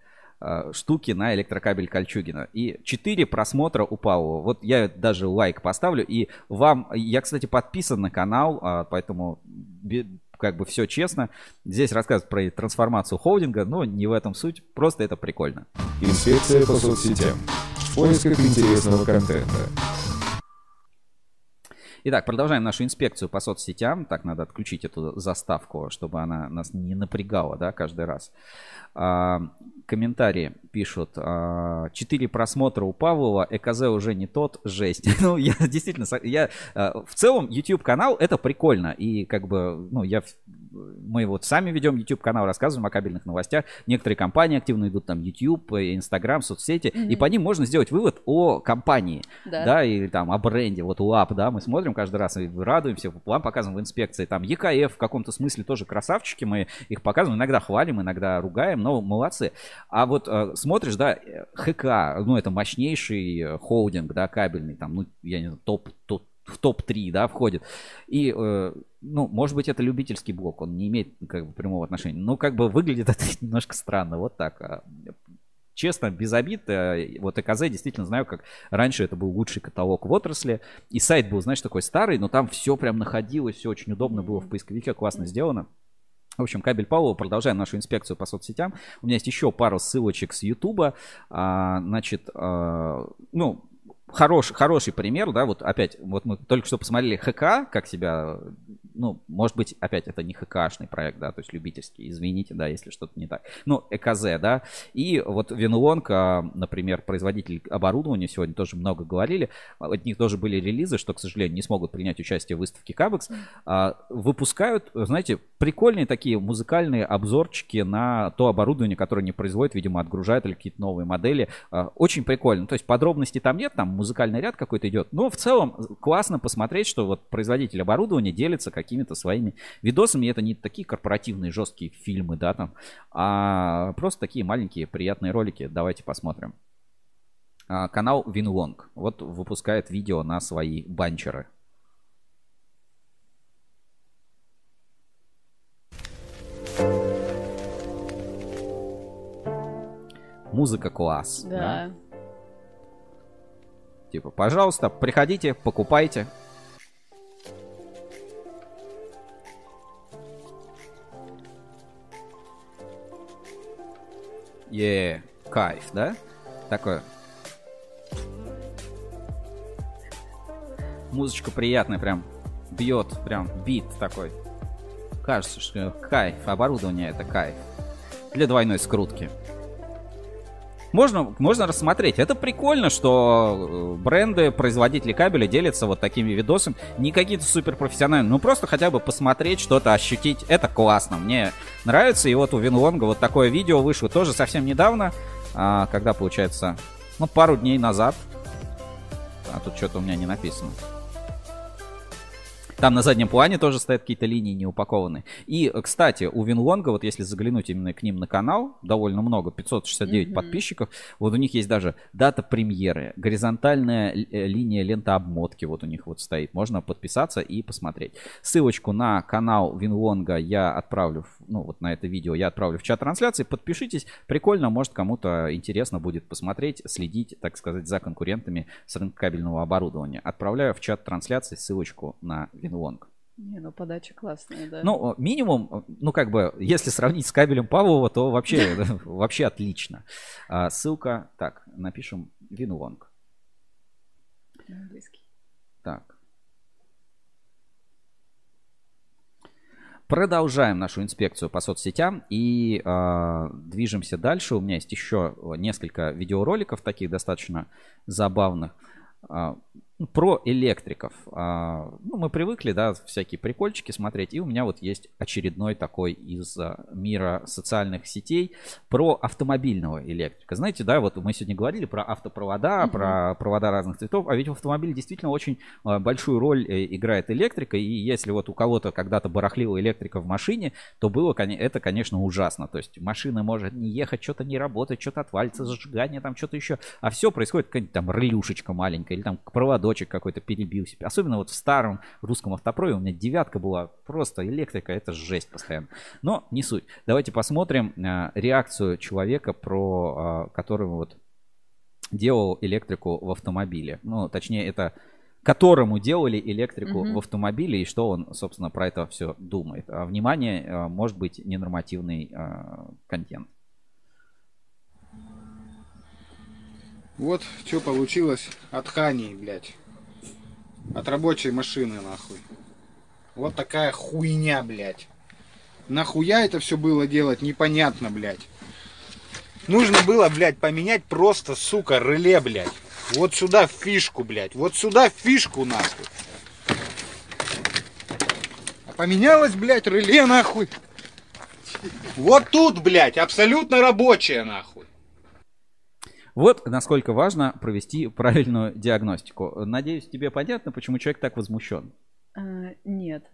штуки на электрокабель Кольчугина. И 4 просмотра у Павла. Вот я даже лайк поставлю. И вам, я, кстати, подписан на канал, поэтому как бы все честно. Здесь рассказывают про трансформацию холдинга, но не в этом суть, просто это прикольно. Инспекция по соцсетям. В поисках интересного контента. Итак, продолжаем нашу инспекцию по соцсетям. Так, надо отключить эту заставку, чтобы она нас не напрягала, да, каждый раз. А, комментарии пишут. А, четыре просмотра у Павлова, ЭКЗ уже не тот, жесть. ну, я действительно, я а, в целом YouTube канал это прикольно. И как бы, ну, я мы вот сами ведем YouTube канал, рассказываем о кабельных новостях. Некоторые компании активно идут там YouTube, Instagram, соцсети, mm-hmm. и по ним можно сделать вывод о компании, да, да и там о бренде. Вот ЛАП, да, мы смотрим каждый раз и радуемся, вам показываем в инспекции. Там ЕКФ в каком-то смысле тоже красавчики, мы их показываем, иногда хвалим, иногда ругаем, но молодцы. А вот э, смотришь, да, ХК, ну это мощнейший э, холдинг, да, кабельный, там, ну я не знаю, топ, топ в топ-3, да, входит. И, э, ну, может быть, это любительский блок, он не имеет как бы прямого отношения. Но как бы выглядит это немножко странно, вот так. А, честно, без обид, э, вот ЭКЗ действительно знаю, как раньше это был лучший каталог в отрасли. И сайт был, знаешь, такой старый, но там все прям находилось, все очень удобно было в поисковике, классно сделано. В общем, кабель Павлова, продолжаем нашу инспекцию по соцсетям. У меня есть еще пару ссылочек с Ютуба. А, значит, а, ну, хорош, хороший пример, да, вот опять, вот мы только что посмотрели ХК, как себя ну, может быть, опять это не ХКшный проект, да, то есть любительский, извините, да, если что-то не так. Ну, ЭКЗ, да, и вот Винлонг, например, производитель оборудования, сегодня тоже много говорили, от них тоже были релизы, что, к сожалению, не смогут принять участие в выставке Кабекс, выпускают, знаете, прикольные такие музыкальные обзорчики на то оборудование, которое они производят, видимо, отгружают или какие-то новые модели. Очень прикольно. То есть подробностей там нет, там музыкальный ряд какой-то идет. Но в целом классно посмотреть, что вот производитель оборудования делится какими-то своими видосами. И это не такие корпоративные жесткие фильмы, да, там, а просто такие маленькие приятные ролики. Давайте посмотрим. А, канал Винлонг. Вот выпускает видео на свои банчеры. Музыка класс. Да. да? Типа, пожалуйста, приходите, покупайте. Е, кайф, да? Такое. Музычка приятная прям. бьет, прям бит такой. Кажется, что кайф, оборудование это кайф. Для двойной скрутки. Можно, можно рассмотреть. Это прикольно, что э, бренды, производители кабеля делятся вот такими видосами. Не какие-то суперпрофессиональные, ну просто хотя бы посмотреть, что-то ощутить. Это классно. Мне нравится. И вот у Винлонга вот такое видео вышло тоже совсем недавно. А, когда, получается, ну, пару дней назад. А тут что-то у меня не написано. Там на заднем плане тоже стоят какие-то линии не упакованные. И, кстати, у Винлонга, вот если заглянуть именно к ним на канал, довольно много, 569 mm-hmm. подписчиков, вот у них есть даже дата премьеры, горизонтальная э, линия лента обмотки вот у них вот стоит. Можно подписаться и посмотреть. Ссылочку на канал Винлонга я отправлю, ну вот на это видео я отправлю в чат трансляции. Подпишитесь, прикольно, может кому-то интересно будет посмотреть, следить, так сказать, за конкурентами с рынка кабельного оборудования. Отправляю в чат трансляции ссылочку на Винлонга. Лонг. Не, ну подача классная, да. Ну, минимум, ну как бы, если сравнить с кабелем Павлова, то вообще, вообще отлично. А, ссылка, так, напишем Винлонг. Английский. Так. Продолжаем нашу инспекцию по соцсетям и э, движемся дальше. У меня есть еще несколько видеороликов таких достаточно забавных. Про электриков. А, ну, мы привыкли, да, всякие прикольчики смотреть. И у меня вот есть очередной такой из а, мира социальных сетей про автомобильного электрика. Знаете, да, вот мы сегодня говорили про автопровода, mm-hmm. про провода разных цветов. А ведь в автомобиле действительно очень а, большую роль э, играет электрика. И если вот у кого-то когда-то барахлила электрика в машине, то было это, конечно, ужасно. То есть машина может не ехать, что-то не работать, что-то отвалится, зажигание, там что-то еще. А все происходит какая-нибудь там релюшечка маленькая или там проводок проводочек какой-то перебил себя. Особенно вот в старом русском автопрове у меня девятка была просто электрика, это жесть постоянно. Но не суть. Давайте посмотрим э, реакцию человека, про э, которого вот делал электрику в автомобиле. Ну, точнее, это которому делали электрику mm-hmm. в автомобиле и что он, собственно, про это все думает. А, внимание, э, может быть ненормативный э, контент. Вот что получилось от Хани, блядь. От рабочей машины, нахуй. Вот такая хуйня, блядь. Нахуя это все было делать, непонятно, блядь. Нужно было, блядь, поменять просто, сука, реле, блядь. Вот сюда фишку, блядь. Вот сюда фишку, нахуй. А поменялось, блядь, реле, нахуй. Вот тут, блядь, абсолютно рабочая, нахуй. Вот насколько важно провести правильную диагностику. Надеюсь, тебе понятно, почему человек так возмущен? А, нет.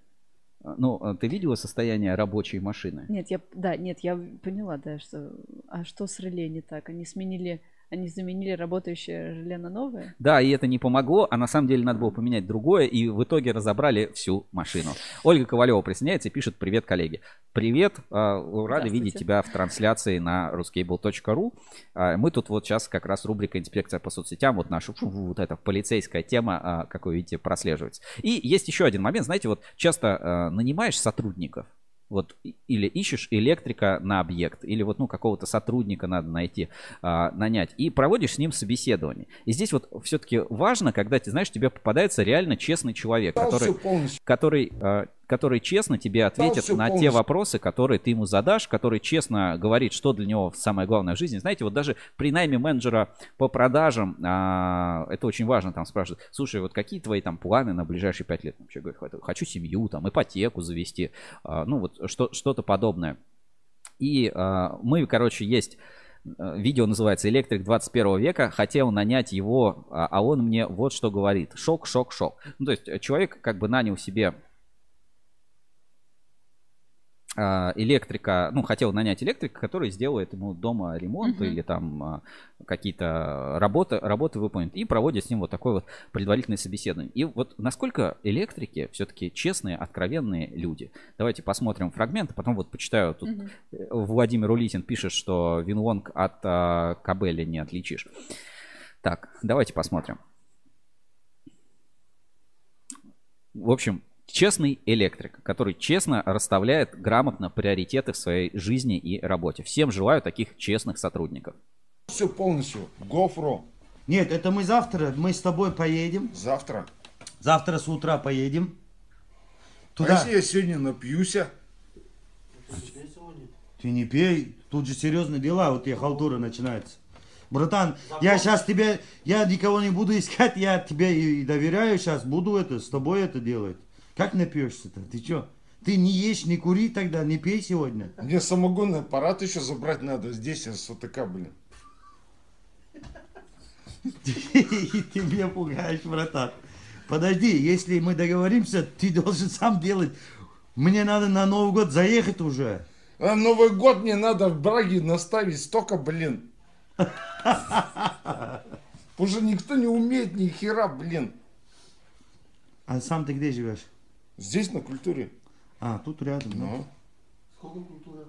Ну, а ты видела состояние рабочей машины? Нет, я, да, нет, я поняла, да, что, а что с реле не так? Они сменили они заменили работающее желе на новое? Да, и это не помогло, а на самом деле надо было поменять другое, и в итоге разобрали всю машину. Ольга Ковалева присоединяется и пишет «Привет, коллеги». Привет, а, рады видеть тебя в трансляции на ruscable.ru. А, мы тут вот сейчас как раз рубрика «Инспекция по соцсетям», вот наша вот эта полицейская тема, а, как вы видите, прослеживается. И есть еще один момент, знаете, вот часто нанимаешь сотрудников, вот или ищешь электрика на объект, или вот ну какого-то сотрудника надо найти, а, нанять, и проводишь с ним собеседование. И здесь вот все-таки важно, когда ты знаешь, тебе попадается реально честный человек, который, который а, который честно тебе ответит на полностью. те вопросы, которые ты ему задашь, который честно говорит, что для него самое главное в жизни. Знаете, вот даже при найме менеджера по продажам, а, это очень важно, там спрашивают, слушай, вот какие твои там планы на ближайшие пять лет? Человек говорит, хочу семью, там, ипотеку завести, а, ну вот что, что-то подобное. И а, мы, короче, есть э, видео называется «Электрик 21 века». Хотел нанять его, а, а он мне вот что говорит. Шок, шок, шок. Ну, то есть человек как бы нанял себе электрика, ну, хотел нанять электрика, который сделает ему дома ремонт uh-huh. или там а, какие-то работы, работы выполнит и проводит с ним вот такое вот предварительное собеседование. И вот насколько электрики все-таки честные, откровенные люди. Давайте посмотрим фрагмент, потом вот почитаю. Тут uh-huh. Владимир Улитин пишет, что Винлонг от а, Кабеля не отличишь. Так, давайте посмотрим. В общем, Честный электрик, который честно расставляет грамотно приоритеты в своей жизни и работе. Всем желаю таких честных сотрудников. Все полностью. Гофро. Нет, это мы завтра, мы с тобой поедем. Завтра? Завтра с утра поедем. А если я сегодня напьюся? Ты не пей, тут же серьезные дела, вот тебе халтура начинается. Братан, я сейчас тебе, я никого не буду искать, я тебе и доверяю сейчас, буду это, с тобой это делать. Как напьешься-то? Ты что? Ты не ешь, не кури тогда, не пей сегодня. Мне самогонный аппарат еще забрать надо. Здесь я с ОТК, блин. И ты меня пугаешь, братан. Подожди, если мы договоримся, ты должен сам делать. Мне надо на Новый год заехать уже. На Новый год мне надо в Браге наставить столько, блин. Уже никто не умеет ни хера, блин. А сам ты где живешь? Здесь, на культуре. А, тут рядом. Ну. Сколько культура?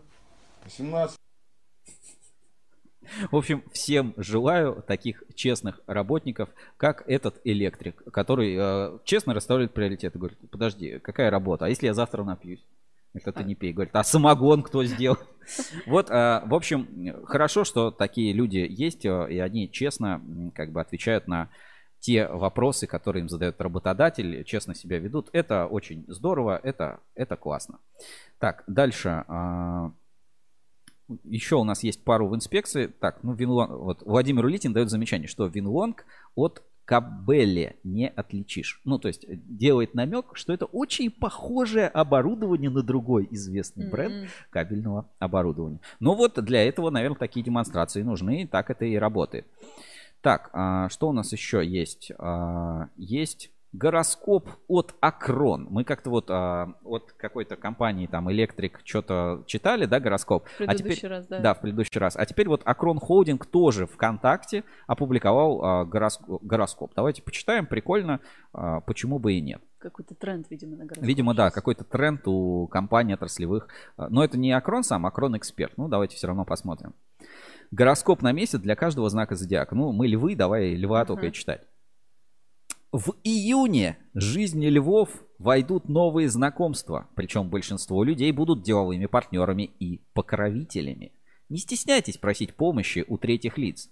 18. В общем, всем желаю таких честных работников, как этот электрик, который э, честно расставляет приоритеты. Говорит, подожди, какая работа? А если я завтра напьюсь? Это ты не пей. Говорит, а самогон кто сделал? Вот, э, в общем, хорошо, что такие люди есть, э, и они честно как бы отвечают на те вопросы, которые им задает работодатель, честно себя ведут. Это очень здорово, это, это классно. Так, дальше. а, Еще у нас есть пару в инспекции. Так, ну, Винлонг, вот Владимир Улитин дает замечание, что Винлонг от Кабеле не отличишь. Ну, то есть делает намек, что это очень похожее оборудование на другой известный Мгм. бренд кабельного оборудования. Ну вот для этого, наверное, такие демонстрации нужны, и так это и работает. Так, а, что у нас еще есть? А, есть гороскоп от Акрон. Мы как-то вот а, от какой-то компании, там, Электрик, что-то читали, да, гороскоп? В предыдущий раз, да. Да, в предыдущий раз. А теперь вот Акрон Холдинг тоже ВКонтакте опубликовал а, гороско- гороскоп. Давайте почитаем, прикольно, а, почему бы и нет. Какой-то тренд, видимо, на гороскоп. Видимо, да, какой-то тренд у компаний отраслевых. А, Но это не Акрон сам, Акрон Эксперт. Ну, давайте все равно посмотрим. Гороскоп на месяц для каждого знака зодиака. Ну, мы львы, давай льва только и читать. В июне жизни львов войдут новые знакомства, причем большинство людей будут деловыми партнерами и покровителями. Не стесняйтесь просить помощи у третьих лиц.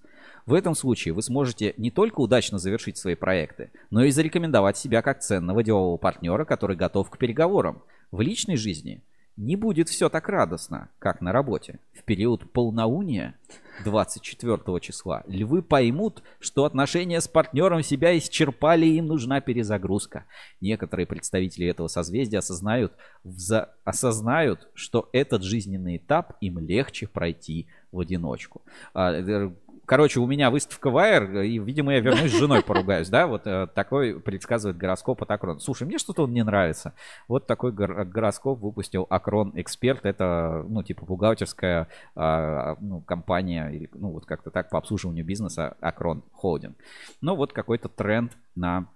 В этом случае вы сможете не только удачно завершить свои проекты, но и зарекомендовать себя как ценного делового партнера, который готов к переговорам. В личной жизни не будет все так радостно, как на работе. В период полнолуния 24 числа львы поймут, что отношения с партнером себя исчерпали и им нужна перезагрузка. Некоторые представители этого созвездия осознают, вза- осознают, что этот жизненный этап им легче пройти в одиночку. Э, Короче, у меня выставка Wire, и, видимо, я вернусь с женой поругаюсь, да? Вот э, такой предсказывает гороскоп от Акрон. Слушай, мне что-то он не нравится. Вот такой гор- гороскоп выпустил Акрон Эксперт. Это, ну, типа, бухгалтерская а, ну, компания, или, ну, вот как-то так по обслуживанию бизнеса Акрон Холдинг. Ну, вот какой-то тренд на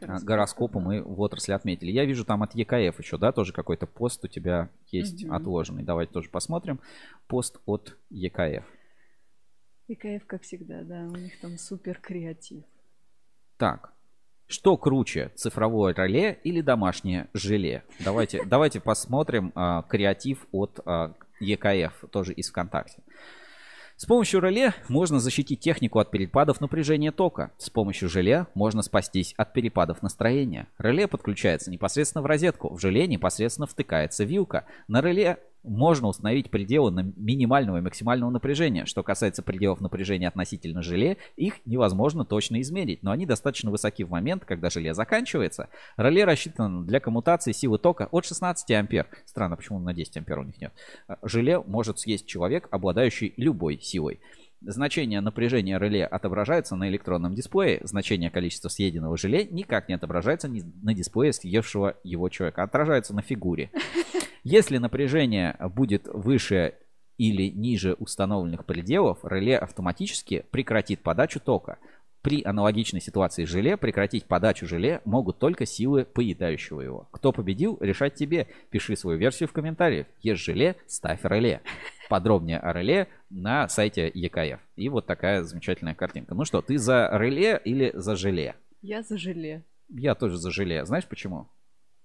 а, гороскопы мы в отрасли отметили. Я вижу там от ЕКФ еще, да, тоже какой-то пост у тебя есть Мгм. отложенный. Давайте тоже посмотрим. Пост от ЕКФ. ИКФ, как всегда, да, у них там супер креатив. Так, что круче, цифровое реле или домашнее желе? Давайте, давайте посмотрим а, креатив от а, ЕКФ, тоже из ВКонтакте. С помощью реле можно защитить технику от перепадов напряжения тока. С помощью желе можно спастись от перепадов настроения. Реле подключается непосредственно в розетку. В желе непосредственно втыкается вилка. На реле можно установить пределы на минимального и максимального напряжения. Что касается пределов напряжения относительно желе, их невозможно точно измерить, но они достаточно высоки в момент, когда желе заканчивается. Реле рассчитано для коммутации силы тока от 16 ампер. Странно, почему на 10 ампер у них нет. А, Желе может съесть человек, обладающий любой силой. Значение напряжения реле отображается на электронном дисплее. Значение количества съеденного желе никак не отображается на дисплее съевшего его человека. Отражается на фигуре. Если напряжение будет выше или ниже установленных пределов, реле автоматически прекратит подачу тока. При аналогичной ситуации с желе прекратить подачу желе могут только силы поедающего его. Кто победил, решать тебе. Пиши свою версию в комментариях. Ешь желе, ставь реле. Подробнее о реле на сайте ЕКФ. И вот такая замечательная картинка. Ну что, ты за реле или за желе? Я за желе. Я тоже за желе. Знаешь почему?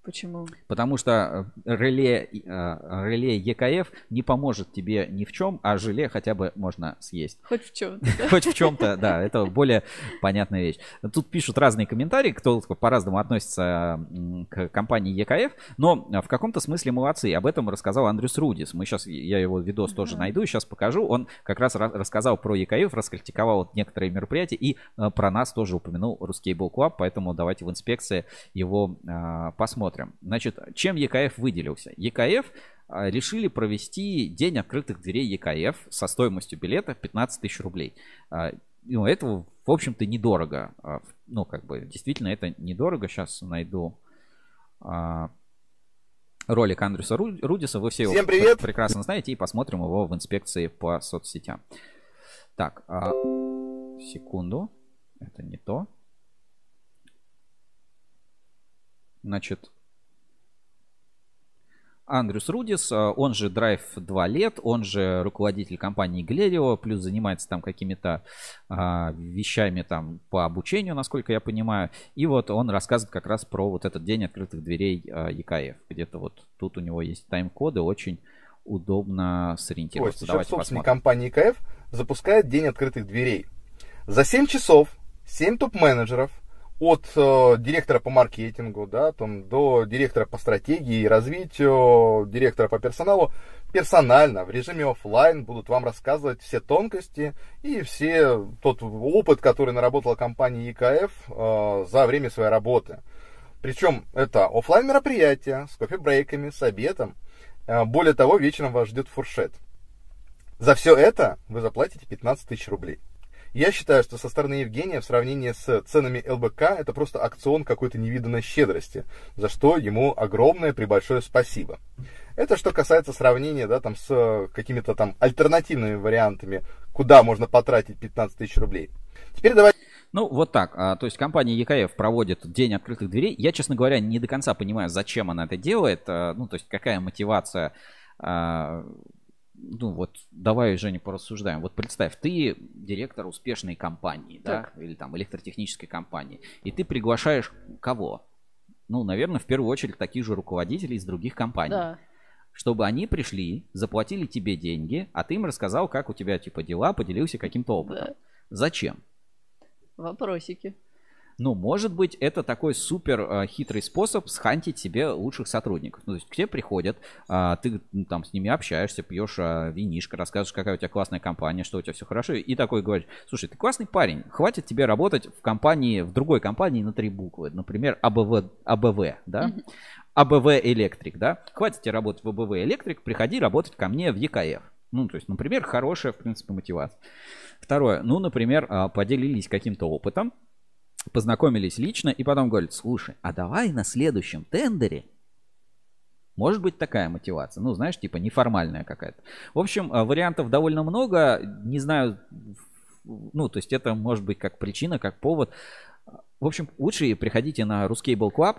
Почему? Потому что э, реле, э, реле ЕКФ не поможет тебе ни в чем, а желе хотя бы можно съесть. Хоть в чем-то. Хоть в чем-то, да, это более понятная вещь. Тут пишут разные комментарии, кто по-разному относится к компании ЕКФ, но в каком-то смысле молодцы. Об этом рассказал Андрюс Рудис. Мы сейчас, я его видос тоже найду, сейчас покажу. Он как раз ра- рассказал про ЕКФ, раскритиковал некоторые мероприятия и э, про нас тоже упомянул Ruskable Club, поэтому давайте в инспекции его э, посмотрим. Значит, чем ЕКФ выделился? ЕКФ а, решили провести день открытых дверей ЕКФ со стоимостью билета 15 тысяч рублей. А, Ну, это, в общем-то, недорого. А, Ну, как бы, действительно, это недорого. Сейчас найду ролик Андрюса Ру- Рудиса. Вы все его Всем привет! пр- прекрасно знаете и посмотрим его в инспекции по соцсетям. Так, секунду. Это не то. Значит, Андрюс Рудис, а, он же Drive 2 лет, он же руководитель компании Глерио, плюс занимается там какими-то а, вещами там по обучению, насколько я понимаю. И вот он рассказывает как раз про вот этот день открытых дверей а, ЕКФ. Где-то вот тут у него есть тайм-коды, очень удобно сориентироваться. Кость, Давайте собственник посмотрим. компании EKF запускает День открытых дверей. За 7 часов 7 топ-менеджеров от э, директора по маркетингу да, там, до директора по стратегии и развитию, директора по персоналу персонально в режиме оффлайн будут вам рассказывать все тонкости и все тот опыт, который наработала компания EKF э, за время своей работы. Причем это оффлайн мероприятие с кофе-брейками, с обедом. Э, Более того, вечером вас ждет фуршет. За все это вы заплатите 15 тысяч рублей. Я считаю, что со стороны Евгения в сравнении с ценами ЛБК это просто акцион какой-то невиданной щедрости, за что ему огромное прибольшое спасибо. Это что касается сравнения да, там, с какими-то там альтернативными вариантами, куда можно потратить 15 тысяч рублей. Теперь давайте Ну, вот так. А, То есть компания ЕКФ проводит День открытых дверей. Я, честно говоря, не до конца понимаю, зачем она это делает. А, Ну, то есть какая мотивация. Ну, вот давай, Женя, порассуждаем. Вот представь, ты директор успешной компании, да, Так. или там электротехнической компании, и ты приглашаешь кого? Ну, наверное, в первую очередь таких же руководителей из других компаний. Да. Чтобы они пришли, заплатили тебе деньги, а ты им рассказал, как у тебя типа дела, поделился каким-то опытом. Зачем? Вопросики. Ну, может быть, это такой супер э, хитрый способ схантить себе лучших сотрудников. Ну, то есть к тебе приходят, а, ты ну, там с ними общаешься, пьешь а, винишко, рассказываешь, какая у тебя классная компания, что у тебя все хорошо, и такой говоришь, слушай, ты классный парень, хватит тебе работать в компании, в другой компании на три буквы, например, АБВ, АБВ, да? АБВ Электрик, да? Хватит тебе работать в АБВ Электрик, приходи работать ко мне в ЕКФ. Ну, то есть, например, хорошая, в принципе, мотивация. Второе, ну, например, поделились каким-то опытом, познакомились лично, и потом говорят, слушай, а давай на следующем тендере может быть такая мотивация. Ну, знаешь, типа неформальная какая-то. В общем, а, вариантов довольно много. Не знаю, ну, то есть это может быть как причина, как повод. В общем, лучше приходите на Ruscable Club.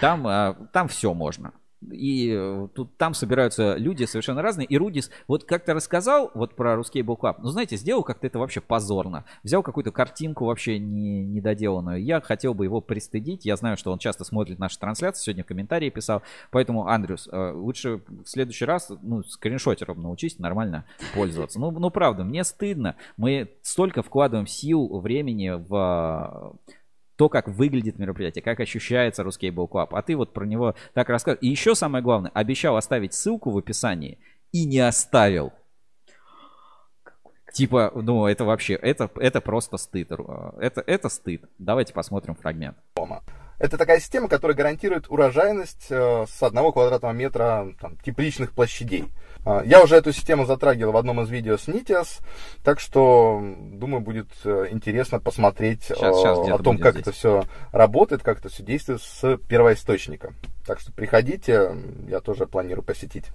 Там, а, там все можно. И э, тут там собираются люди совершенно разные. И Рудис вот как-то рассказал вот про Ruscable Club. Ну, знаете, сделал как-то это вообще позорно. Взял какую-то картинку вообще не, недоделанную. Я хотел бы его пристыдить. Я знаю, что он часто смотрит наши трансляции. Сегодня комментарии писал. Поэтому, Андрюс, э, лучше в следующий раз, ну, скриншотером научись нормально пользоваться. Ну, ну, правда, мне стыдно. Мы столько вкладываем сил, времени в то, как выглядит мероприятие, как ощущается Ruscable Club. А ты вот про него так рассказываешь. И еще самое главное, обещал оставить ссылку в описании и не оставил. Типа, ну, это вообще, это, это просто стыд. Это, это стыд. Давайте посмотрим фрагмент. Это такая система, которая гарантирует урожайность э, с одного квадратного метра там, тепличных площадей. А, Я уже эту систему затрагивал в одном из видео с Нитиас, так что, думаю, будет э, интересно посмотреть Щас- э, щас о том, как здесь. это все работает, как это все действует с первоисточника. Так что приходите, я тоже планирую посетить.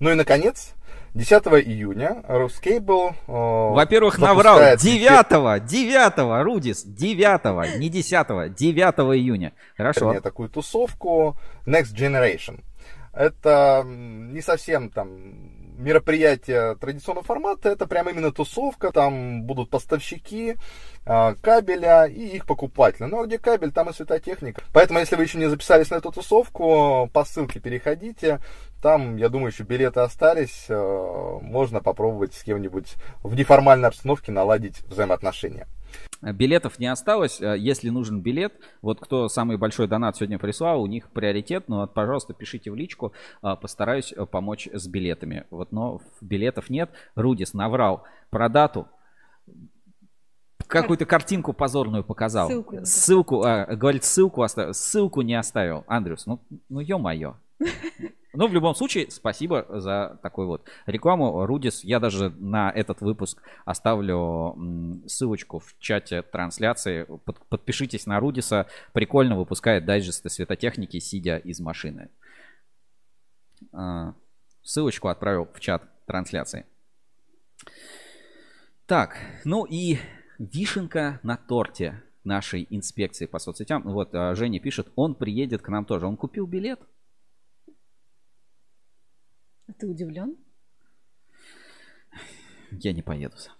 Ну и, наконец, 10 июня Ruscable э, Во-первых, наврал. запускает 9 9 Рудис, 9 не 10 9 июня. Хорошо. вернее, такую тусовку Next Generation. Это не совсем там мероприятие традиционного формата, это прям именно тусовка, там будут поставщики кабеля и их покупатели. Ну а где кабель, там и светотехника. Поэтому, если вы еще не записались на эту тусовку, по ссылке переходите. Там, я думаю, еще билеты остались. Э, можно попробовать с кем-нибудь в неформальной обстановке наладить взаимоотношения. Билетов не осталось. Э, Если нужен билет, вот кто самый большой донат сегодня прислал, у них приоритет. Но, пожалуйста, пишите в личку. Постараюсь помочь с билетами. Вот, но билетов нет. Рудис наврал про дату. Какую-то картинку позорную показал. Ссылку Ссылку, а, говорит, ссылку оставил. Ссылку не оставил. Андрюс, ну, ну ё-моё. Ну, в любом случае, спасибо за такой вот рекламу. Рудис, я даже на этот выпуск оставлю ссылочку в чате трансляции. Под- подпишитесь на Рудиса. Прикольно выпускает дайджесты светотехники, сидя из машины. А, Ссылочку отправил в чат трансляции. Так, ну и вишенка на торте нашей инспекции по соцсетям. Вот а, Женя пишет, он приедет к нам тоже. Он купил билет? А Ты удивлен? Я не поеду сам.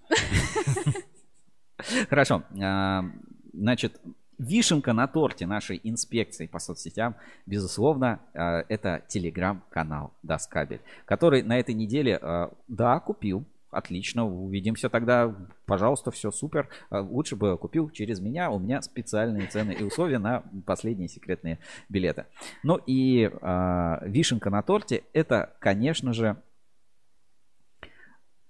Хорошо. а, Значит, вишенка на торте нашей инспекции по соцсетям, безусловно, а, это телеграм-канал Даскабель, который на этой неделе, да, купил. Отлично, увидимся тогда. Пожалуйста, все супер. А, Лучше бы купил через меня. У меня специальные цены и условия на последние секретные билеты. Ну и а, вишенка на торте это, конечно же,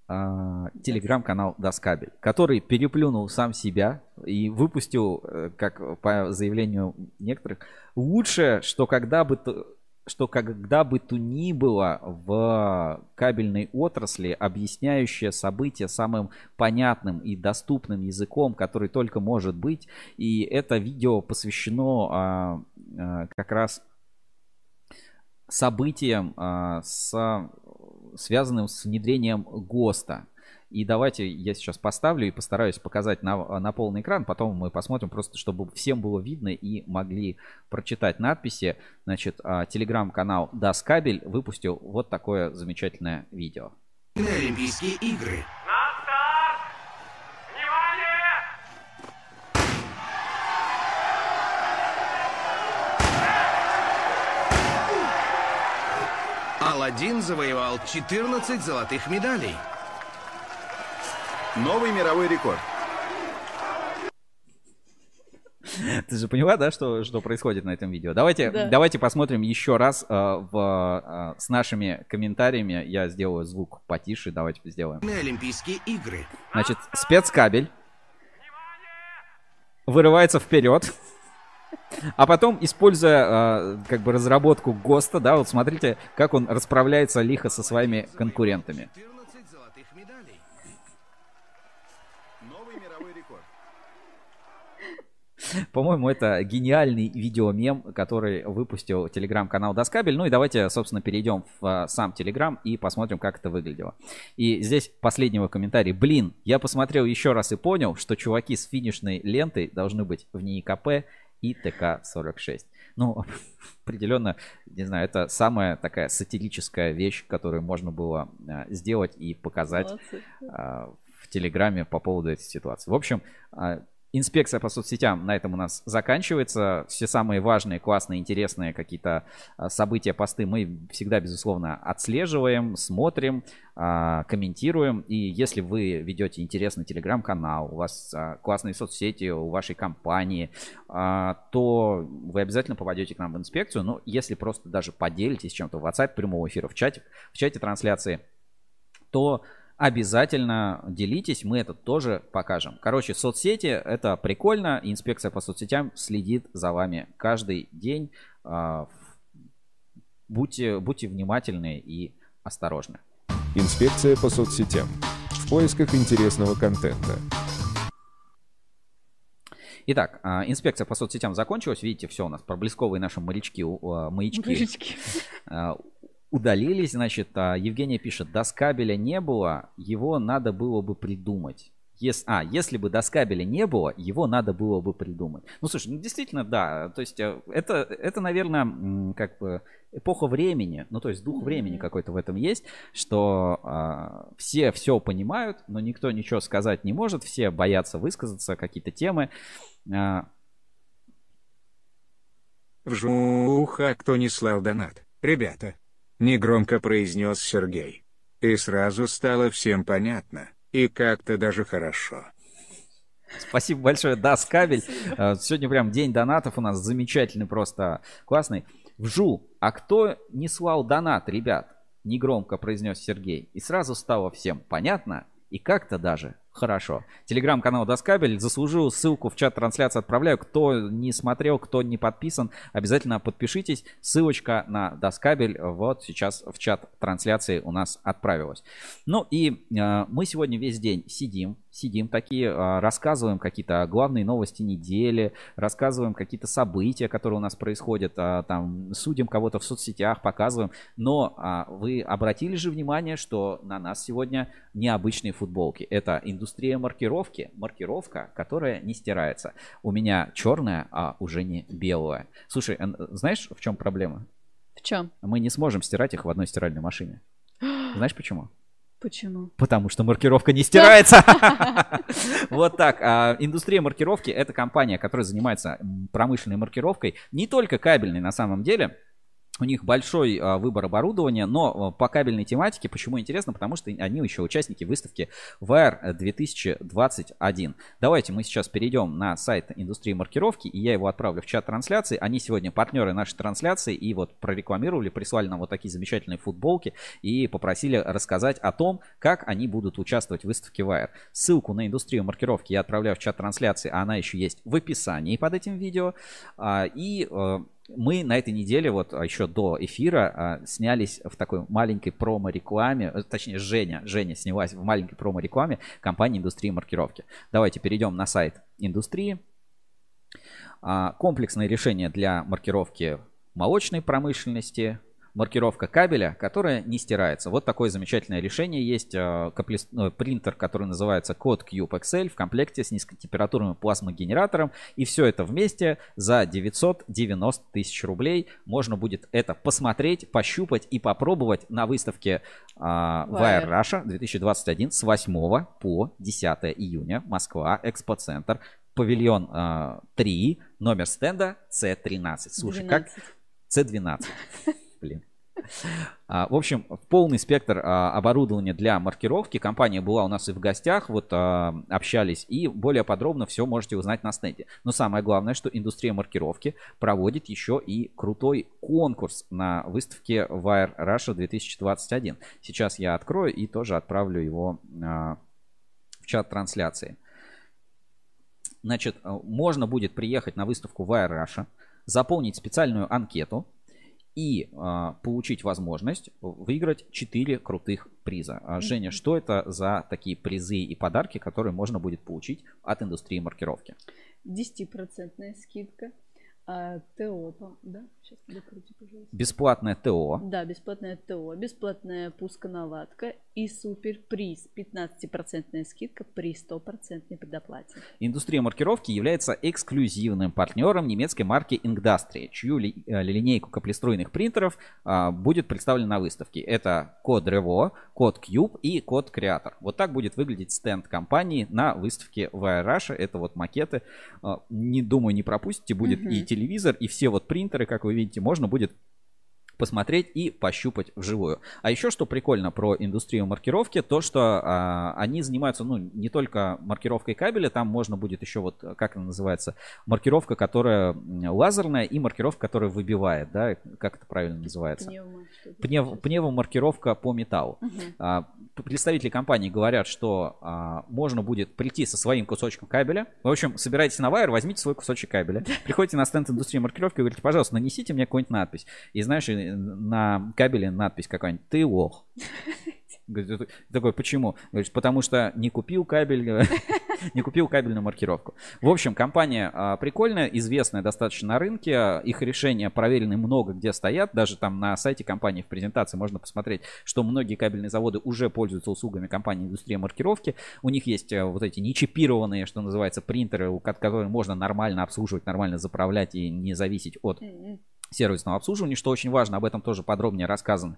а, телеграм-канал Доскабель, который переплюнул сам себя и выпустил, э, как по заявлению некоторых, лучшее, что когда бы то, что когда бы то ни было в кабельной отрасли, объясняющее события самым понятным и доступным языком, который только может быть. И это видео посвящено а, а, как раз событиям, а, с, связанным с внедрением ГОСТа. И давайте я сейчас поставлю и постараюсь показать на, на полный экран. Потом мы посмотрим просто, чтобы всем было видно и могли прочитать надписи. Значит, а, телеграм-канал Даскабель выпустил вот такое замечательное видео. Олимпийские игры. Аладдин завоевал 14 золотых медалей. Новый мировой рекорд. Ты же поняла, да, что, что происходит на этом видео? Давайте, Да. давайте посмотрим еще раз э, в, э, с нашими комментариями. Я сделаю звук потише, давайте сделаем. На Олимпийские игры. Значит, спецкабель вырывается вперед, а потом, используя э, как бы разработку ГОСТа, да, вот смотрите, как он расправляется лихо со своими конкурентами. 14 золотых медалей. Новый мировой рекорд. По-моему, это гениальный видеомем, который выпустил телеграм-канал Доскабель. Ну и давайте, собственно, перейдем в а, сам телеграм и посмотрим, как это выглядело. И здесь последнего комментария. Блин, я посмотрел еще раз и понял, что чуваки с финишной лентой должны быть в НИИКП и ТК-46. Ну, определенно, не знаю, это самая такая сатирическая вещь, которую можно было а, сделать и показать Молодцы. а, в Телеграме по поводу этой ситуации. В общем, инспекция по соцсетям на этом у нас заканчивается. Все самые важные, классные, интересные какие-то а, события, посты мы всегда, безусловно, отслеживаем, смотрим, а, комментируем. И если вы ведете интересный телеграм-канал, у вас а, классные соцсети у вашей компании, то вы обязательно попадете к нам в инспекцию. Ну, если просто даже поделитесь чем-то в WhatsApp прямого эфира, в чате, в чате трансляции, то обязательно делитесь, мы это тоже покажем. Короче, соцсети это прикольно, инспекция по соцсетям следит за вами каждый день. А, Будьте, будьте внимательны и осторожны. Инспекция по соцсетям. В поисках интересного контента. Итак, а, инспекция по соцсетям закончилась. Видите, все у нас проблесковые наши морячки, а, маячки Маячки. Удалились. Значит, а, Евгения пишет, до кабеля не было, его надо было бы придумать. Ес- а, если бы доскабеля не было, его надо было бы придумать. Ну, слушай, ну действительно, да. То есть э, это, это наверное, как бы эпоха времени, ну, то есть дух времени какой-то в этом есть, что а, все все понимают, но никто ничего сказать не может, все боятся высказаться, какие-то темы. А, Вжуха, кто не слал донат. Ребята, негромко произнес Сергей. И сразу стало всем понятно. И как-то даже хорошо. Спасибо большое, Дас Кабель. Э, Сегодня прям день донатов у нас замечательный, просто классный. Вжу, а кто не слал донат, ребят? Негромко произнес Сергей. И сразу стало всем понятно и как-то даже хорошо. Телеграм-канал Доскабель заслужил ссылку в чат трансляции отправляю. Кто не смотрел, кто не подписан, обязательно подпишитесь. Ссылочка на Доскабель вот сейчас в чат трансляции у нас отправилась. Ну и э, мы сегодня весь день сидим, сидим такие, э, рассказываем какие-то главные новости недели, рассказываем какие-то события, которые у нас происходят, э, там судим кого-то в соцсетях, показываем. Но э, вы обратили же внимание, что на нас сегодня необычные футболки. Это индустрия маркировки, маркировка, которая не стирается. У меня черная, а уже не белая. Слушай, знаешь, в чем проблема? В чем? Мы не сможем стирать их в одной стиральной машине. Знаешь почему? Почему? Потому что маркировка не стирается. Вот так. А, Индустрия маркировки это компания, которая занимается промышленной маркировкой, не только кабельной на самом деле. У них большой а, выбор оборудования, но а, по кабельной тематике, почему интересно? Потому что они еще участники выставки VR 2021. Давайте мы сейчас перейдем на сайт индустрии маркировки, и я его отправлю в чат трансляции. Они сегодня партнеры нашей трансляции, и вот прорекламировали, прислали нам вот такие замечательные футболки, и попросили рассказать о том, как они будут участвовать в выставке VR. Ссылку на индустрию маркировки я отправляю в чат трансляции, а она еще есть в описании под этим видео. А, И э, мы на этой неделе, вот а, еще до эфира, а, снялись в такой маленькой промо-рекламе, э, точнее, Женя, Женя снялась в маленькой промо-рекламе компании индустрии маркировки. Давайте перейдем на сайт индустрии. А, Комплексное решение для маркировки молочной промышленности, маркировка кабеля, которая не стирается. Вот такое замечательное решение есть. э, э, Принтер, который называется Code Cube XL в комплекте с низкотемпературным плазмогенератором. И все это вместе за 990 тысяч рублей. Можно будет это посмотреть, пощупать и попробовать на выставке а, Wire. Russia 2021 с 8 по 10 июня. Москва, экспоцентр. Павильон а, 3, номер стенда C13. Слушай, как... 12. C12. Блин. А, В общем, полный спектр а, оборудования для маркировки. Компания была у нас и в гостях, вот а, общались, и более подробно все можете узнать на стенде. Но самое главное, что индустрия маркировки проводит еще и крутой конкурс на выставке Wire Russia 2021. Сейчас я открою и тоже отправлю его в чат трансляции. Значит, можно будет приехать на выставку Wire Russia, заполнить специальную анкету и а, получить возможность выиграть 4 крутых приза. А, Женя, что это за такие призы и подарки, которые можно будет получить от индустрии маркировки? 10% скидка. А, ТО, да? Сейчас докрути, пожалуйста. Бесплатное ТО. Да, бесплатное ТО, бесплатная пусконаладка и суперприз. 15% скидка при 100% предоплате. Индустрия маркировки является эксклюзивным партнером немецкой марки Inkdustry, чью ли- э, линейку каплеструйных принтеров а, будет представлена на выставке. Это код Revo, код Cube и код Creator. Вот так будет выглядеть стенд компании на выставке Wire Russia. Это вот макеты. А, Не думаю, не пропустите. Будет Мгм. и телевизор, и все вот принтеры, как вы видите, можно будет посмотреть и пощупать вживую. А еще что прикольно про индустрию маркировки, то что а, они занимаются, ну, не только маркировкой кабеля, там можно будет еще вот, как она называется, маркировка, которая лазерная и маркировка, которая выбивает, да, как это правильно называется? Пневмо, Пнев, пневмомаркировка по металлу. Мгм. А, представители компании говорят, что а, можно будет прийти со своим кусочком кабеля. В общем, собирайтесь на Wire, возьмите свой кусочек кабеля. Приходите на стенд индустрии маркировки и говорите, пожалуйста, нанесите мне какую-нибудь надпись. И знаешь, на кабеле надпись какая-нибудь «Ты лох». Такой, почему? Говорит, потому что не купил кабель, не купил кабельную маркировку. В общем, компания а, прикольная, известная достаточно на рынке. Их решения проверены много где стоят. Даже там на сайте компании в презентации можно посмотреть, что многие кабельные заводы уже пользуются услугами компании индустрия маркировки. У них есть а, вот эти нечипированные, что называется, принтеры, которые можно нормально обслуживать, нормально заправлять и не зависеть от сервисного обслуживания, что очень важно, об этом тоже подробнее рассказано.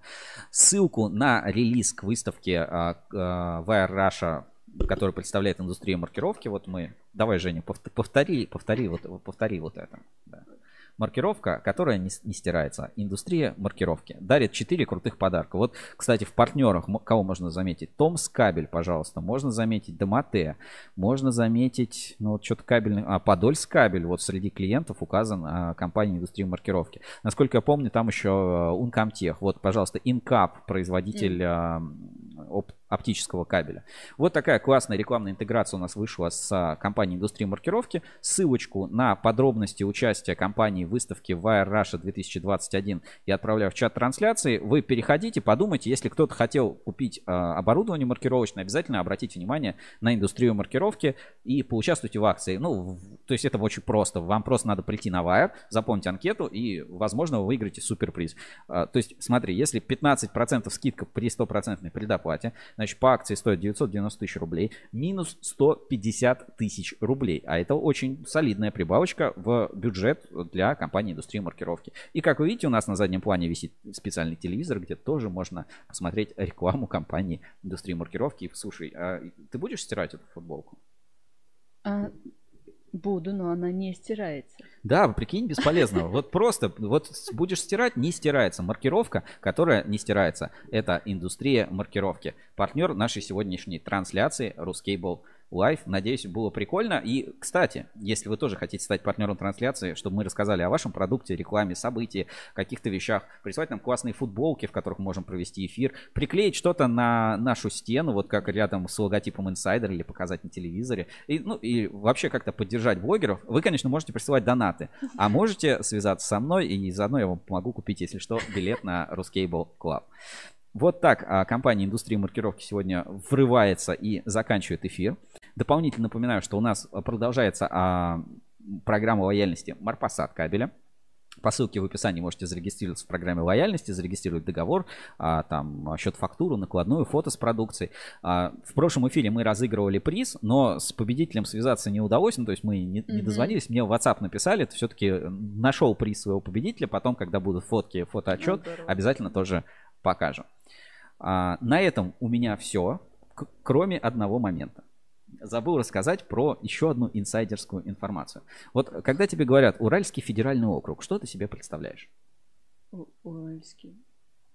Ссылку на релиз к выставке а, Wire Russia, который представляет индустрию маркировки, вот мы, давай, Женя, повт- повтори, повтори вот, повтори вот это. да. Маркировка, которая не, не стирается. Индустрия маркировки. Дарит 4 крутых подарка. Вот, кстати, в партнерах кого можно заметить? Томс Кабель, пожалуйста. Можно заметить Домате. Можно заметить, ну вот что-то кабельный. А, Подольск Кабель. Вот среди клиентов указан а, компания индустрии маркировки. Насколько я помню, там еще а, Ункомтех. Вот, пожалуйста, Инкап, производитель а, оп- оптического кабеля. Вот такая классная рекламная интеграция у нас вышла с а, компанией индустрии маркировки. Ссылочку на подробности участия компании в выставке Wire Russia 2021 я отправляю в чат трансляции. Вы переходите, подумайте, если кто-то хотел купить а, оборудование маркировочное, обязательно обратите внимание на индустрию маркировки и поучаствуйте в акции. Ну, в- то есть это очень просто. Вам просто надо прийти на Wire, заполнить анкету и, возможно, вы выиграете суперприз. А, То есть, смотри, если 15% скидка при 100% предоплате, значит, по акции стоит 990 тысяч рублей, минус 150 тысяч рублей. А это очень солидная прибавочка в бюджет для компании индустрии маркировки. И, как вы видите, у нас на заднем плане висит специальный телевизор, где тоже можно посмотреть рекламу компании индустрии маркировки. Слушай, а ты будешь стирать эту футболку? А, буду, но она не стирается. Да, прикинь, бесполезно. Вот просто, вот будешь стирать, не стирается. Маркировка, которая не стирается. Это индустрия маркировки. Партнер нашей сегодняшней трансляции Ruscable Live. Надеюсь, было прикольно. И, кстати, если вы тоже хотите стать партнером трансляции, чтобы мы рассказали о вашем продукте, рекламе, событии, каких-то вещах, присылать нам классные футболки, в которых можем провести эфир, приклеить что-то на нашу стену, вот как рядом с логотипом инсайдер или показать на телевизоре. И, ну, и вообще как-то поддержать блогеров. Вы, конечно, можете присылать донаты, а можете связаться со мной, и заодно я вам помогу купить, если что, билет на Ruscable Club. Вот так а, компания индустрии маркировки сегодня врывается и заканчивает эфир. Дополнительно напоминаю, что у нас продолжается а, программа лояльности Марпасад кабеля. По ссылке в описании можете зарегистрироваться в программе лояльности, зарегистрировать договор, а, там счет фактуру, накладную, фото с продукцией. А, в прошлом эфире мы разыгрывали приз, но с победителем связаться не удалось, ну, то есть мы не, не дозвонились, мне в WhatsApp написали, все-таки нашел приз своего победителя, потом, когда будут фотки, фотоотчет, здорово. обязательно тоже покажем. А, на этом у меня все, кроме одного момента. Забыл рассказать про еще одну инсайдерскую информацию. Вот когда тебе говорят Уральский федеральный округ, что ты себе представляешь? У- Уральский.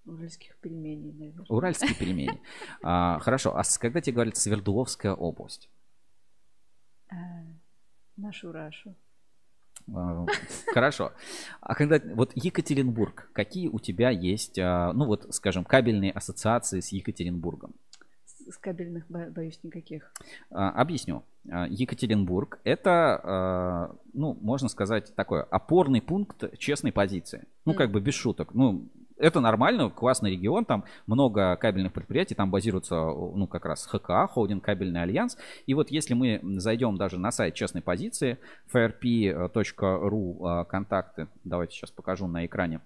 Уральских пельменей, наверное. Уральские пельмени. А, хорошо, а когда тебе говорят Свердловская область? А, Нашу Рашу. А, Хорошо. А когда вот Екатеринбург, какие у тебя есть, а, ну вот, скажем, кабельные ассоциации с Екатеринбургом? С кабельных бо- боюсь никаких. А, Объясню. А, Екатеринбург это, ну, можно сказать, такой опорный пункт честной позиции. Ну, как бы без шуток. Ну, это нормально, классный регион, там много кабельных предприятий, там базируется, ну, как раз ХКА, Холдинг Кабельный Альянс. И вот если мы зайдем даже на сайт честной позиции, frp.ru, а, контакты, давайте сейчас покажу на экране,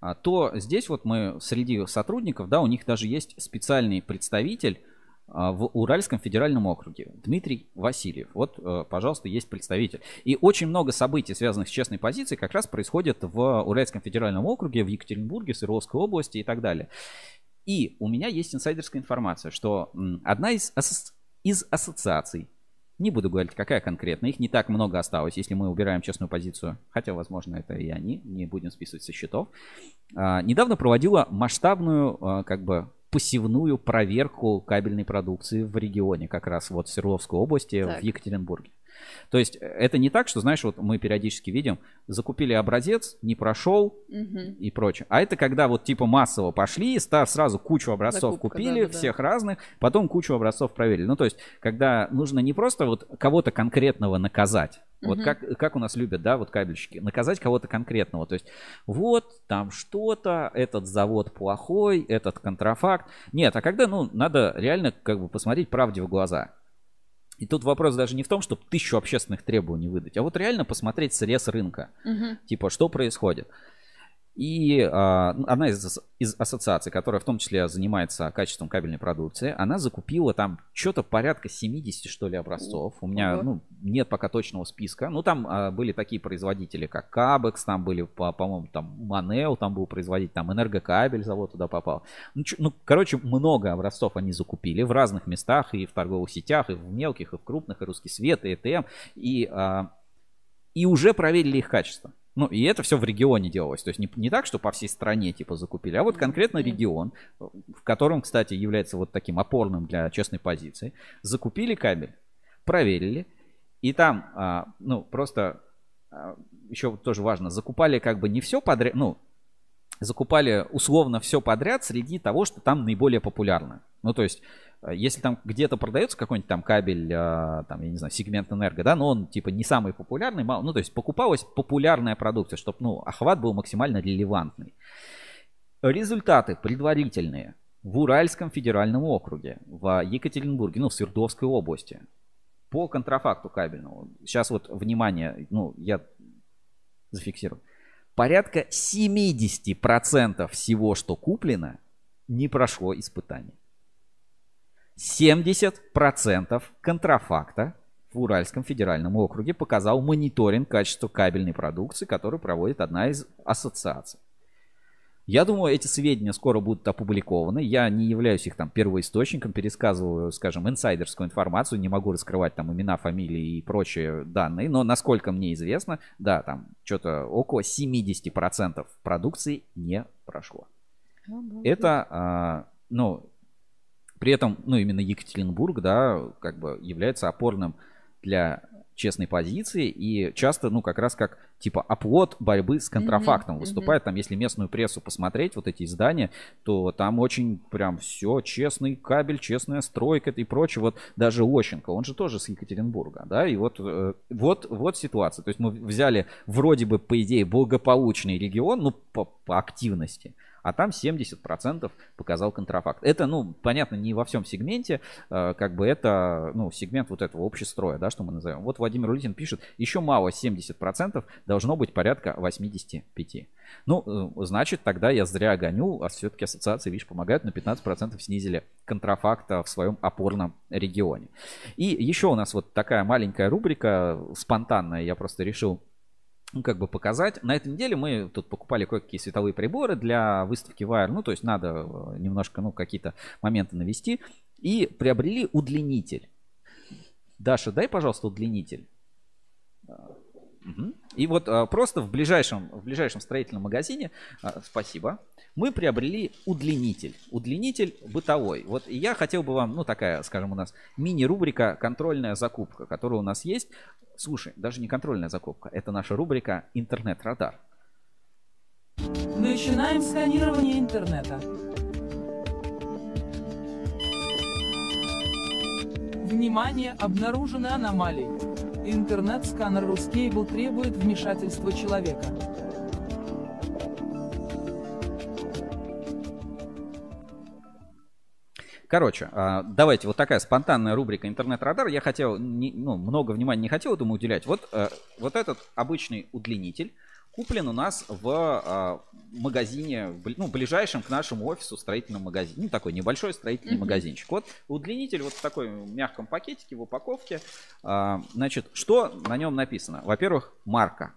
а, то здесь вот мы среди сотрудников, да, у них даже есть специальный представитель в Уральском федеральном округе. Дмитрий Васильев. Вот, э, пожалуйста, есть представитель. И очень много событий, связанных с честной позицией, как раз происходит в Уральском федеральном округе, в Екатеринбурге, Свердловской области и так далее. И у меня есть инсайдерская информация, что одна из, асоци- из ассоциаций, не буду говорить, какая конкретно, их не так много осталось, если мы убираем честную позицию, хотя, возможно, это и они, не будем списывать со счетов, а, недавно проводила масштабную, а, как бы, посевную проверку кабельной продукции в регионе, как раз вот в Свердловской области, Так. в Екатеринбурге. То есть э, это не так, что, знаешь, вот мы периодически видим, закупили образец, не прошел Мгм. и прочее. А это когда вот типа массово пошли, ста- сразу кучу образцов Закупка, купили, да-да-да. всех разных, потом кучу образцов проверили. Ну, то есть, когда нужно не просто вот кого-то конкретного наказать, вот как, как у нас любят, да, вот кабельщики, наказать кого-то конкретного. То есть, вот там что-то, этот завод плохой, этот контрафакт. Нет, а когда, ну, надо реально как бы посмотреть правде в глаза. И тут вопрос даже не в том, чтобы тысячу общественных требований выдать, а вот реально посмотреть срез рынка. Мгм. Типа, что происходит. И а, ну, одна из, из ассоциаций, которая в том числе занимается качеством кабельной продукции, она закупила там что-то порядка 70, что ли, образцов. У меня ну, нет пока точного списка. Ну, там а, были такие производители, как Кабекс, там были, по- по-моему, там Манео, там был производитель, там Энергокабель завод туда попал. Ну, чё- ну, короче, много образцов они закупили в разных местах, и в торговых сетях, и в мелких, и в крупных, и Русский Свет, и ЭТМ, и, а, и уже проверили их качество. Ну, и это все в регионе делалось. То есть не, не так, что по всей стране типа закупили, а вот конкретно регион, в котором, кстати, является вот таким опорным для честной позиции, закупили кабель, проверили, и там, а, ну, просто еще тоже важно, закупали как бы не все подряд, ну, закупали условно все подряд среди того, что там наиболее популярно. Ну, то есть, э, если там где-то продается какой-нибудь там кабель, э, там, я не знаю, сегмент энерго, да, но он типа не самый популярный, мало, ну, то есть покупалась популярная продукция, чтобы, ну, охват был максимально релевантный. Результаты предварительные в Уральском федеральном округе, в Екатеринбурге, ну, в Свердловской области по контрафакту кабельному. Сейчас вот, внимание, ну, я зафиксирую. Порядка 70% всего, что куплено, не прошло испытание. 70% контрафакта в Уральском федеральном округе показал мониторинг качества кабельной продукции, который проводит одна из ассоциаций. Я думаю, эти сведения скоро будут опубликованы. Я не являюсь их там первоисточником, пересказываю, скажем, инсайдерскую информацию, не могу раскрывать там имена, фамилии и прочие данные, но насколько мне известно, да, там что-то около 70% продукции не прошло. Это, а, ну, при этом, ну, именно Екатеринбург, да, как бы является опорным для честной позиции и часто, ну, как раз как, типа, оплот борьбы с контрафактом Мгм, выступает. Там, если местную прессу посмотреть, вот эти издания, то там очень прям все честный кабель, честная стройка и прочее. Вот даже Лощенко, он же тоже с Екатеринбурга, да, и вот, э, вот, вот ситуация. То есть мы взяли вроде бы, по идее, благополучный регион, ну, по, по активности, а там 70% показал контрафакт. Это, ну, понятно, не во всем сегменте, э, как бы это, ну, сегмент вот этого общестроя, да, что мы назовем. Вот Владимир Улитин пишет, еще мало 70%, должно быть порядка 85%. Ну, э, значит, тогда я зря гоню, а все-таки ассоциации, видишь, помогают, на 15% снизили контрафакта в своем опорном регионе. И еще у нас вот такая маленькая рубрика, спонтанная, я просто решил ну, как бы показать. На этой неделе мы тут покупали кое-какие световые приборы для выставки Wire. Ну, то есть надо э, немножко, ну, какие-то моменты навести. И приобрели удлинитель. Даша, дай, пожалуйста, удлинитель. Мгм. И вот а, просто в ближайшем, в ближайшем строительном магазине, а, спасибо, мы приобрели удлинитель. Удлинитель бытовой. Вот я хотел бы вам, ну такая, скажем, у нас мини-рубрика «Контрольная закупка», которая у нас есть. Слушай, даже не контрольная закупка, это наша рубрика «Интернет-радар». Начинаем сканирование интернета. Внимание, обнаружены аномалии. Интернет-сканер Ruscable требует вмешательства человека. Короче, а, давайте, вот такая спонтанная рубрика «Интернет-радар». Я хотел, не- ну, много внимания не хотел этому уделять. Вот, э, вот этот обычный удлинитель куплен у нас в а, магазине, ну, ближайшем к нашему офису строительном магазине. Ну, такой небольшой строительный Мгм. магазинчик. Вот удлинитель вот в такой мягком пакетике, в упаковке. А, Значит, что на нем написано? Во-первых, марка.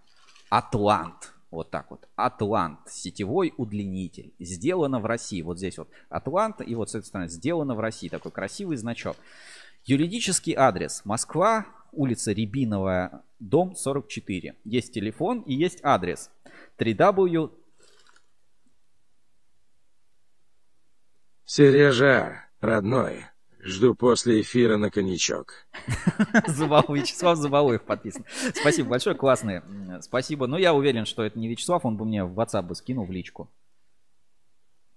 Атлант. Вот так вот. Атлант. Сетевой удлинитель. Сделано в России. Вот здесь вот Атлант. И вот с этой стороны сделано в России. Такой красивый значок. Юридический адрес. Москва. Улица Рябиновая. Дом 44. Есть телефон и есть адрес. 3W. Сережа, родной, жду после эфира на коньячок. Забал, Вячеслав Забалуев подписан. Спасибо большое, классные. Спасибо. Но я уверен, что это не Вячеслав, он бы мне в WhatsApp бы скинул в личку.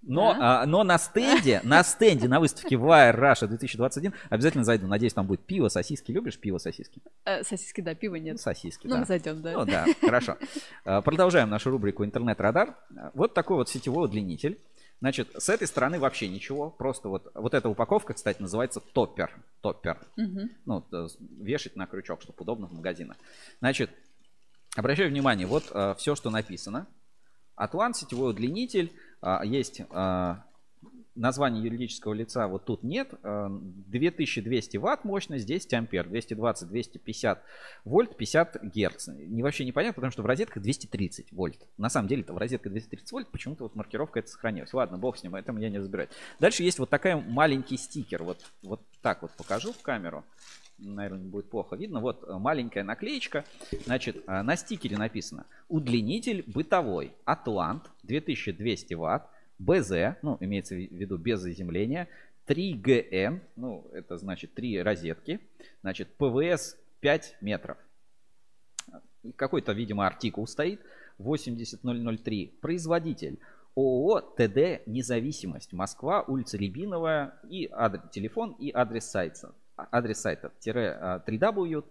Но, а, но на стенде, на стенде на выставке Wire Russia 2021 обязательно зайду. Надеюсь, там будет пиво, сосиски. Любишь пиво, сосиски? Э, сосиски, да, пива нет. Сосиски, Ну, да. мы зайдем, да. Ну да, хорошо. А, Продолжаем нашу рубрику «Интернет-радар». А, Вот такой вот сетевой удлинитель. Значит, с этой стороны вообще ничего. Просто вот, вот эта упаковка, кстати, называется топпер. Топпер. Мгм. Ну, т- вешать на крючок, чтобы удобно в магазинах. Значит, обращаю внимание, вот все, что написано. Атлант, сетевой удлинитель. а, есть а, название юридического лица, вот тут нет. а, 2200 ватт мощность, 10 ампер. 220, 250 вольт, 50 герц. Не, вообще непонятно, потому что в розетках 230 вольт. На самом деле, это в розетках 230 вольт, почему-то вот маркировка это сохранилась. Ладно, бог с ним, этому я не разбираюсь. Дальше есть вот такая маленький стикер. Вот, вот так вот покажу в камеру. Наверное, будет плохо видно. Вот э, маленькая наклеечка. Значит, э, на стикере написано удлинитель бытовой Атлант 2200 ватт. БЗ, ну, имеется в виду без заземления, 3ГН, ну, это значит 3 розетки, значит, ПВС 5 метров. Какой-то, видимо, артикул стоит, 80003. Производитель. ООО ТД «Независимость», Москва, улица Рябиновая, и адрес, телефон и адрес сайта. Адрес сайта а, www.t-d-n.ru.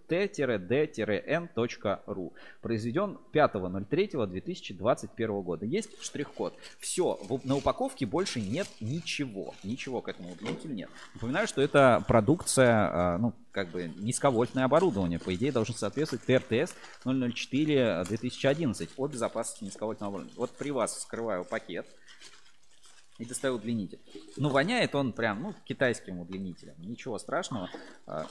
Произведен 5.03.2021 года. Есть штрих-код. Все, на упаковке больше нет ничего. Ничего к этому удлинителю нет. Напоминаю, что это продукция, а, ну, как бы низковольтное оборудование. По идее, должен соответствовать ТРТС 004 2011 о безопасности низковольтного оборудования. Вот при вас вскрываю пакет и достаю удлинитель. Ну, воняет он прям, ну, китайским удлинителем. Ничего страшного. А,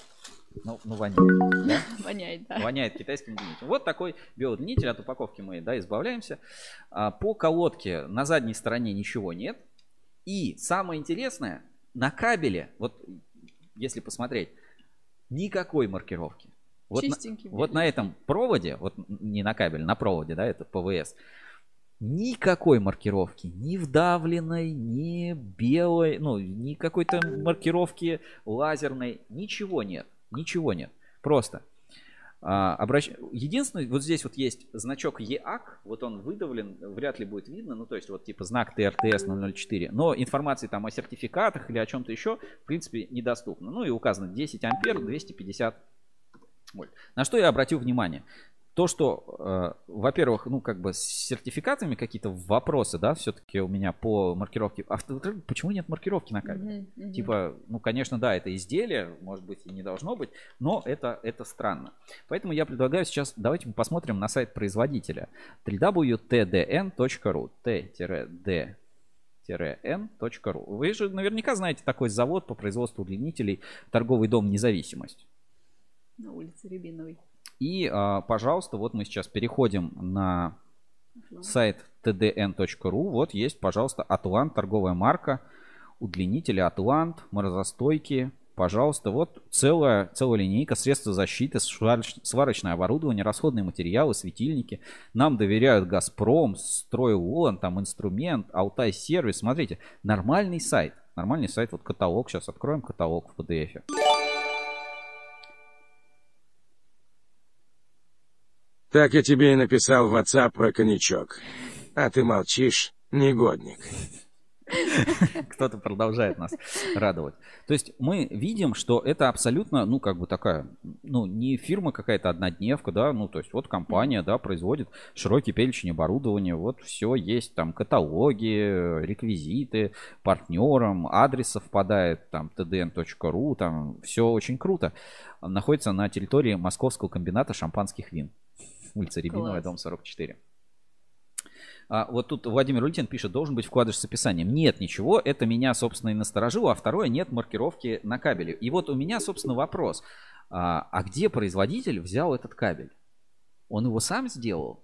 Ну, ну воняет. да? Воняет, да. Воняет китайским удлинителем. Вот такой биоудлинитель. От упаковки мы, да, избавляемся. А, По колодке на задней стороне ничего нет. И самое интересное, на кабеле, вот если посмотреть, никакой маркировки. Вот, на, вот на этом проводе, вот не на кабеле, на проводе, да, это ПВС, никакой маркировки, ни вдавленной, ни белой, ну, ни какой-то маркировки лазерной, ничего нет, ничего нет, просто. А, обращ- Единственное, вот здесь вот есть значок ЕАК, вот он выдавлен, вряд ли будет видно, ну то есть вот типа знак ТРТС 004, но информации там о сертификатах или о чем-то еще, в принципе, недоступно. Ну и указано 10 ампер, 250 вольт. На что я обратил внимание? То, что, э, во-первых, ну, как бы с сертификатами какие-то вопросы, да, все-таки у меня по маркировке. Авто... Почему нет маркировки на кабеле? Мгм, мгм. Типа, ну, конечно, да, это изделие, может быть, и не должно быть, но это, это странно. Поэтому я предлагаю сейчас, давайте мы посмотрим на сайт производителя www.tdn.ru t-d n.ru. Вы же наверняка знаете такой завод по производству удлинителей торговый дом «Независимость». На улице Рябиновой. И, а, пожалуйста, вот мы сейчас переходим на сайт tdn.ru. Вот есть, пожалуйста, Атлант, торговая марка, удлинители Атлант, морозостойкие. Пожалуйста, вот целая, целая линейка средств защиты, свароч- сварочное оборудование, расходные материалы, светильники. Нам доверяют Газпром, Стройволан, там инструмент, Алтай сервис. Смотрите, нормальный сайт. Нормальный сайт, вот каталог. Сейчас откроем каталог в PDF. Так я тебе и написал в WhatsApp про коньячок. А ты молчишь, негодник. Кто-то продолжает нас радовать. То есть мы видим, что это абсолютно, ну, как бы такая, ну, не фирма какая-то однодневка, да, ну, то есть вот компания, да, производит широкий перечень оборудования, вот все есть, там, каталоги, реквизиты, партнерам, адрес совпадает, там, tdn.ru, там, все очень круто. Находится на территории Московского комбината шампанских вин. Улица Рябиновая, дом 44. А, вот тут Владимир Улитин пишет, должен быть вкладыш с описанием. Нет ничего, это меня, собственно, и насторожило. А второе, нет маркировки на кабеле. И вот у меня, собственно, вопрос. А, а где производитель взял этот кабель? Он его сам сделал?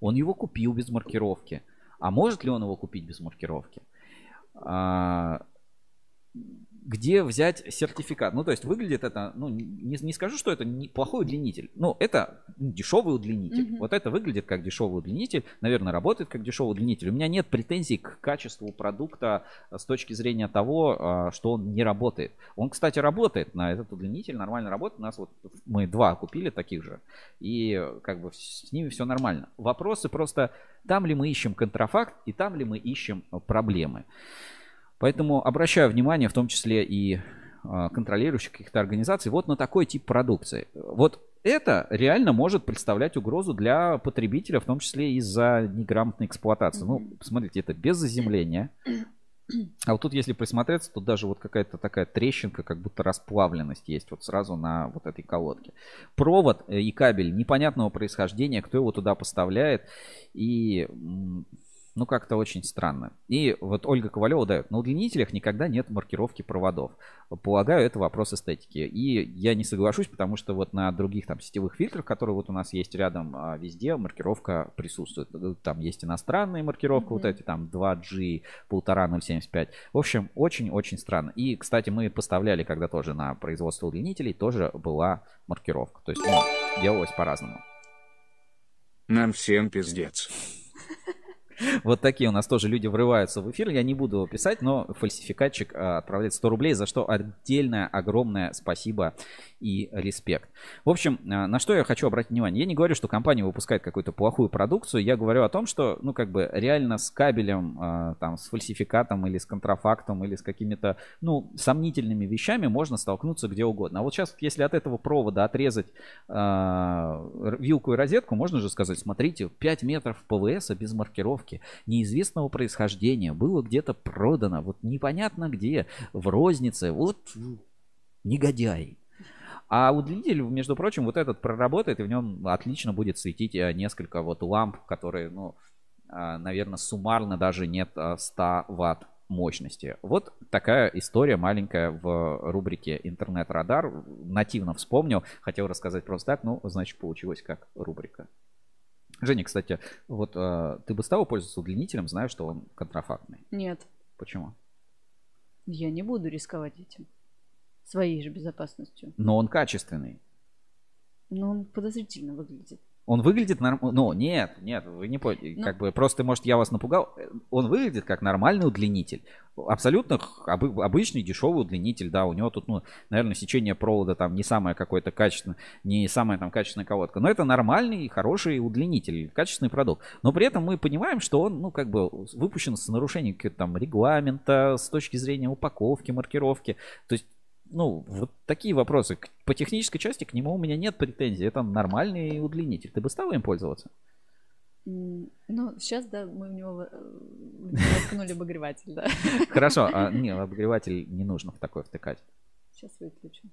Он его купил без маркировки. А может ли он его купить без маркировки? А, где взять сертификат. Ну, то есть выглядит это, ну, не, не скажу, что это не плохой удлинитель. Ну, это дешевый удлинитель. Мгм. Вот это выглядит как дешевый удлинитель, наверное, работает как дешевый удлинитель. У меня нет претензий к качеству продукта с точки зрения того, а, что он не работает. Он, кстати, работает на этот удлинитель, нормально работает. У нас вот мы два купили таких же, и как бы с ними все нормально. Вопросы просто, там ли мы ищем контрафакт, и там ли мы ищем а, проблемы. Поэтому обращаю внимание, в том числе и а, контролирующих каких-то организаций, вот на такой тип продукции. Вот это реально может представлять угрозу для потребителя, в том числе из-за неграмотной эксплуатации. Ну, посмотрите, это без заземления. А вот тут, если присмотреться, тут даже вот какая-то такая трещинка, как будто расплавленность есть вот сразу на вот этой колодке. Провод э, и кабель непонятного происхождения, кто его туда поставляет. И ну, как-то очень странно. И вот Ольга Ковалева дает, на удлинителях никогда нет маркировки проводов. Полагаю, это вопрос эстетики. И я не соглашусь, потому что вот на других там сетевых фильтрах, которые вот у нас есть рядом, а, везде маркировка присутствует. Там есть иностранная маркировка, mm-hmm. вот эти там 2G, 1.5.075. В общем, очень-очень странно. И, кстати, мы поставляли, когда тоже на производство удлинителей, тоже была маркировка. То есть, ну, делалось по-разному. Нам всем пиздец. Вот такие у нас тоже люди врываются в эфир. Я не буду писать, но фальсификатчик а, отправляет 100 рублей, за что отдельное огромное спасибо и респект. В общем, а, на что я хочу обратить внимание. Я не говорю, что компания выпускает какую-то плохую продукцию. Я говорю о том, что, ну, как бы реально с кабелем, а, там, с фальсификатом или с контрафактом или с какими-то, ну, сомнительными вещами можно столкнуться где угодно. А вот сейчас, если от этого провода отрезать вилку и розетку, можно же сказать, смотрите, 5 метров ПВС без маркировки неизвестного происхождения было где-то продано, вот непонятно где, в рознице, вот негодяй. А удлинитель, между прочим, вот этот проработает, и в нем отлично будет светить э, несколько вот ламп, которые, ну, э, наверное, суммарно даже нет 100 э, ватт мощности. Вот такая история маленькая в рубрике «Интернет-радар». Нативно вспомнил, хотел рассказать просто так, ну, значит, получилось как рубрика. Женя, кстати, вот э, ты бы стала пользоваться удлинителем, зная, что он контрафактный? Нет. Почему? Я не буду рисковать этим. Своей же безопасностью. Но он качественный. Но он подозрительно выглядит. Он выглядит нормально. Ну, нет, нет, вы не поняли. Ну... Как бы просто, может, я вас напугал. Он выглядит как нормальный удлинитель. Абсолютно об, обычный дешевый удлинитель, да. У него тут, ну, наверное, сечение провода там не самое какое-то качественное, не самая там качественная колодка. Но это нормальный, хороший удлинитель, качественный продукт. Но при этом мы понимаем, что он, ну, как бы выпущен с нарушением там регламента, с точки зрения упаковки, маркировки. То есть ну, вот такие вопросы. По технической части к нему у меня нет претензий. Это нормальный удлинитель. Ты бы стала им пользоваться? Ну, сейчас, да, мы в него, э, в него воткнули обогреватель, да. Хорошо, а не, обогреватель не нужно в такой втыкать. Сейчас выключу.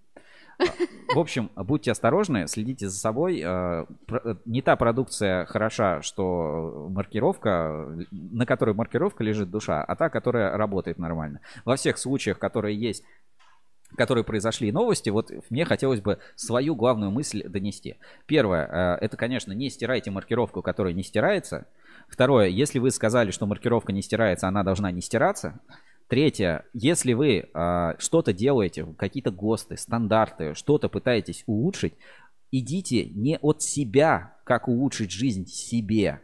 В общем, будьте осторожны, следите за собой. А, не та продукция хороша, что маркировка, на которой маркировка лежит душа, а та, которая работает нормально. Во всех случаях, которые есть которые произошли новости, вот мне хотелось бы свою главную мысль донести. Первое, э, это, конечно, не стирайте маркировку, которая не стирается. Второе, если вы сказали, что маркировка не стирается, она должна не стираться. Третье, если вы э, что-то делаете, какие-то ГОСТы, стандарты, что-то пытаетесь улучшить, идите не от себя, как улучшить жизнь себе,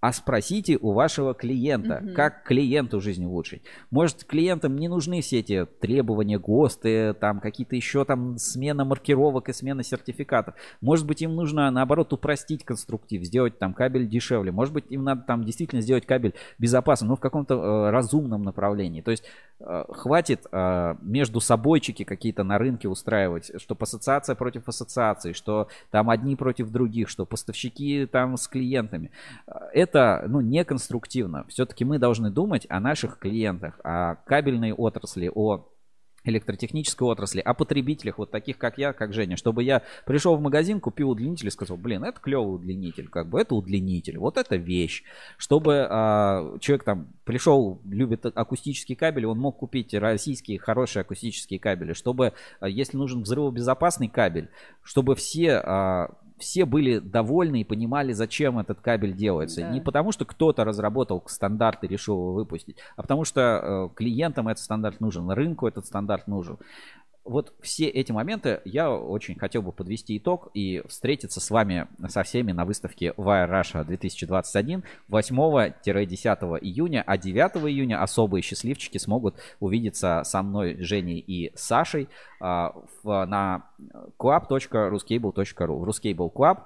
а спросите у вашего клиента, угу. как клиенту жизнь улучшить. Может, клиентам не нужны все эти требования ГОСТы, там какие-то еще там смена маркировок и смена сертификатов. Может быть, им нужно, наоборот, упростить конструктив, сделать там кабель дешевле. Может быть, им надо там действительно сделать кабель безопасным, но в каком-то э, разумном направлении. То есть э, хватит э, между собойчики какие-то на рынке устраивать, что ассоциация против ассоциации, что там одни против других, что поставщики там с клиентами. Это это ну, неконструктивно. Все-таки мы должны думать о наших клиентах, о кабельной отрасли, о электротехнической отрасли, о потребителях, вот таких как я, как Женя, чтобы я пришел в магазин, купил удлинитель и сказал, блин, это клевый удлинитель, как бы это удлинитель, вот это вещь, чтобы а, человек там пришел, любит акустические кабели, он мог купить российские хорошие акустические кабели, чтобы, а, если нужен взрывобезопасный кабель, чтобы все а, все были довольны и понимали, зачем этот кабель делается. Да. Не потому, что кто-то разработал стандарт и решил его выпустить, а потому что э, клиентам этот стандарт нужен, рынку этот стандарт нужен вот все эти моменты я очень хотел бы подвести итог и встретиться с вами со всеми на выставке Wire Russia 2021 8-10 июня, а 9 июня особые счастливчики смогут увидеться со мной, Женей и Сашей а, в, на club.ruscable.ru. В Ruscable Club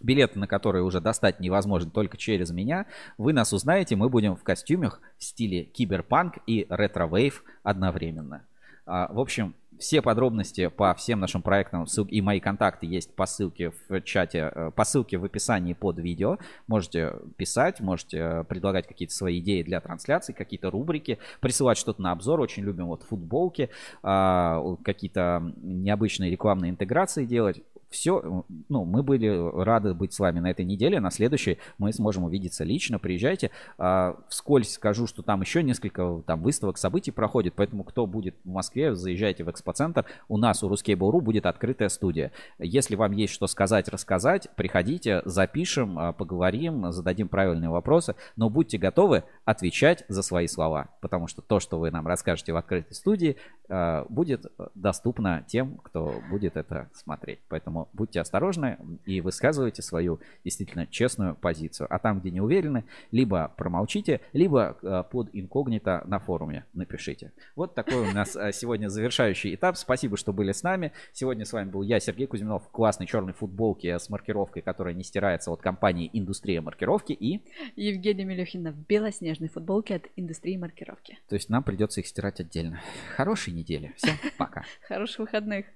билеты на которые уже достать невозможно только через меня. Вы нас узнаете, мы будем в костюмах в стиле киберпанк и ретро-вейв одновременно. А, в общем, все подробности по всем нашим проектам и мои контакты есть по ссылке в чате, э, по ссылке в описании под видео. Можете писать, можете э, предлагать какие-то свои идеи для трансляции, какие-то рубрики, присылать что-то на обзор. Очень любим вот футболки, а, какие-то необычные рекламные интеграции делать. Все, ну, мы были рады быть с вами на этой неделе. На следующей мы сможем увидеться лично. Приезжайте. А, Вскользь скажу, что там еще несколько там выставок, событий проходит. Поэтому, кто будет в Москве, заезжайте в экспоцентр. У нас у Ruskable.ru будет открытая студия. Если вам есть что сказать, рассказать, приходите, запишем, а, поговорим, зададим правильные вопросы. Но будьте готовы отвечать за свои слова. Потому что то, что вы нам расскажете в открытой студии, а, будет доступно тем, кто будет это смотреть. Поэтому будьте осторожны и высказывайте свою действительно честную позицию. А там, где не уверены, либо промолчите, либо э, под инкогнито на форуме напишите. Вот такой у нас э, сегодня завершающий этап. Спасибо, что были с нами. Сегодня с вами был я, Сергей Кузьминов, в классной черной футболке с маркировкой, которая не стирается от компании «Индустрия маркировки» и... Евгения Мелехина в белоснежной футболке от индустрии маркировки. То есть нам придется их стирать отдельно. Хорошей недели. Всем пока. Хороших выходных.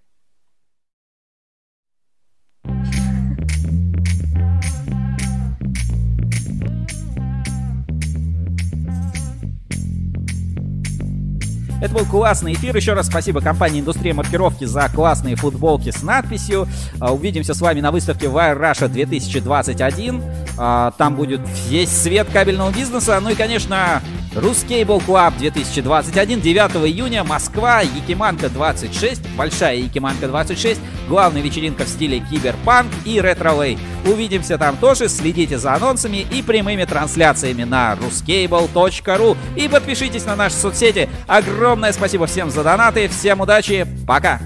Это был классный эфир. Еще раз спасибо компании «Индустрия маркировки» за классные футболки с надписью. А, Увидимся с вами на выставке Wire Russia 2021. А, Там будет весь свет кабельного бизнеса. Ну и, конечно, Ruscable Club 2021. 9 июня. Москва. Якиманка 26. Большая Якиманка 26. Главная вечеринка в стиле киберпанк и ретро-вей. Увидимся там тоже. Следите за анонсами и прямыми трансляциями на ruscable.ru. И подпишитесь на наши соцсети. Огромное спасибо всем за донаты. Всем удачи. Пока.